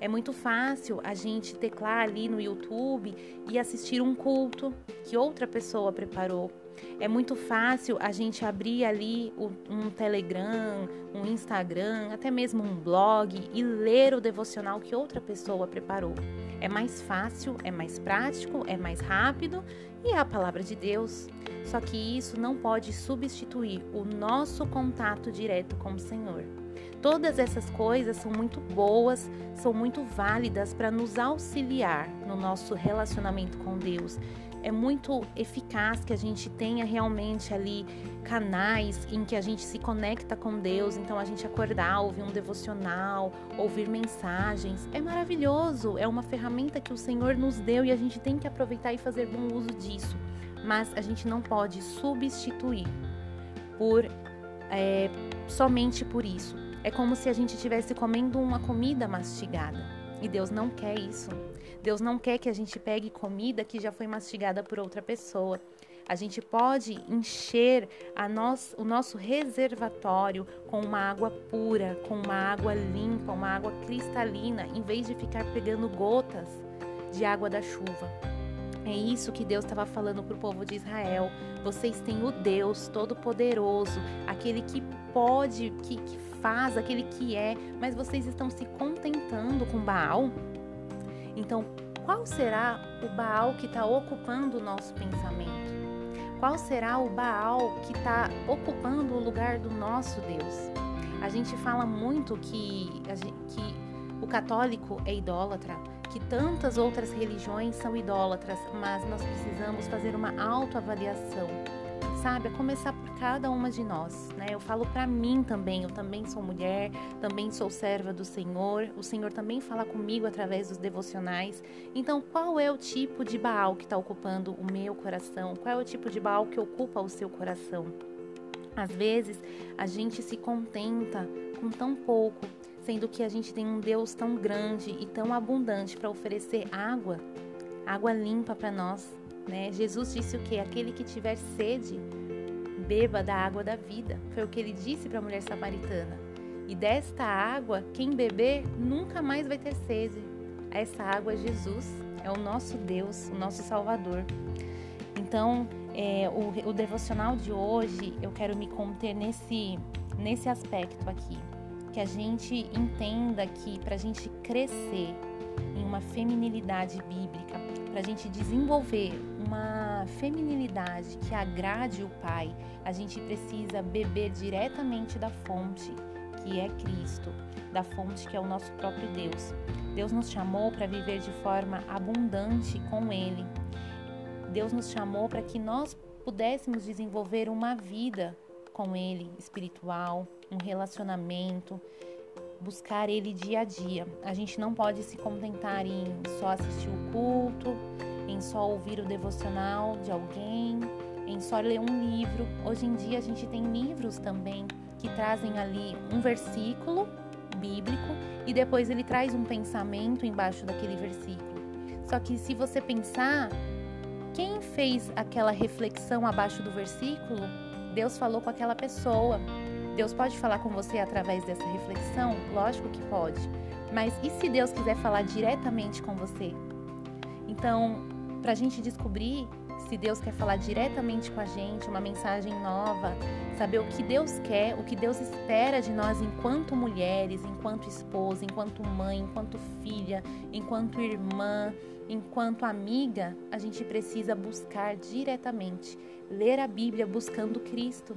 É muito fácil a gente teclar ali no YouTube e assistir um culto que outra pessoa preparou. É muito fácil a gente abrir ali um Telegram, um Instagram, até mesmo um blog e ler o devocional que outra pessoa preparou. É mais fácil, é mais prático, é mais rápido e é a palavra de Deus. Só que isso não pode substituir o nosso contato direto com o Senhor. Todas essas coisas são muito boas, são muito válidas para nos auxiliar no nosso relacionamento com Deus é muito eficaz que a gente tenha realmente ali canais em que a gente se conecta com Deus. Então, a gente acordar, ouvir um devocional, ouvir mensagens. É maravilhoso, é uma ferramenta que o Senhor nos deu e a gente tem que aproveitar e fazer bom uso disso. Mas a gente não pode substituir por é, somente por isso. É como se a gente estivesse comendo uma comida mastigada. E Deus não quer isso. Deus não quer que a gente pegue comida que já foi mastigada por outra pessoa. A gente pode encher nós, o nosso reservatório com uma água pura, com uma água limpa, uma água cristalina, em vez de ficar pegando gotas de água da chuva. É isso que Deus estava falando para o povo de Israel. Vocês têm o Deus Todo-Poderoso, aquele que pode, que, que faz, aquele que é, mas vocês estão se contentando com Baal? Então, qual será o Baal que está ocupando o nosso pensamento? Qual será o Baal que está ocupando o lugar do nosso Deus? A gente fala muito que, que o católico é idólatra, que tantas outras religiões são idólatras, mas nós precisamos fazer uma autoavaliação sabe? A começar por cada uma de nós, né? Eu falo para mim também, eu também sou mulher, também sou serva do Senhor, o Senhor também fala comigo através dos devocionais. Então, qual é o tipo de Baal que está ocupando o meu coração? Qual é o tipo de Baal que ocupa o seu coração? Às vezes, a gente se contenta com tão pouco, sendo que a gente tem um Deus tão grande e tão abundante para oferecer água, água limpa para nós, né? Jesus disse o que? Aquele que tiver sede, beba da água da vida. Foi o que ele disse para a mulher samaritana. E desta água, quem beber nunca mais vai ter sede. Essa água é Jesus, é o nosso Deus, o nosso Salvador. Então, é, o, o devocional de hoje, eu quero me conter nesse, nesse aspecto aqui. Que a gente entenda que para a gente crescer em uma feminilidade bíblica, para a gente desenvolver uma feminilidade que agrade o Pai, a gente precisa beber diretamente da fonte, que é Cristo, da fonte que é o nosso próprio Deus. Deus nos chamou para viver de forma abundante com Ele. Deus nos chamou para que nós pudéssemos desenvolver uma vida com Ele, espiritual, um relacionamento, buscar Ele dia a dia. A gente não pode se contentar em só assistir o culto, em só ouvir o devocional de alguém, em só ler um livro. Hoje em dia a gente tem livros também que trazem ali um versículo bíblico e depois ele traz um pensamento embaixo daquele versículo. Só que se você pensar, quem fez aquela reflexão abaixo do versículo, Deus falou com aquela pessoa. Deus pode falar com você através dessa reflexão? Lógico que pode. Mas e se Deus quiser falar diretamente com você? Então, para a gente descobrir se Deus quer falar diretamente com a gente, uma mensagem nova, saber o que Deus quer, o que Deus espera de nós enquanto mulheres, enquanto esposa, enquanto mãe, enquanto filha, enquanto irmã, enquanto amiga, a gente precisa buscar diretamente, ler a Bíblia buscando Cristo,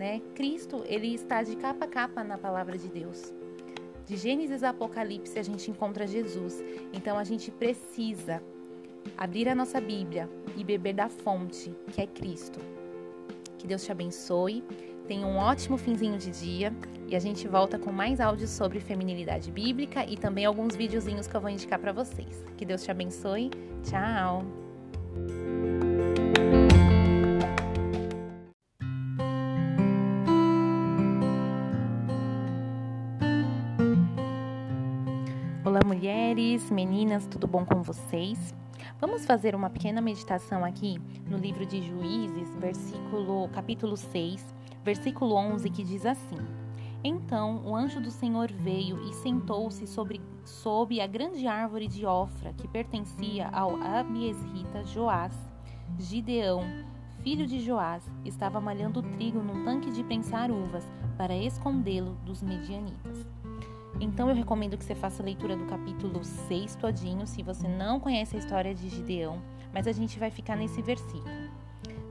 né? Cristo, ele está de capa a capa na palavra de Deus. De Gênesis a Apocalipse a gente encontra Jesus. Então a gente precisa abrir a nossa Bíblia e beber da fonte, que é Cristo. Que Deus te abençoe. Tenha um ótimo finzinho de dia e a gente volta com mais áudios sobre feminilidade bíblica e também alguns videozinhos que eu vou indicar para vocês. Que Deus te abençoe. Tchau. Mulheres, meninas, tudo bom com vocês? Vamos fazer uma pequena meditação aqui no livro de Juízes, versículo capítulo 6, versículo 11, que diz assim: Então o anjo do Senhor veio e sentou-se sobre sob a grande árvore de Ofra, que pertencia ao Abiesrita Joás. Gideão, filho de Joás, estava malhando trigo num tanque de prensar uvas para escondê-lo dos medianitas. Então eu recomendo que você faça a leitura do capítulo 6 todinho, se você não conhece a história de Gideão, mas a gente vai ficar nesse versículo.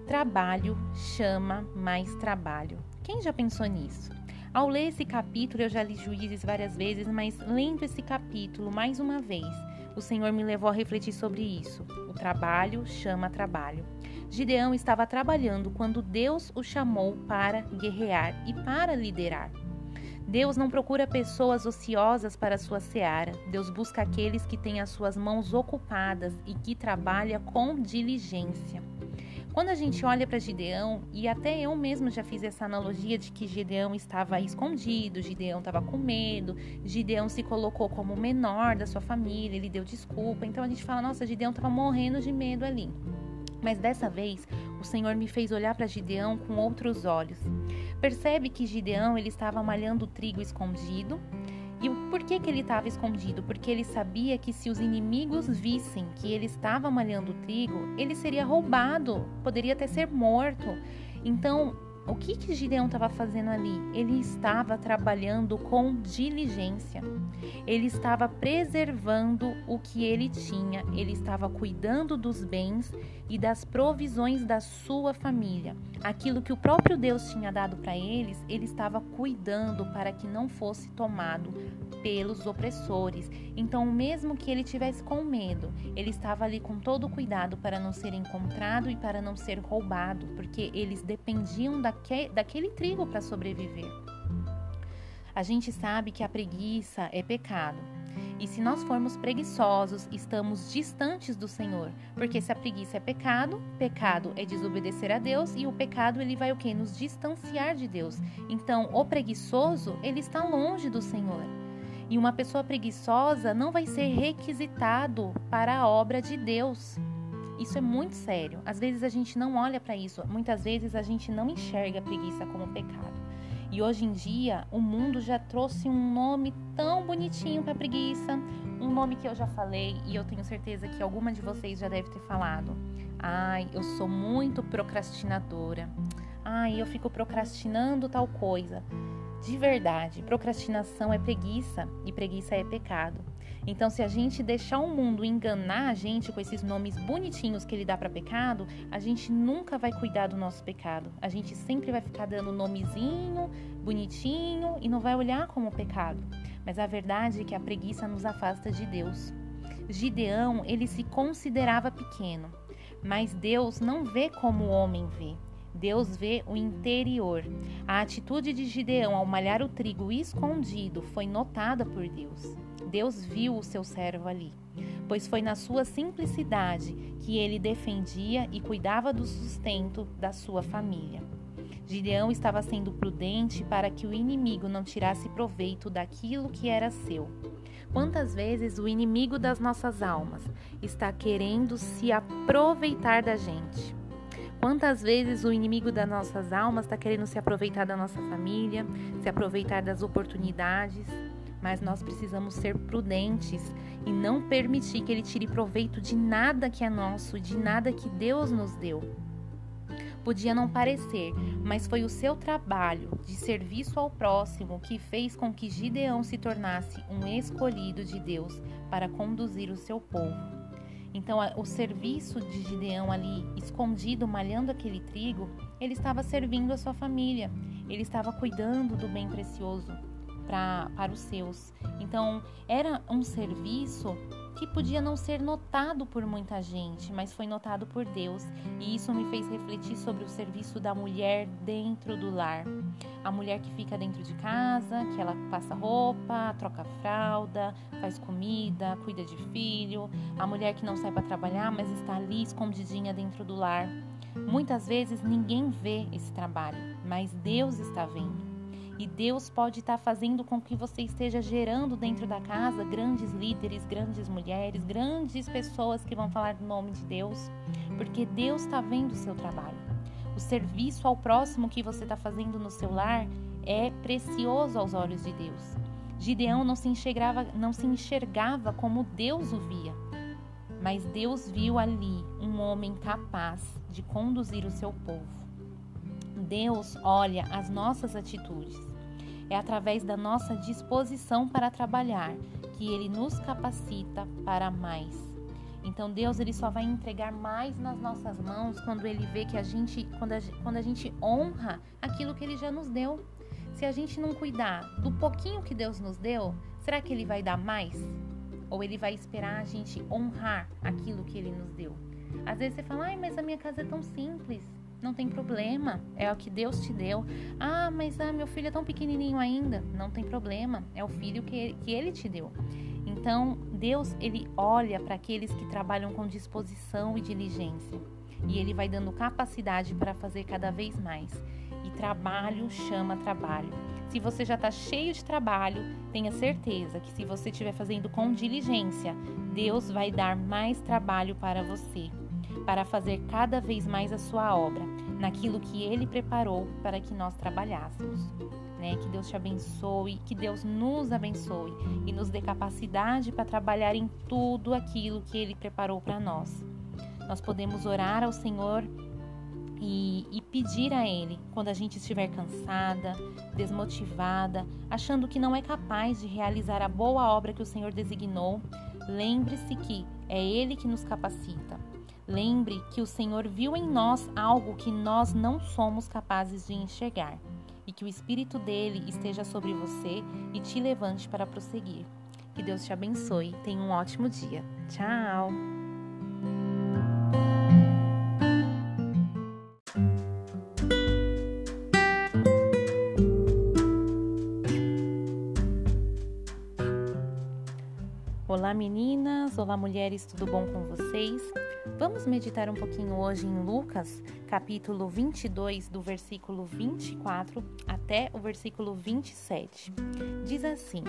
Trabalho chama mais trabalho. Quem já pensou nisso? Ao ler esse capítulo, eu já li Juízes várias vezes, mas lendo esse capítulo mais uma vez, o Senhor me levou a refletir sobre isso. O trabalho chama trabalho. Gideão estava trabalhando quando Deus o chamou para guerrear e para liderar. Deus não procura pessoas ociosas para sua seara. Deus busca aqueles que têm as suas mãos ocupadas e que trabalham com diligência. Quando a gente olha para Gideão, e até eu mesmo já fiz essa analogia de que Gideão estava escondido, Gideão estava com medo, Gideão se colocou como o menor da sua família, ele deu desculpa. Então a gente fala, nossa, Gideão estava morrendo de medo ali. Mas dessa vez, o Senhor me fez olhar para Gideão com outros olhos. Percebe que Gideão ele estava malhando trigo escondido. E por que, que ele estava escondido? Porque ele sabia que se os inimigos vissem que ele estava malhando trigo, ele seria roubado, poderia até ser morto. Então, o que, que Gideão estava fazendo ali? Ele estava trabalhando com diligência. Ele estava preservando o que ele tinha. Ele estava cuidando dos bens e das provisões da sua família. Aquilo que o próprio Deus tinha dado para eles, ele estava cuidando para que não fosse tomado pelos opressores. Então, mesmo que ele tivesse com medo, ele estava ali com todo o cuidado para não ser encontrado e para não ser roubado, porque eles dependiam daque, daquele trigo para sobreviver. A gente sabe que a preguiça é pecado. E se nós formos preguiçosos, estamos distantes do Senhor, porque se a preguiça é pecado, pecado é desobedecer a Deus e o pecado ele vai o que nos distanciar de Deus. Então, o preguiçoso, ele está longe do Senhor. E uma pessoa preguiçosa não vai ser requisitado para a obra de Deus. Isso é muito sério. Às vezes a gente não olha para isso, muitas vezes a gente não enxerga a preguiça como pecado. E hoje em dia, o mundo já trouxe um nome tão bonitinho para preguiça, um nome que eu já falei e eu tenho certeza que alguma de vocês já deve ter falado. Ai, eu sou muito procrastinadora. Ai, eu fico procrastinando tal coisa. De verdade, procrastinação é preguiça e preguiça é pecado. Então, se a gente deixar o mundo enganar a gente com esses nomes bonitinhos que ele dá para pecado, a gente nunca vai cuidar do nosso pecado. A gente sempre vai ficar dando nomezinho, bonitinho e não vai olhar como pecado. Mas a verdade é que a preguiça nos afasta de Deus. Gideão, ele se considerava pequeno, mas Deus não vê como o homem vê. Deus vê o interior. A atitude de Gideão ao malhar o trigo escondido foi notada por Deus. Deus viu o seu servo ali, pois foi na sua simplicidade que ele defendia e cuidava do sustento da sua família. Gideão estava sendo prudente para que o inimigo não tirasse proveito daquilo que era seu. Quantas vezes o inimigo das nossas almas está querendo se aproveitar da gente? Quantas vezes o inimigo das nossas almas está querendo se aproveitar da nossa família, se aproveitar das oportunidades? Mas nós precisamos ser prudentes e não permitir que ele tire proveito de nada que é nosso, de nada que Deus nos deu. Podia não parecer, mas foi o seu trabalho de serviço ao próximo que fez com que Gideão se tornasse um escolhido de Deus para conduzir o seu povo. Então, o serviço de Gideão ali, escondido, malhando aquele trigo, ele estava servindo a sua família, ele estava cuidando do bem precioso pra, para os seus. Então, era um serviço que podia não ser notado por muita gente, mas foi notado por Deus. E isso me fez refletir sobre o serviço da mulher dentro do lar. A mulher que fica dentro de casa, que ela passa roupa, troca fralda, faz comida, cuida de filho. A mulher que não sai para trabalhar, mas está ali escondidinha dentro do lar. Muitas vezes ninguém vê esse trabalho, mas Deus está vendo. E Deus pode estar fazendo com que você esteja gerando dentro da casa grandes líderes, grandes mulheres, grandes pessoas que vão falar do nome de Deus, porque Deus está vendo o seu trabalho. O serviço ao próximo que você está fazendo no seu lar é precioso aos olhos de Deus. Gideão não se enxergava, não se enxergava como Deus o via, mas Deus viu ali um homem capaz de conduzir o seu povo. Deus olha as nossas atitudes. É através da nossa disposição para trabalhar que ele nos capacita para mais. Então Deus ele só vai entregar mais nas nossas mãos quando ele vê que a gente quando a, quando a gente honra aquilo que ele já nos deu. Se a gente não cuidar do pouquinho que Deus nos deu, será que ele vai dar mais? Ou ele vai esperar a gente honrar aquilo que ele nos deu? Às vezes você fala: "Ai, mas a minha casa é tão simples". Não tem problema, é o que Deus te deu. Ah, mas ah, meu filho é tão pequenininho ainda. Não tem problema, é o filho que, que ele te deu. Então, Deus, ele olha para aqueles que trabalham com disposição e diligência. E ele vai dando capacidade para fazer cada vez mais. E trabalho chama trabalho. Se você já está cheio de trabalho, tenha certeza que se você estiver fazendo com diligência, Deus vai dar mais trabalho para você para fazer cada vez mais a sua obra, naquilo que Ele preparou para que nós trabalhássemos. Né? Que Deus te abençoe, que Deus nos abençoe e nos dê capacidade para trabalhar em tudo aquilo que Ele preparou para nós. Nós podemos orar ao Senhor e, e, pedir a Ele quando a gente estiver cansada, desmotivada, achando que não é capaz de realizar a boa obra que o Senhor designou. Lembre-se que é Ele que nos capacita. Lembre que o Senhor viu em nós algo que nós não somos capazes de enxergar e que o Espírito dele esteja sobre você e te levante para prosseguir. Que Deus te abençoe. Tenha um ótimo dia. Tchau! Olá meninas, olá mulheres, tudo bom com vocês? Vamos meditar um pouquinho hoje em Lucas, capítulo 22, do versículo 24 até o versículo 27. Diz assim: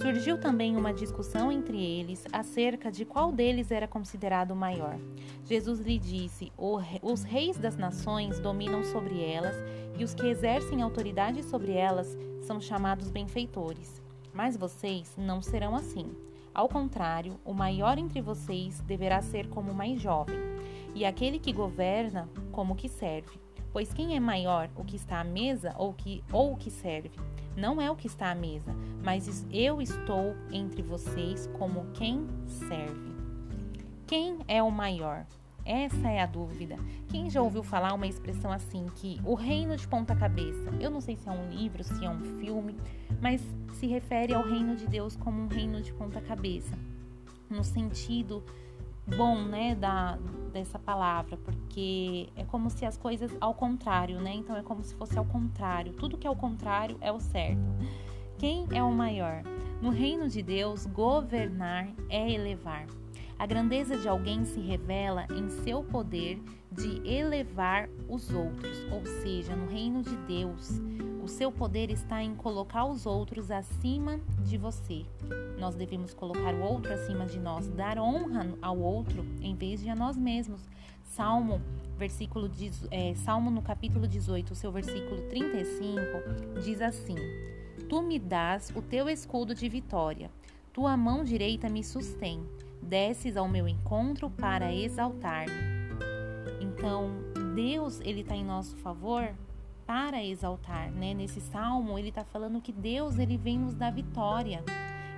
Surgiu também uma discussão entre eles acerca de qual deles era considerado maior. Jesus lhe disse: Os reis das nações dominam sobre elas, e os que exercem autoridade sobre elas são chamados benfeitores. Mas vocês não serão assim. Ao contrário, o maior entre vocês deverá ser como o mais jovem, e aquele que governa como o que serve. Pois quem é maior, o que está à mesa ou, que, ou o que serve? Não é o que está à mesa, mas eu estou entre vocês como quem serve. Quem é o maior? Essa é a dúvida. Quem já ouviu falar uma expressão assim que o reino de ponta cabeça? Eu não sei se é um livro, se é um filme, mas se refere ao reino de Deus como um reino de ponta cabeça, no sentido bom, né, da dessa palavra, porque é como se as coisas ao contrário, né? Então é como se fosse ao contrário. Tudo que é o contrário é o certo. Quem é o maior? No reino de Deus, governar é elevar. A grandeza de alguém se revela em seu poder de elevar os outros, ou seja, no reino de Deus, o seu poder está em colocar os outros acima de você. Nós devemos colocar o outro acima de nós, dar honra ao outro em vez de a nós mesmos. Salmo, versículo é, Salmo no capítulo 18, o seu versículo 35, diz assim: Tu me dás o teu escudo de vitória. Tua mão direita me sustém. Desces ao meu encontro para exaltar-me. Então, Deus, ele está em nosso favor para exaltar, né? Nesse salmo, ele está falando que Deus, ele vem nos dar vitória.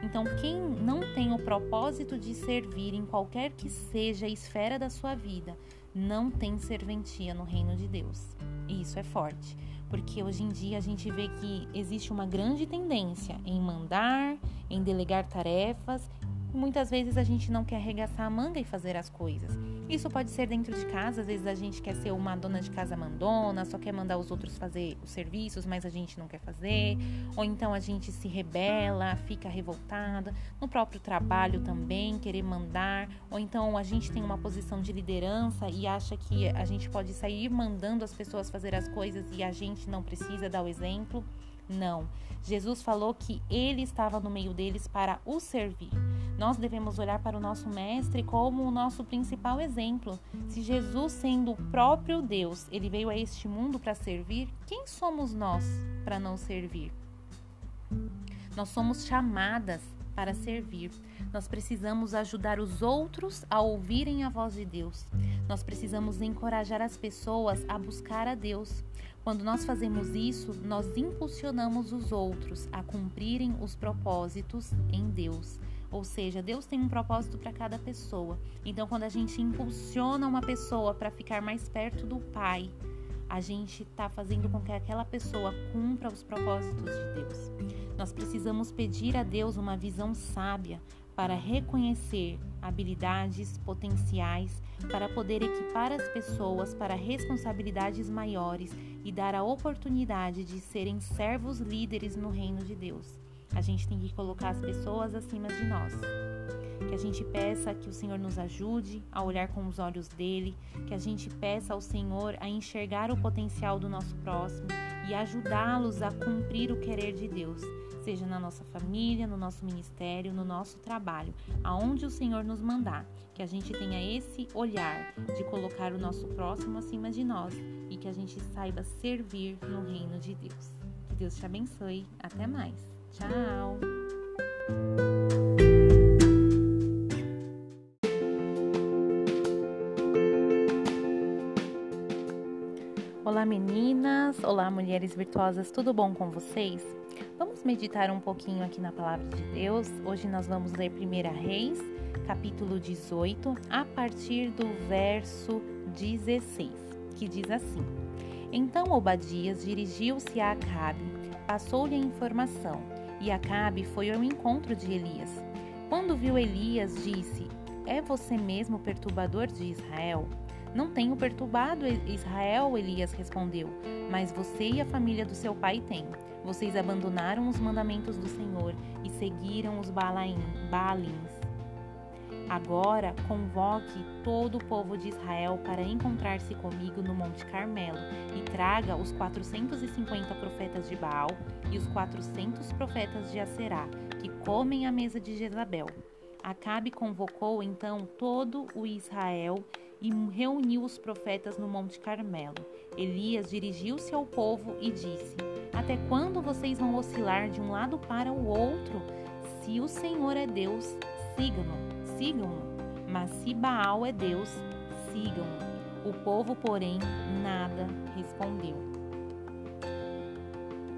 Então, quem não tem o propósito de servir em qualquer que seja a esfera da sua vida, não tem serventia no reino de Deus. E isso é forte, porque hoje em dia a gente vê que existe uma grande tendência em mandar, em delegar tarefas muitas vezes a gente não quer arregaçar a manga e fazer as coisas. Isso pode ser dentro de casa, às vezes a gente quer ser uma dona de casa mandona, só quer mandar os outros fazer os serviços, mas a gente não quer fazer, ou então a gente se rebela, fica revoltada, no próprio trabalho também, querer mandar, ou então a gente tem uma posição de liderança e acha que a gente pode sair mandando as pessoas fazer as coisas e a gente não precisa dar o exemplo. Não. Jesus falou que ele estava no meio deles para o servir. Nós devemos olhar para o nosso mestre como o nosso principal exemplo. Se Jesus, sendo o próprio Deus, ele veio a este mundo para servir, quem somos nós para não servir? Nós somos chamadas para servir. Nós precisamos ajudar os outros a ouvirem a voz de Deus. Nós precisamos encorajar as pessoas a buscar a Deus. Quando nós fazemos isso, nós impulsionamos os outros a cumprirem os propósitos em Deus. Ou seja, Deus tem um propósito para cada pessoa. Então, quando a gente impulsiona uma pessoa para ficar mais perto do Pai, a gente está fazendo com que aquela pessoa cumpra os propósitos de Deus. Nós precisamos pedir a Deus uma visão sábia para reconhecer habilidades potenciais, para poder equipar as pessoas para responsabilidades maiores e dar a oportunidade de serem servos líderes no reino de Deus. A gente tem que colocar as pessoas acima de nós. Que a gente peça que o Senhor nos ajude a olhar com os olhos dele, que a gente peça ao Senhor a enxergar o potencial do nosso próximo e ajudá-los a cumprir o querer de Deus seja na nossa família, no nosso ministério, no nosso trabalho, aonde o Senhor nos mandar, que a gente tenha esse olhar de colocar o nosso próximo acima de nós e que a gente saiba servir no reino de Deus. Que Deus te abençoe. Até mais. Tchau. Olá meninas, olá mulheres virtuosas, tudo bom com vocês? Vamos meditar um pouquinho aqui na palavra de Deus. Hoje nós vamos ler 1 Reis, capítulo 18, a partir do verso 16, que diz assim: Então Obadias dirigiu-se a Acabe, passou-lhe a informação, e Acabe foi ao encontro de Elias. Quando viu Elias, disse: É você mesmo o perturbador de Israel? Não tenho perturbado Israel, Elias respondeu, mas você e a família do seu pai têm. Vocês abandonaram os mandamentos do Senhor e seguiram os Baalins. Agora convoque todo o povo de Israel para encontrar-se comigo no Monte Carmelo e traga os 450 profetas de Baal e os 400 profetas de Aserá, que comem à mesa de Jezabel. Acabe convocou então todo o Israel e reuniu os profetas no Monte Carmelo. Elias dirigiu-se ao povo e disse: Até quando vocês vão oscilar de um lado para o outro? Se o Senhor é Deus, sigam-no, sigam-no. Mas se Baal é Deus, sigam-no. O povo, porém, nada respondeu.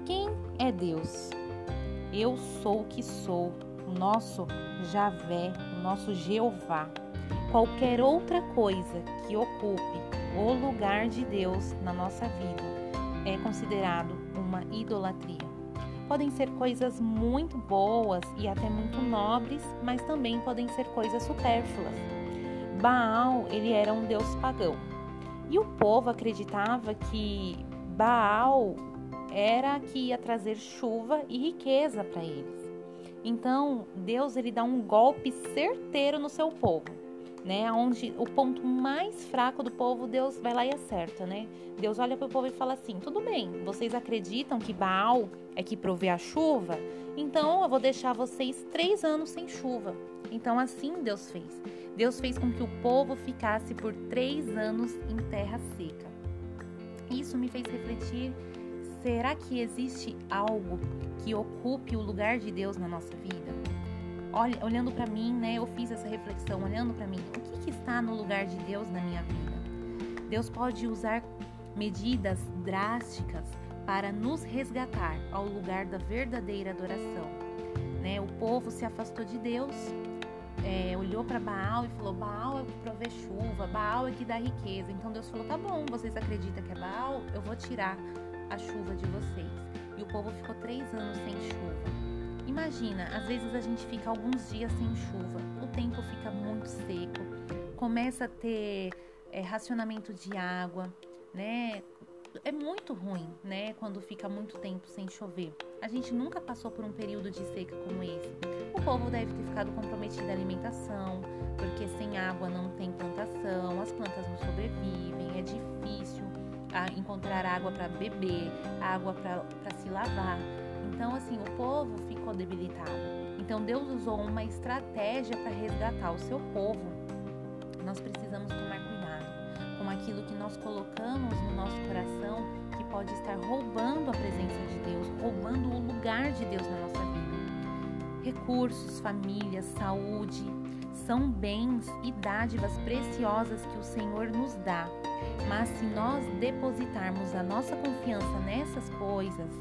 Quem é Deus? Eu sou o que sou, o nosso Javé, o nosso Jeová qualquer outra coisa que ocupe o lugar de Deus na nossa vida é considerado uma idolatria. Podem ser coisas muito boas e até muito nobres, mas também podem ser coisas supérfluas. Baal, ele era um deus pagão. E o povo acreditava que Baal era que ia trazer chuva e riqueza para eles. Então, Deus ele dá um golpe certeiro no seu povo né? Onde o ponto mais fraco do povo, Deus vai lá e acerta, né? Deus olha para o povo e fala assim: tudo bem, vocês acreditam que Baal é que provê a chuva? Então eu vou deixar vocês três anos sem chuva. Então assim Deus fez. Deus fez com que o povo ficasse por três anos em terra seca. Isso me fez refletir será que existe algo que ocupe o lugar de Deus na nossa vida? Olha, olhando para mim, né, eu fiz essa reflexão, olhando para mim, o que, que está no lugar de Deus na minha vida? Deus pode usar medidas drásticas para nos resgatar ao lugar da verdadeira adoração. Né? O povo se afastou de Deus, é, olhou para Baal e falou: Baal é o que provê chuva, Baal é que dá riqueza. Então Deus falou: tá bom, vocês acreditam que é Baal? Eu vou tirar a chuva de vocês. E o povo ficou três anos sem chuva. Imagina, às vezes a gente fica alguns dias sem chuva, o tempo fica muito seco, começa a ter é, racionamento de água, né? É muito ruim, né? Quando fica muito tempo sem chover. A gente nunca passou por um período de seca como esse. O povo deve ter ficado comprometido à alimentação, porque sem água não tem plantação, as plantas não sobrevivem, é difícil ah, encontrar água para beber, água para se lavar. Então, assim, o povo ficou. Então, Deus usou uma estratégia para resgatar o seu povo. Nós precisamos tomar cuidado com aquilo que nós colocamos no nosso coração que pode estar roubando a presença de Deus, roubando o lugar de Deus na nossa vida. Recursos, família, saúde são bens e dádivas preciosas que o Senhor nos dá. Mas se nós depositarmos a nossa confiança nessas coisas,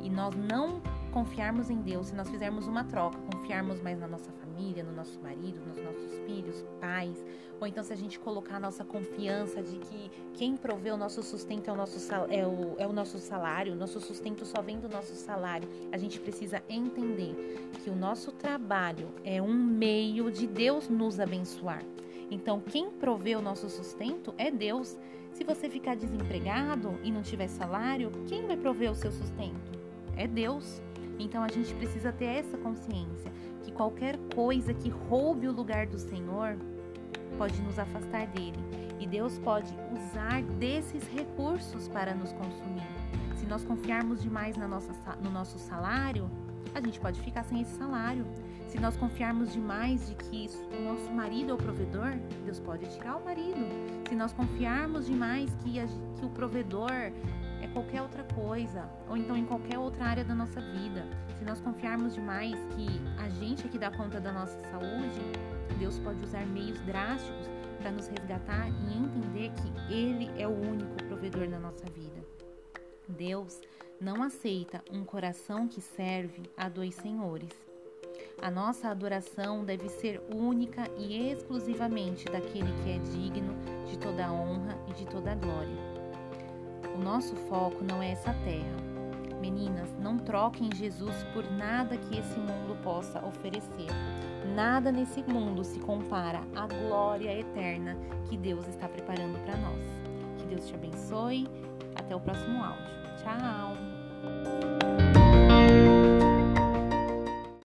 e nós não confiarmos em Deus, se nós fizermos uma troca, confiarmos mais na nossa família, no nosso marido, nos nossos filhos, pais, ou então se a gente colocar a nossa confiança de que quem provê o nosso sustento é o nosso, é o, é o nosso salário, o nosso sustento só vem do nosso salário, a gente precisa entender que o nosso trabalho é um meio de Deus nos abençoar. Então, quem provê o nosso sustento é Deus. Se você ficar desempregado e não tiver salário, quem vai prover o seu sustento? é Deus. Então a gente precisa ter essa consciência que qualquer coisa que roube o lugar do Senhor pode nos afastar dele. E Deus pode usar desses recursos para nos consumir. Se nós confiarmos demais na nossa, no nosso salário, a gente pode ficar sem esse salário. Se nós confiarmos demais de que o nosso marido é o provedor, Deus pode tirar o marido. Se nós confiarmos demais que, que o provedor é qualquer outra coisa, ou então em qualquer outra área da nossa vida. Se nós confiarmos demais que a gente é que dá conta da nossa saúde, Deus pode usar meios drásticos para nos resgatar e entender que Ele é o único provedor na nossa vida. Deus não aceita um coração que serve a dois senhores. A nossa adoração deve ser única e exclusivamente daquele que é digno de toda honra e de toda glória. O nosso foco não é essa terra. Meninas, não troquem Jesus por nada que esse mundo possa oferecer. Nada nesse mundo se compara à glória eterna que Deus está preparando para nós. Que Deus te abençoe. Até o próximo áudio. Tchau!